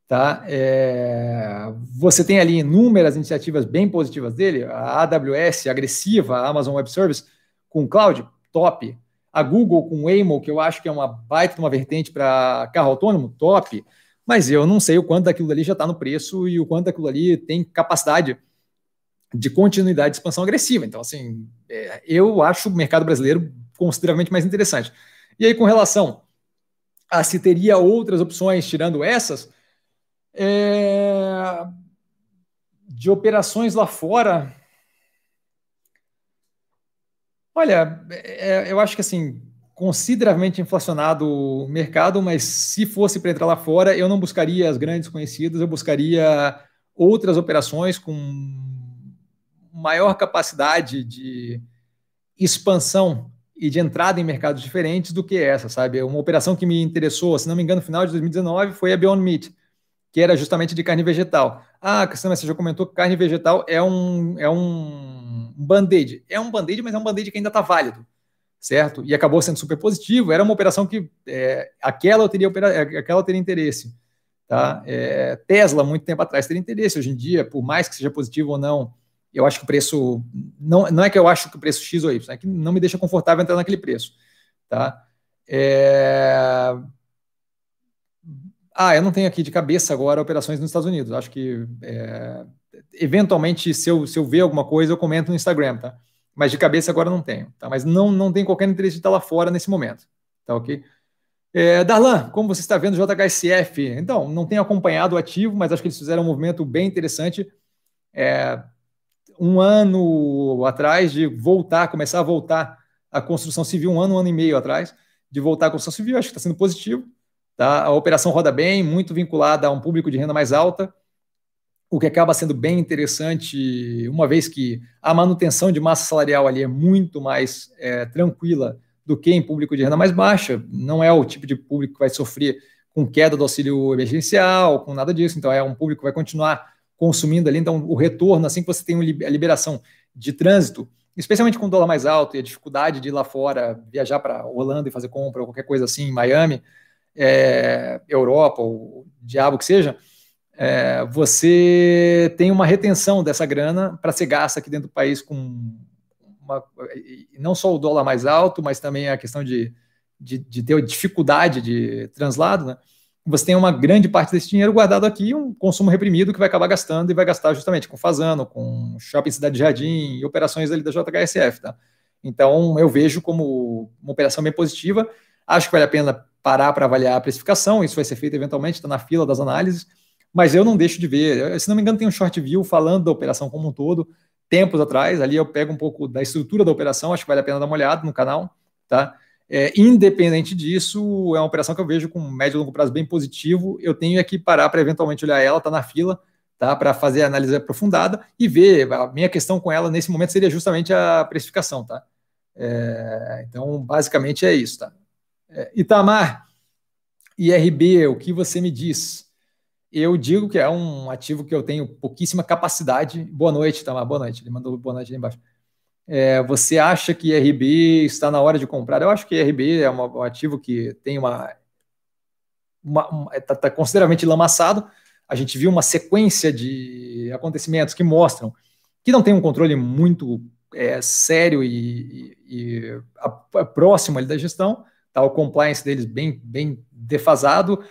Tá? É, você tem ali inúmeras iniciativas bem positivas dele, a AWS agressiva, a Amazon Web Service com cloud, top. A Google com Waymo, que eu acho que é uma baita uma vertente para carro autônomo, top mas eu não sei o quanto daquilo ali já está no preço e o quanto daquilo ali tem capacidade de continuidade de expansão agressiva. Então, assim, é, eu acho o mercado brasileiro consideravelmente mais interessante. E aí, com relação a se teria outras opções tirando essas, é, de operações lá fora. Olha, é, eu acho que assim, consideravelmente inflacionado o mercado, mas se fosse para entrar lá fora, eu não buscaria as grandes conhecidas, eu buscaria outras operações com maior capacidade de expansão e de entrada em mercados diferentes do que essa, sabe? Uma operação que me interessou, se não me engano, no final de 2019 foi a Beyond Meat, que era justamente de carne vegetal. Ah, Cassandra, você já comentou que carne vegetal é um, é um band-aid. É um band-aid, mas é um band-aid que ainda está válido certo? E acabou sendo super positivo. Era uma operação que é, aquela eu teria aquela eu teria interesse, tá? É, Tesla muito tempo atrás teria interesse. Hoje em dia, por mais que seja positivo ou não, eu acho que o preço não, não é que eu acho que o preço X ou Y, é que não me deixa confortável entrar naquele preço, tá? É... Ah, eu não tenho aqui de cabeça agora operações nos Estados Unidos. Acho que é... eventualmente, se eu, se eu ver alguma coisa, eu comento no Instagram, tá? Mas de cabeça agora não tenho, tá? Mas não, não tem qualquer interesse de estar lá fora nesse momento, tá ok? É, Darlan, como você está vendo o JHSF? Então, não tenho acompanhado o ativo, mas acho que eles fizeram um movimento bem interessante. É, um ano atrás de voltar, começar a voltar a construção civil, um ano, um ano e meio atrás, de voltar à construção civil, acho que está sendo positivo. Tá? A operação roda bem, muito vinculada a um público de renda mais alta, o que acaba sendo bem interessante, uma vez que a manutenção de massa salarial ali é muito mais é, tranquila do que em público de renda mais baixa. Não é o tipo de público que vai sofrer com queda do auxílio emergencial, com nada disso. Então, é um público que vai continuar consumindo ali. Então, o retorno, assim que você tem a liberação de trânsito, especialmente com o dólar mais alto e a dificuldade de ir lá fora, viajar para Holanda e fazer compra ou qualquer coisa assim, em Miami, é, Europa ou diabo que seja, é, você tem uma retenção dessa grana para ser gasta aqui dentro do país com uma, não só o dólar mais alto, mas também a questão de, de, de ter dificuldade de translado, né? você tem uma grande parte desse dinheiro guardado aqui, um consumo reprimido que vai acabar gastando e vai gastar justamente com Fazano, com Shopping Cidade Jardim e operações ali da JHSF, tá? Então, eu vejo como uma operação bem positiva. Acho que vale a pena parar para avaliar a precificação, isso vai ser feito eventualmente, está na fila das análises, mas eu não deixo de ver. Se não me engano, tem um short view falando da operação como um todo, tempos atrás, ali eu pego um pouco da estrutura da operação, acho que vale a pena dar uma olhada no canal, tá? É, independente disso, é uma operação que eu vejo com médio e longo prazo bem positivo. Eu tenho aqui parar para eventualmente olhar ela, tá na fila, tá? Para fazer a análise aprofundada e ver. A minha questão com ela nesse momento seria justamente a precificação, tá? É, então, basicamente é isso, tá? É, Itamar, IRB, o que você me diz? Eu digo que é um ativo que eu tenho pouquíssima capacidade. Boa noite, Itamar, boa noite. Ele mandou boa noite ali embaixo. É, você acha que IRB está na hora de comprar? Eu acho que IRB é um ativo que tem uma. Está tá consideravelmente lamaçado. A gente viu uma sequência de acontecimentos que mostram que não tem um controle muito é, sério e, e, e a, a próximo ali da gestão. Tá, o compliance deles bem, bem defasado.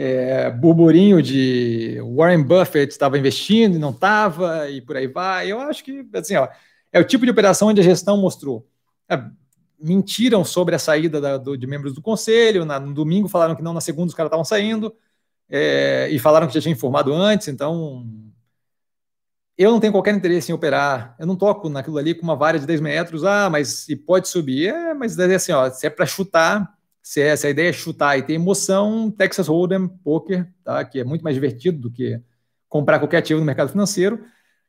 É, burburinho de Warren Buffett estava investindo e não estava, e por aí vai. Eu acho que, assim, ó, é o tipo de operação onde a gestão mostrou. É, mentiram sobre a saída da, do, de membros do conselho. Na, no domingo falaram que não, na segunda os caras estavam saindo. É, e falaram que já tinha informado antes. Então, eu não tenho qualquer interesse em operar. Eu não toco naquilo ali com uma vara de 10 metros. Ah, mas e pode subir. É, mas assim, ó, se é para chutar, se, é, se a ideia é chutar e ter emoção, Texas Hold'em, poker, tá? que é muito mais divertido do que comprar qualquer ativo no mercado financeiro.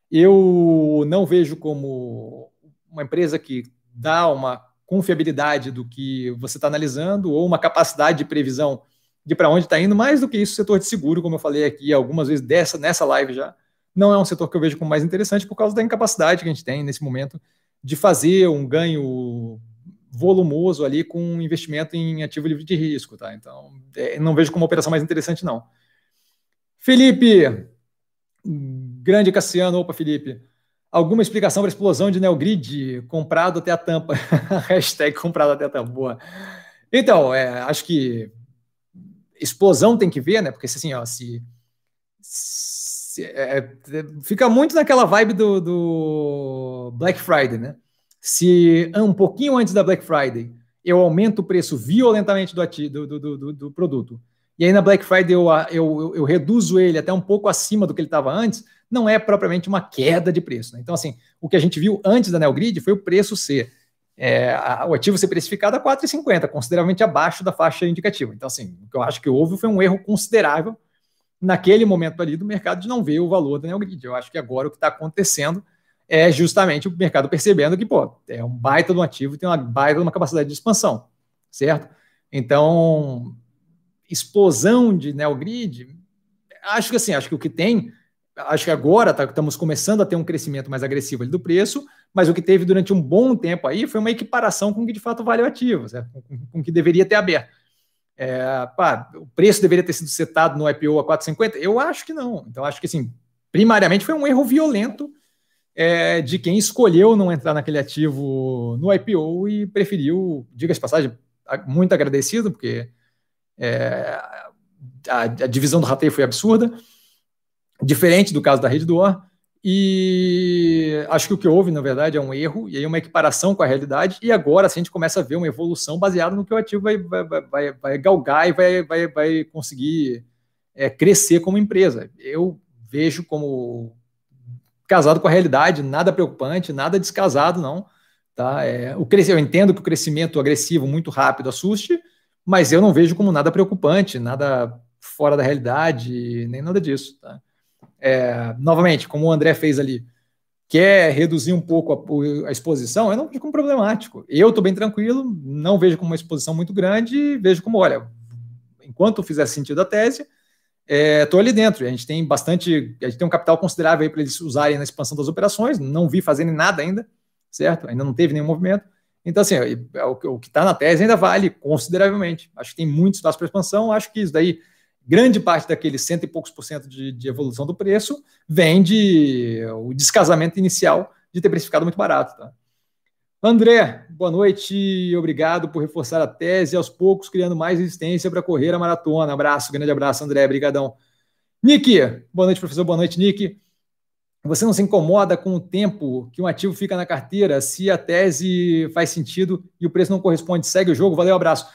Eu não vejo como uma empresa que dá uma confiabilidade do que você está analisando ou uma capacidade de previsão de para onde está indo, mais do que isso, o setor de seguro, como eu falei aqui algumas vezes dessa, nessa live já, não é um setor que eu vejo como mais interessante por causa da incapacidade que a gente tem nesse momento de fazer um ganho volumoso ali com investimento em ativo livre de risco, tá? Então, é, não vejo como uma operação mais interessante, não. Felipe, Grande Cassiano, opa, Felipe. Alguma explicação para a explosão de Neogrid comprado até a tampa? Hashtag comprado até a tampa. Boa. Então, é, acho que explosão tem que ver, né? Porque assim, ó, se, se é, fica muito naquela vibe do, do, Black Friday, né? Se um pouquinho antes da Black Friday eu aumento o preço violentamente do, do, do, do produto e aí na Black Friday eu, eu, eu, reduzo ele até um pouco acima do que ele estava antes, não é propriamente uma queda de preço. Né? Então, assim, o que a gente viu antes da Neogrid foi o preço ser, é, o ativo ser precificado a 4,50, consideravelmente abaixo da faixa indicativa. Então, assim, o que eu acho que houve foi um erro considerável naquele momento ali do mercado de não ver o valor da Neogrid. Eu acho que agora o que está acontecendo é justamente o mercado percebendo que, pô, é um baita de um ativo, tem uma baita de uma capacidade de expansão, certo? Então, explosão de neogrid, acho que assim, acho que o que tem, acho que agora tá, estamos começando a ter um crescimento mais agressivo do preço, mas o que teve durante um bom tempo aí foi uma equiparação com o que de fato vale o ativo, com o que deveria ter aberto. É, pá, o preço deveria ter sido setado no IPO a 4,50? Eu acho que não. Então, acho que assim, primariamente foi um erro violento é, de quem escolheu não entrar naquele ativo no IPO e preferiu, diga-se passagem, muito agradecido, porque é, a, a, divisão do rateio foi absurda, diferente do caso da rede do Or. E acho que o que houve, na verdade, é um erro e aí uma equiparação com a realidade. E agora a gente começa a ver uma evolução baseada no que o ativo vai, vai, vai, vai galgar e vai, vai, vai conseguir é, crescer como empresa. Eu vejo como casado com a realidade, nada preocupante, nada descasado, não. Tá? É, o eu entendo que o crescimento agressivo muito rápido assuste, mas eu não vejo como nada preocupante, nada fora da realidade, nem nada disso. Tá? É, novamente, como o André fez ali, quer reduzir um pouco a, a exposição, eu não vejo como problemático. Eu estou bem tranquilo, não vejo como uma exposição muito grande, vejo como, olha, enquanto fizer sentido a tese, estou é, ali dentro. A gente tem bastante, a gente tem um capital considerável para eles usarem na expansão das operações, não vi fazendo nada ainda, certo? Ainda não teve nenhum movimento. Então, assim, é o que está na tese ainda vale consideravelmente. Acho que tem muito espaço para expansão. Acho que isso daí, grande parte daqueles cento e poucos por cento de, de evolução do preço vem de o descasamento inicial de ter precificado muito barato. Tá? André, boa noite, obrigado por reforçar a tese aos poucos, criando mais resistência para correr a maratona. Abraço, grande abraço, André, brigadão. Nick, boa noite, professor, boa noite, Nick. Você não se incomoda com o tempo que um ativo fica na carteira se a tese faz sentido e o preço não corresponde? Segue o jogo, valeu, abraço.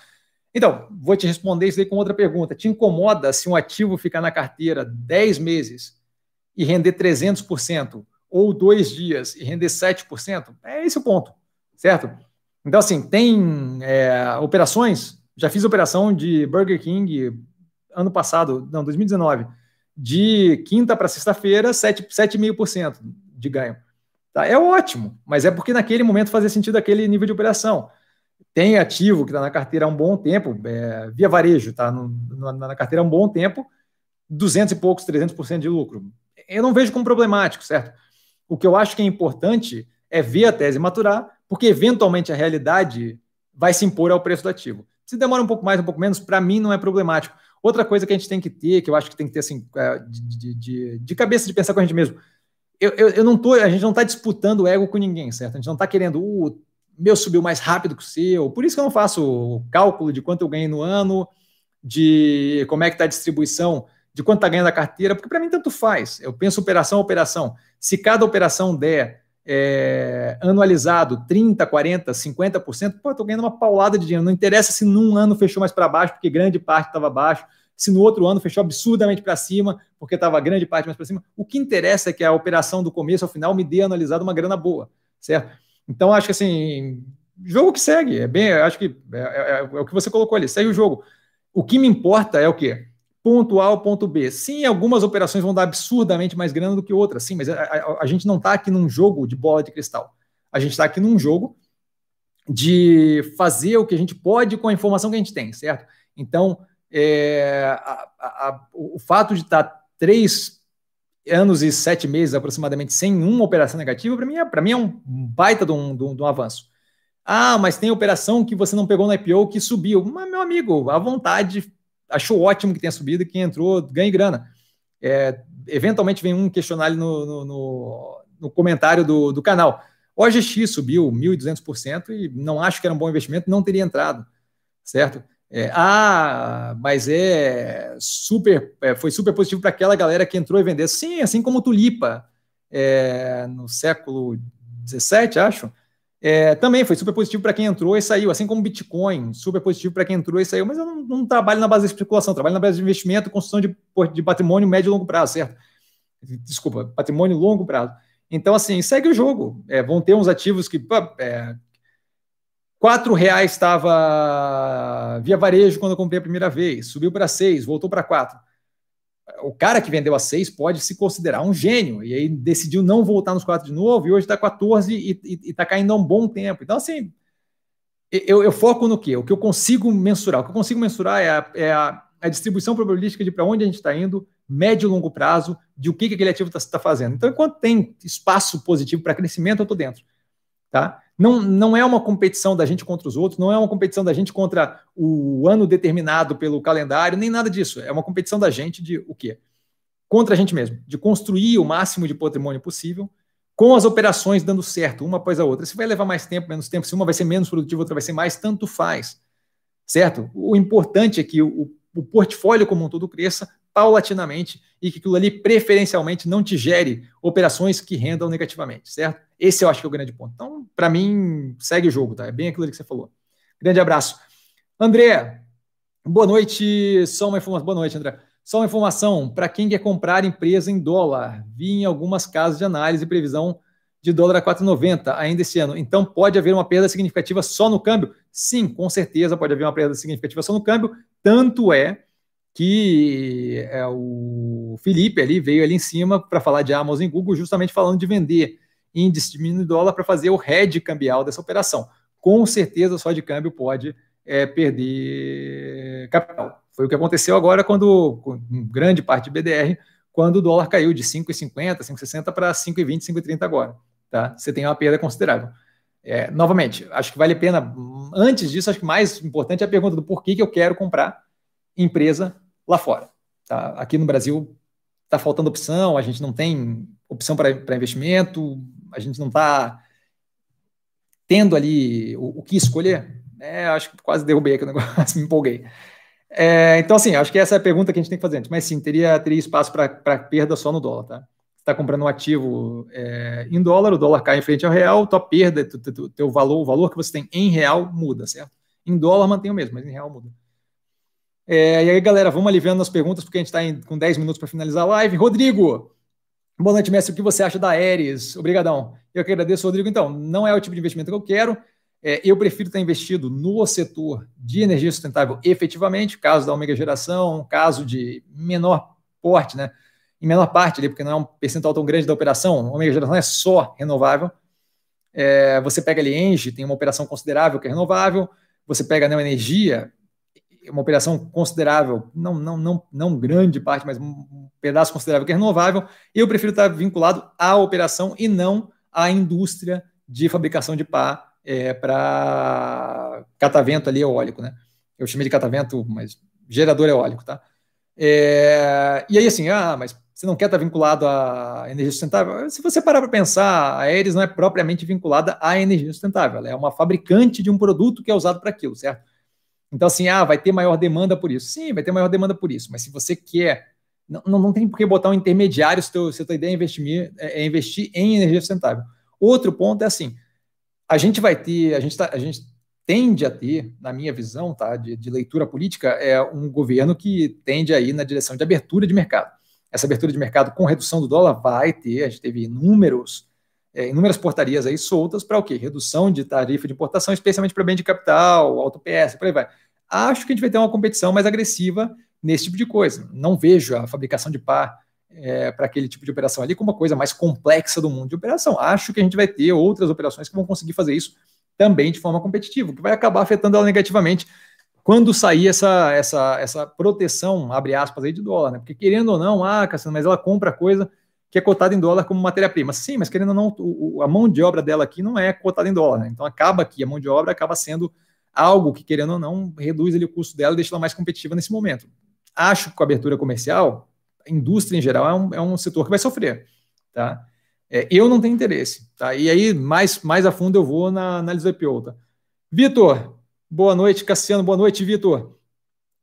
Então, vou te responder isso aí com outra pergunta. Te incomoda se um ativo ficar na carteira 10 meses e render 300%, ou dois dias e render 7%? É esse o ponto, certo? Então, assim, tem é, operações, já fiz operação de Burger King ano passado, não, 2019, de quinta para sexta-feira, 7,5% de ganho. Tá? É ótimo, mas é porque naquele momento fazia sentido aquele nível de operação. Tem ativo que está na carteira há um bom tempo, é, via varejo, está na carteira há um bom tempo, 200 e poucos, 300% de lucro. Eu não vejo como problemático, certo? O que eu acho que é importante é ver a tese maturar, porque eventualmente a realidade vai se impor ao preço do ativo. Se demora um pouco mais, um pouco menos, para mim não é problemático. Outra coisa que a gente tem que ter, que eu acho que tem que ter assim, é, de, de, de cabeça de pensar com a gente mesmo. Eu, eu, eu não tô, a gente não está disputando ego com ninguém, certo? A gente não está querendo, o uh, meu subiu mais rápido que o seu. Por isso que eu não faço cálculo de quanto eu ganhei no ano, de como é que está a distribuição, de quanto está ganhando a carteira, porque para mim tanto faz. Eu penso operação a operação. Se cada operação der é, anualizado 30, 40, 50%, pô, tô ganhando uma paulada de dinheiro. Não interessa se num ano fechou mais para baixo, porque grande parte estava baixo, se no outro ano fechou absurdamente para cima, porque estava grande parte mais para cima. O que interessa é que a operação do começo ao final me dê analisado uma grana boa, certo? Então, acho que assim, jogo que segue, é bem, acho que é, é, é o que você colocou ali, segue o jogo. O que me importa é o quê? Ponto A ao ponto B. Sim, algumas operações vão dar absurdamente mais grana do que outras, sim, mas a, a, a gente não está aqui num jogo de bola de cristal. A gente está aqui num jogo de fazer o que a gente pode com a informação que a gente tem, certo? Então, é, a, o fato de estar tá três anos e sete meses aproximadamente sem uma operação negativa, para mim, é, mim é um baita de um, de, um, de um avanço. Ah, mas tem operação que você não pegou no IPO que subiu. Mas, meu amigo, à vontade, achou ótimo que tenha subido e quem entrou ganhe grana. É, eventualmente vem um questionário no, no, no, no comentário do, do canal. O OGX subiu 1.200% e não acho que era um bom investimento, não teria entrado, certo? É, ah, mas é super, é, foi super positivo para aquela galera que entrou e vendeu. Sim, assim como Tulipa é, no século 17, acho, é, também foi super positivo para quem entrou e saiu, assim como Bitcoin, super positivo para quem entrou e saiu, mas eu não, não, trabalho na base da especulação, trabalho na base de investimento, construção de, de patrimônio médio e longo prazo, certo? Desculpa, patrimônio longo prazo. Então, assim, segue o jogo. É, vão ter uns ativos que. É, quatro reais estava via varejo quando eu comprei a primeira vez, subiu para seis, voltou para quatro o cara que vendeu a 6 pode se considerar um gênio, e aí decidiu não voltar nos 4 de novo, e hoje está 14 e está caindo há um bom tempo. Então, assim, eu, eu, foco no quê? O que eu consigo mensurar. O que eu consigo mensurar é a, é a, a distribuição probabilística de para onde a gente está indo, médio e longo prazo, de o que, que aquele ativo está tá fazendo. Então, enquanto tem espaço positivo para crescimento, eu estou dentro. Tá? Não, não é uma competição da gente contra os outros, não é uma competição da gente contra o ano determinado pelo calendário, nem nada disso. É uma competição da gente de o quê? Contra a gente mesmo, de construir o máximo de patrimônio possível, com as operações dando certo, uma após a outra. Se vai levar mais tempo, menos tempo, se uma vai ser menos produtiva, outra vai ser mais, tanto faz. Certo? O importante é que o, o portfólio como um todo cresça paulatinamente e que aquilo ali preferencialmente não te gere operações que rendam negativamente, certo? Esse eu acho que é o grande ponto. Então, para mim, segue o jogo, tá? É bem aquilo que você falou. Grande abraço. André, boa noite. Só uma informação. Boa noite, André. Só uma informação para quem quer comprar empresa em dólar. Vi em algumas casas de análise e previsão de dólar a 4,90 ainda esse ano. Então pode haver uma perda significativa só no câmbio? Sim, com certeza pode haver uma perda significativa só no câmbio. Tanto é que é, o Felipe ali veio ali em cima para falar de Amazon e Google, justamente falando de vender índice de mínimo dólar para fazer o hedge cambial dessa operação. Com certeza só de câmbio pode é, perder capital. Foi o que aconteceu agora quando, com grande parte de BDR, quando o dólar caiu de 5,50, 5,60 para 5,20, 5,30 agora. Tá? Você tem uma perda considerável. É, novamente, acho que vale a pena. Antes disso, acho que mais importante é a pergunta do porquê que eu quero comprar empresa lá fora. Tá? Aqui no Brasil está faltando opção, a gente não tem opção para investimento, a gente não está tendo ali o, o que escolher. É, acho que quase derrubei aqui o negócio, me empolguei. É, então, assim, acho que essa é a pergunta que a gente tem que fazer antes. Mas sim, teria, teria espaço para perda só no dólar, tá? Você está comprando um ativo é, em dólar, o dólar cai em frente ao real, tua perda, teu valor, o valor que você tem em real muda, certo? Em dólar mantém o mesmo, mas em real muda. É, e aí, galera, vamos aliviando as perguntas, porque a gente está com 10 minutos para finalizar a live. Rodrigo, boa noite, mestre. O que você acha da Ares? Obrigadão. Eu que agradeço, Rodrigo. Então, não é o tipo de investimento que eu quero. É, eu prefiro estar investido no setor de energia sustentável efetivamente, caso da Omega Geração, caso de menor porte, né? Em menor parte ali, porque não é um percentual tão grande da operação, Omega Geração é só renovável. É, você pega ali Engie, tem uma operação considerável que é renovável. Você pega a Neo Energia, uma operação considerável, não, não, não, não grande parte, mas um pedaço considerável que é renovável. Eu prefiro estar vinculado à operação e não à indústria de fabricação de pá é, para catavento ali eólico, né? Eu chamei de catavento, mas gerador eólico, tá? É, e aí, assim, ah, mas você não quer estar vinculado à energia sustentável? Se você parar para pensar, a Aeres não é propriamente vinculada à energia sustentável, ela é uma fabricante de um produto que é usado para aquilo, certo? Então, assim, ah, vai ter maior demanda por isso. Sim, vai ter maior demanda por isso, mas se você quer, não, não, tem por que botar um intermediário se, teu, se a tua ideia é investir, é, é investir em energia sustentável. Outro ponto é assim, a gente vai ter, a gente, tá, a gente tende a ter, na minha visão, tá, de, de, leitura política, é um governo que tende a ir na direção de abertura de mercado. Essa abertura de mercado com redução do dólar vai ter, a gente teve inúmeros, é, inúmeras portarias aí soltas para o quê? Redução de tarifa de importação, especialmente para bem de capital, auto PS, por aí vai. Acho que a gente vai ter uma competição mais agressiva nesse tipo de coisa. Não vejo a fabricação de par é, para aquele tipo de operação ali como uma coisa mais complexa do mundo de operação. Acho que a gente vai ter outras operações que vão conseguir fazer isso também de forma competitiva, que vai acabar afetando ela negativamente quando sair essa, essa, essa proteção, abre aspas, aí de dólar, né? Porque querendo ou não, ah, mas ela compra coisa que é cotada em dólar como matéria-prima. Sim, mas querendo ou não, a mão de obra dela aqui não é cotada em dólar, né? Então acaba que a mão de obra acaba sendo algo que, querendo ou não, reduz ali o custo dela e deixa ela mais competitiva nesse momento. Acho que com a abertura comercial, a indústria em geral é um, é um setor que vai sofrer, tá? É, eu não tenho interesse, tá? E aí, mais, mais a fundo, eu vou na análise do IPO, tá? Vitor, boa noite, Cassiano, boa noite, Vitor.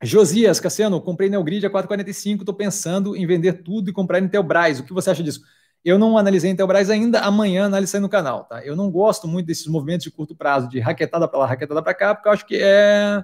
Josias, Cassiano, comprei Neogrid a 4,45, estou pensando em vender tudo e comprar Intelbras. O que você acha disso? Eu não analisei Intelbras ainda, amanhã analisei no canal, tá? Eu não gosto muito desses movimentos de curto prazo, de raquetada para lá, raquetada para cá, porque eu acho que é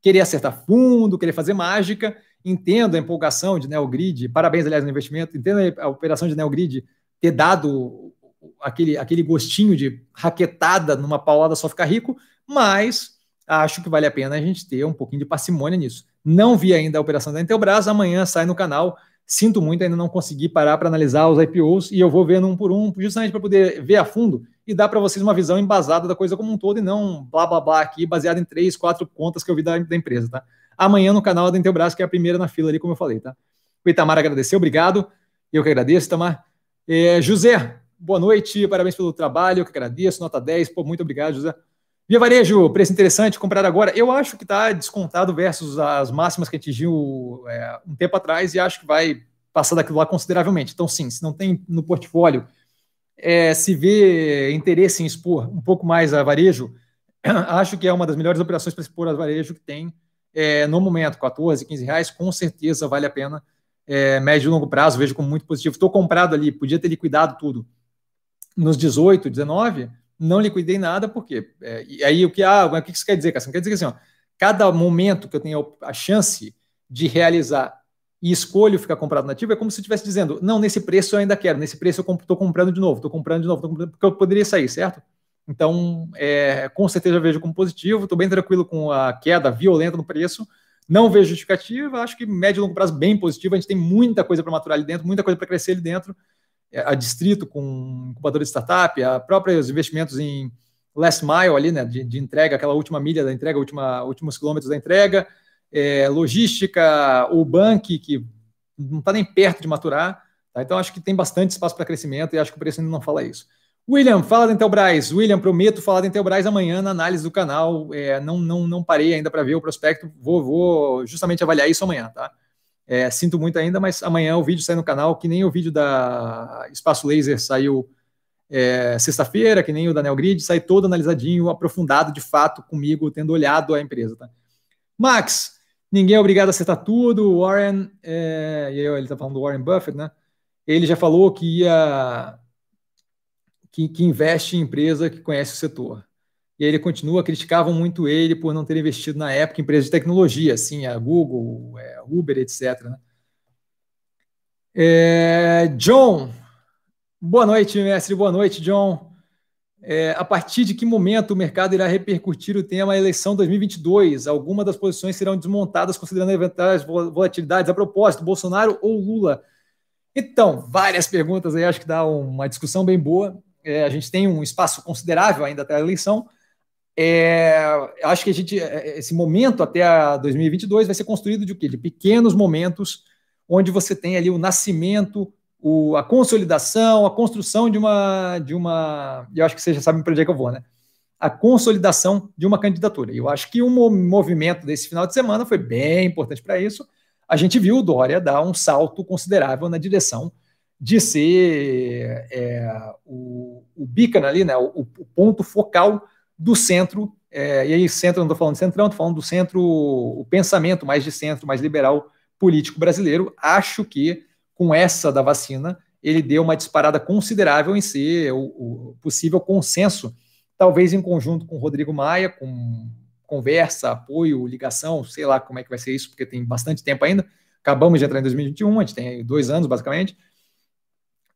querer acertar fundo, querer fazer mágica. Entendo a empolgação de Neogrid, parabéns, aliás, no investimento, entendo a operação de Neogrid ter dado aquele, aquele gostinho de raquetada numa paulada só ficar rico, mas acho que vale a pena a gente ter um pouquinho de parcimônia nisso. Não vi ainda a operação da Intelbras, amanhã sai no canal. Sinto muito, ainda não consegui parar para analisar os IPOs e eu vou vendo um por um, justamente para poder ver a fundo e dar para vocês uma visão embasada da coisa como um todo e não blá blá blá aqui, baseado em três, quatro contas que eu vi da, da empresa, tá? Amanhã no canal da Intelbras, que é a primeira na fila ali, como eu falei, tá? O Itamar agradeceu, obrigado. Eu que agradeço, Itamar. É, José, boa noite, parabéns pelo trabalho, eu que agradeço, nota 10, pô, muito obrigado, José. Via Varejo, preço interessante, comprar agora. Eu acho que está descontado versus as máximas que atingiu é, um tempo atrás e acho que vai passar daquilo lá consideravelmente. Então, sim, se não tem no portfólio, é, se vê interesse em expor um pouco mais a varejo, acho que é uma das melhores operações para expor a varejo que tem é, no momento, 14, 15 reais, com certeza vale a pena. É, médio e longo prazo, vejo como muito positivo. Estou comprado ali, podia ter liquidado tudo nos 18, 19 não liquidei nada, por quê? É, e aí o que, ah, o que isso quer dizer, Cassiano? Quer dizer que assim, ó, cada momento que eu tenho a chance de realizar e escolho ficar comprado nativo, é como se estivesse dizendo, não, nesse preço eu ainda quero, nesse preço eu estou comprando de novo, estou comprando de novo, comprando, porque eu poderia sair, certo? Então, é, com certeza vejo como positivo, estou bem tranquilo com a queda violenta no preço, não vejo justificativa, acho que médio e longo prazo bem positivo, a gente tem muita coisa para maturar ali dentro, muita coisa para crescer ali dentro, a Distrito com incubador de startup, a próprios investimentos em last mile ali, né, de, de entrega, aquela última milha da entrega, última, últimos quilômetros da entrega, é, logística, o bank, que não está nem perto de maturar. Tá? Então, acho que tem bastante espaço para crescimento e acho que o preço ainda não fala isso. William, fala da Intelbras. William, prometo falar da Intelbras amanhã na análise do canal. É, não, não, não parei ainda para ver o prospecto. Vou, vou justamente avaliar isso amanhã, tá? É, sinto muito ainda, mas amanhã o vídeo sai no canal, que nem o vídeo da Espaço Laser saiu é, sexta-feira, que nem o da Grid, sai todo analisadinho, aprofundado de fato comigo, tendo olhado a empresa, tá? Max, Ninguém é obrigado a acertar tudo. Warren, é, e aí ele está falando do Warren Buffett, né? Ele já falou que ia que, que, investe em empresa que conhece o setor. E ele continua, criticavam muito ele por não ter investido na época em empresas de tecnologia, assim, a Google, é, Uber, etc. Né? É, John, boa noite, mestre, boa noite, John. É, a partir de que momento o mercado irá repercutir o tema eleição 2022? Algumas das posições serão desmontadas considerando eventuais volatilidades. A propósito, Bolsonaro ou Lula? Então, várias perguntas aí, acho que dá uma discussão bem boa. É, a gente tem um espaço considerável ainda até a eleição. É, acho que a gente, é, esse momento até a 2022 vai ser construído de quê? De pequenos momentos onde você tem ali o nascimento, o, a consolidação, a construção de uma, de uma. Eu acho que vocês já sabem para onde é que eu vou, né? A consolidação de uma candidatura. E eu acho que o movimento desse final de semana foi bem importante para isso. A gente viu o Dória dar um salto considerável na direção de ser é, o, o beacon ali, né? O, o ponto focal do centro. É, e aí, centro, não estou falando de centrão, estou falando do centro, o pensamento mais de centro, mais liberal político brasileiro. Acho que com essa da vacina, ele deu uma disparada considerável em ser o, o possível consenso, talvez em conjunto com Rodrigo Maia, com conversa, apoio, ligação, sei lá como é que vai ser isso, porque tem bastante tempo ainda. Acabamos de entrar em 2021, a gente tem dois anos, basicamente.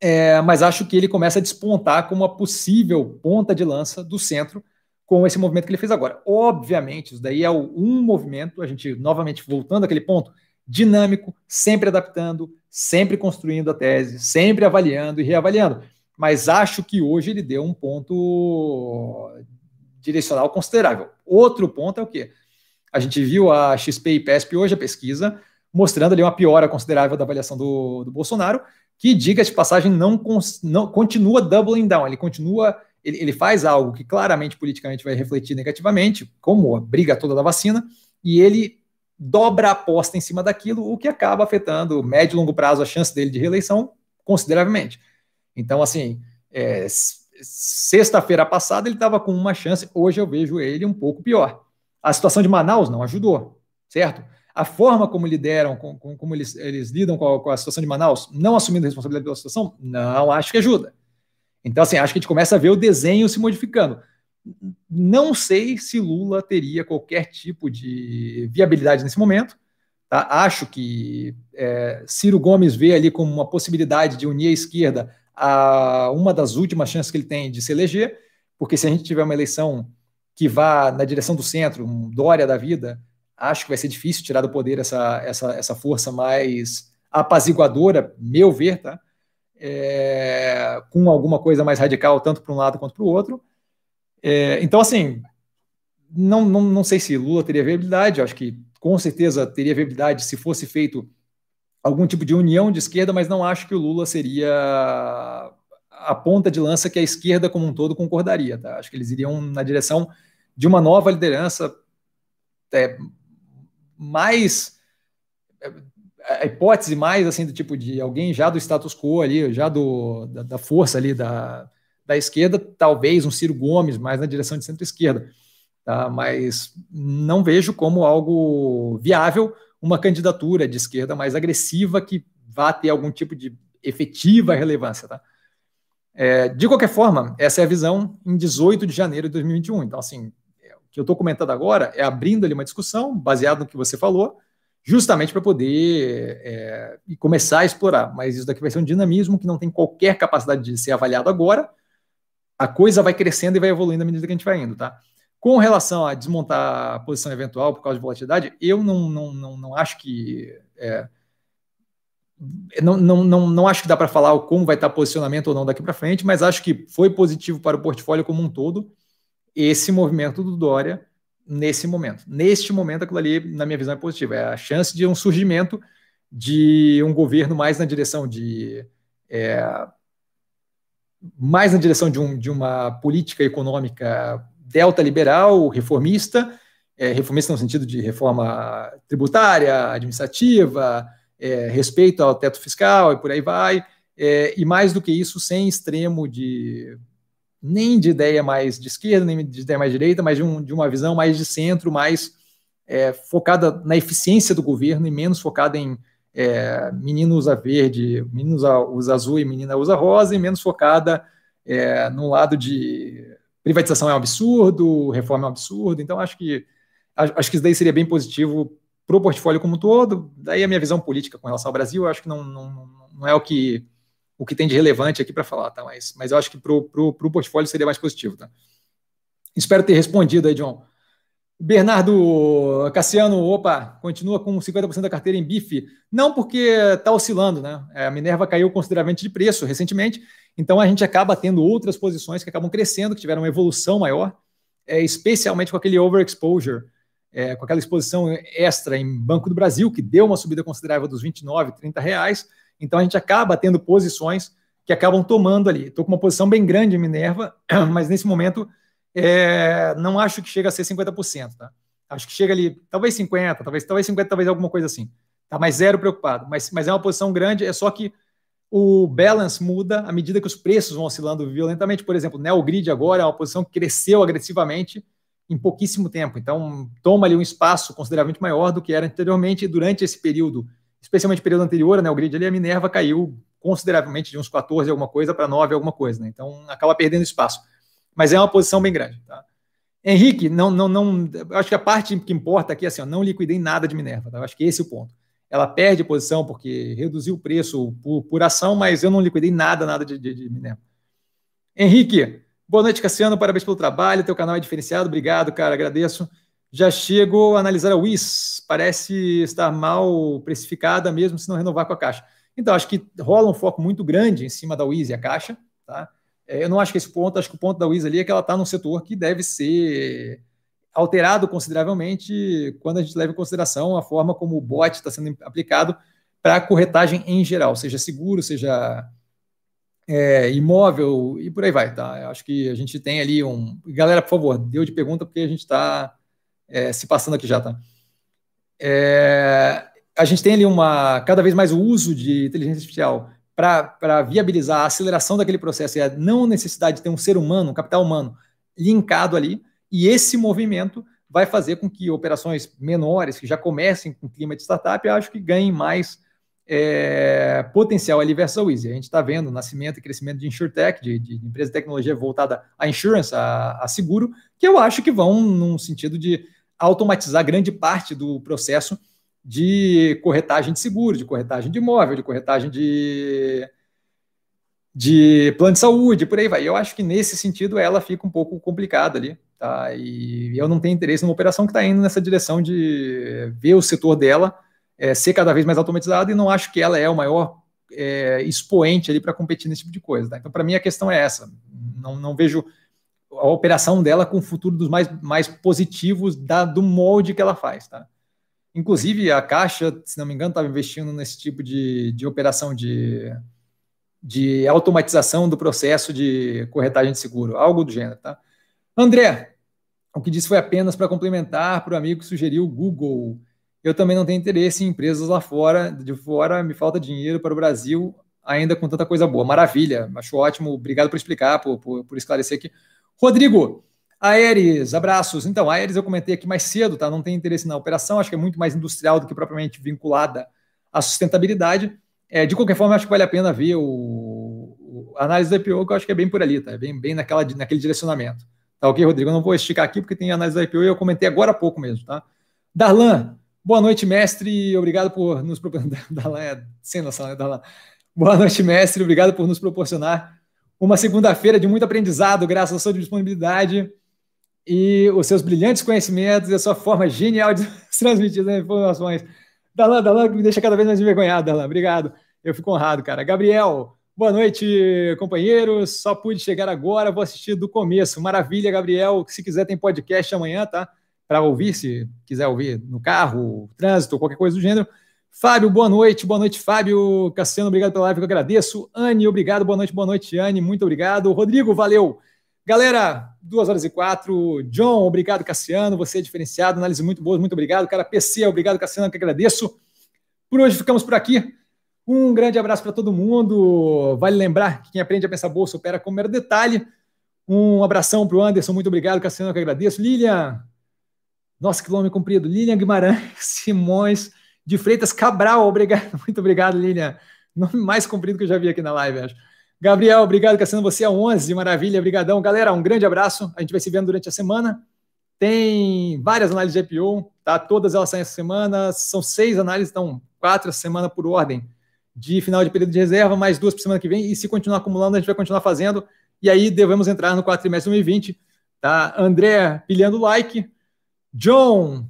É, mas acho que ele começa a despontar como uma possível ponta de lança do centro com esse movimento que ele fez agora. Obviamente, isso daí é um movimento, a gente, novamente, voltando àquele ponto, dinâmico, sempre adaptando, sempre construindo a tese, sempre avaliando e reavaliando. Mas acho que hoje ele deu um ponto direcional considerável. Outro ponto é o quê? A gente viu a XP e PESP hoje, a pesquisa, mostrando ali uma piora considerável da avaliação do, do Bolsonaro, que, diga de passagem, não, não continua doubling down, ele continua, ele, ele faz algo que claramente politicamente vai refletir negativamente, como a briga toda da vacina, e ele dobra a aposta em cima daquilo, o que acaba afetando médio e longo prazo a chance dele de reeleição consideravelmente. Então, assim, é, sexta-feira passada ele estava com uma chance, hoje eu vejo ele um pouco pior. A situação de Manaus não ajudou, certo? A forma como lideram, com, com, como eles, eles lidam com a, com a, situação de Manaus, não assumindo responsabilidade pela situação, não acho que ajuda. Então, assim, acho que a gente começa a ver o desenho se modificando. Não sei se Lula teria qualquer tipo de viabilidade nesse momento. Tá? Acho que é, Ciro Gomes vê ali como uma possibilidade de unir a esquerda a uma das últimas chances que ele tem de se eleger, porque se a gente tiver uma eleição que vá na direção do centro, um Dória da vida, acho que vai ser difícil tirar do poder essa, essa, essa força mais apaziguadora, meu ver, tá? É, com alguma coisa mais radical, tanto para um lado quanto para o outro. É, então, assim, não, não, não sei se Lula teria viabilidade, acho que com certeza teria viabilidade se fosse feito algum tipo de união de esquerda, mas não acho que o Lula seria a ponta de lança que a esquerda como um todo concordaria. Tá? Acho que eles iriam na direção de uma nova liderança é, mais a hipótese mais assim do tipo de alguém já do status quo ali, já do, da, da força ali da, da esquerda, talvez um Ciro Gomes, mais na direção de centro-esquerda. Tá? Mas não vejo como algo viável uma candidatura de esquerda mais agressiva que vá ter algum tipo de efetiva relevância. Tá? É, de qualquer forma, essa é a visão em 18 de janeiro de 2021. Então, assim, é, o que eu estou comentando agora é abrindo ali uma discussão, baseado no que você falou, justamente para poder é, começar a explorar. Mas isso daqui vai ser um dinamismo que não tem qualquer capacidade de ser avaliado agora. A coisa vai crescendo e vai evoluindo à medida que a gente vai indo, tá? Com relação a desmontar a posição eventual por causa de volatilidade, eu não, não, não, não acho que. É, não, não, não, não acho que dá para falar como vai estar posicionamento ou não daqui para frente, mas acho que foi positivo para o portfólio como um todo esse movimento do Dória nesse momento. Neste momento, aquilo ali, na minha visão, é positivo. É a chance de um surgimento de um governo mais na direção de. É, mais na direção de, um, de uma política econômica delta liberal, reformista, é, reformista no sentido de reforma tributária, administrativa, é, respeito ao teto fiscal e por aí vai, é, e mais do que isso, sem extremo de nem de ideia mais de esquerda, nem de ideia mais direita, mas de, um, de uma visão mais de centro, mais é, focada na eficiência do governo e menos focada em é, menino usa verde, menino usa, usa, azul e menina usa rosa, e menos focada é, no lado de privatização é um absurdo, reforma é um absurdo. Então, acho que acho que isso daí seria bem positivo para o portfólio como um todo. Daí a minha visão política com relação ao Brasil, acho que não, não, não é o que o que tem de relevante aqui para falar, tá? Mas, mas eu acho que para o portfólio seria mais positivo, tá? Espero ter respondido aí, John. Bernardo Cassiano, opa, continua com 50% da carteira em bife. Não porque está oscilando, né? É, a Minerva caiu consideravelmente de preço recentemente, então a gente acaba tendo outras posições que acabam crescendo, que tiveram uma evolução maior, é, especialmente com aquele overexposure, é, com aquela exposição extra em Banco do Brasil, que deu uma subida considerável dos 29, 30 reais. Então a gente acaba tendo posições que acabam tomando ali. Estou com uma posição bem grande em Minerva, mas nesse momento é, não acho que chega a ser 50%, tá? Acho que chega ali, talvez 50%, talvez, talvez 50%, talvez alguma coisa assim. Tá, mas zero preocupado. Mas, mas é uma posição grande, é só que o balance muda à medida que os preços vão oscilando violentamente. Por exemplo, Neogrid agora é uma posição que cresceu agressivamente em pouquíssimo tempo. Então, toma ali um espaço consideravelmente maior do que era anteriormente. durante esse período especialmente no período anterior, né, o grid ali, a Minerva caiu consideravelmente de uns 14 alguma coisa para 9 alguma coisa, né? Então acaba perdendo espaço. Mas é uma posição bem grande, tá? Henrique, não, não, não, acho que a parte que importa aqui é assim, ó, não liquidei nada de Minerva, tá? acho que esse é o ponto. Ela perde posição porque reduziu o preço por, por ação, mas eu não liquidei nada, nada de, de, de Minerva. Henrique, boa noite, Cassiano, parabéns pelo trabalho, teu canal é diferenciado, obrigado, cara, agradeço. Já chego a analisar a WIS, parece estar mal precificada mesmo se não renovar com a Caixa. Então, acho que rola um foco muito grande em cima da WIS e a Caixa. Tá? É, eu não acho que esse ponto, acho que o ponto da WIS ali é que ela está num setor que deve ser alterado consideravelmente quando a gente leva em consideração a forma como o bot está sendo aplicado para a corretagem em geral, seja seguro, seja é, imóvel e por aí vai, tá? Eu acho que a gente tem ali um. Galera, por favor, deu de pergunta porque a gente está é, se passando aqui já, tá? É, a gente tem ali uma cada vez mais o uso de inteligência artificial para viabilizar a aceleração daquele processo e a não necessidade de ter um ser humano, um capital humano linkado ali, e esse movimento vai fazer com que operações menores, que já comecem com clima de startup, eu acho que ganhem mais é, potencial ali versus a Easy. A gente está vendo o nascimento e crescimento de InsurTech, de, de empresa de tecnologia voltada à insurance, a, a seguro, que eu acho que vão num sentido de automatizar grande parte do processo de corretagem de seguro, de corretagem de imóvel, de corretagem de, de plano de saúde, por aí vai. Eu acho que nesse sentido ela fica um pouco complicada ali, tá? E eu não tenho interesse numa operação que está indo nessa direção de ver o setor dela é, ser cada vez mais automatizado e não acho que ela é o maior é, expoente ali para competir nesse tipo de coisa. Tá? Então, para mim, a questão é essa. Não, não vejo a operação dela com o futuro dos mais, mais positivos da, do molde que ela faz, tá? Inclusive, a Caixa, se não me engano, estava investindo nesse tipo de, de operação de, de automatização do processo de corretagem de seguro, algo do gênero, tá? André, o que disse foi apenas para complementar para o amigo que sugeriu o Google. Eu também não tenho interesse em empresas lá fora, de fora, me falta dinheiro para o Brasil, ainda com tanta coisa boa. Maravilha, acho ótimo, obrigado por explicar, por, por, por esclarecer aqui. Rodrigo, Aeres, abraços. Então, Aeres eu comentei aqui mais cedo, tá? Não tem interesse na operação, acho que é muito mais industrial do que propriamente vinculada à sustentabilidade. É, de qualquer forma, acho que vale a pena ver o, a análise do IPO, que eu acho que é bem por ali, tá? É bem, bem naquela, naquele direcionamento. Tá ok, Rodrigo? Eu não vou esticar aqui porque tem análise do IPO e eu comentei agora há pouco mesmo, tá? Darlan, Boa noite, mestre. Obrigado por nos proporcionar. É sem noção, né? Boa noite, mestre. Obrigado por nos proporcionar uma segunda-feira de muito aprendizado, graças à sua disponibilidade e os seus brilhantes conhecimentos e a sua forma genial de transmitir as informações. Dalan, Dalan, me deixa cada vez mais envergonhado, Dalan. Obrigado. Eu fico honrado, cara. Gabriel, boa noite, companheiros. Só pude chegar agora, vou assistir do começo. Maravilha, Gabriel. Se quiser, tem podcast amanhã, tá? para ouvir, se quiser ouvir no carro, trânsito, qualquer coisa do gênero. Fábio, boa noite. Boa noite, Fábio. Cassiano, obrigado pela live, eu agradeço. Anne, obrigado. Boa noite, boa noite, Anne. Muito obrigado. Rodrigo, valeu. Galera, duas horas e quatro. John, obrigado, Cassiano. Você é diferenciado, análise muito boa, muito obrigado. Cara, PC, obrigado, Cassiano, que agradeço. Por hoje ficamos por aqui. Um grande abraço para todo mundo. Vale lembrar que quem aprende a pensar bolsa opera com mero detalhe. Um abração para o Anderson, muito obrigado, Cassiano, que agradeço. Lilian, nossa, que nome comprido. Lilian Guimarães Simões de Freitas Cabral. Obrigado, muito obrigado, Lilian. Nome mais comprido que eu já vi aqui na live, acho. Gabriel, obrigado, Cassiano. Você é 11, maravilha, brigadão. Galera, um grande abraço. A gente vai se vendo durante a semana. Tem várias análises de IPO, tá? Todas elas saem essa semana. São seis análises, então quatro semana por ordem de final de período de reserva, mais duas por semana que vem. E se continuar acumulando, a gente vai continuar fazendo. E aí devemos entrar no quatrimestre 2020. Tá? André pilhando like, John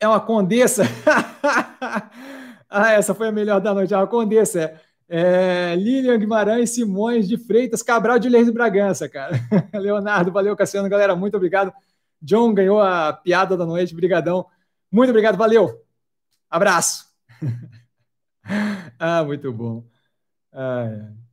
é uma condessa. ah, essa foi a melhor da noite. É uma condessa. É, Lilian Guimarães Simões de Freitas Cabral de Leis de Bragança, cara. Leonardo, valeu, Cassiano, galera, muito obrigado. John ganhou a piada da noite, brigadão. Muito obrigado, valeu. Abraço. ah, muito bom. Ah, é.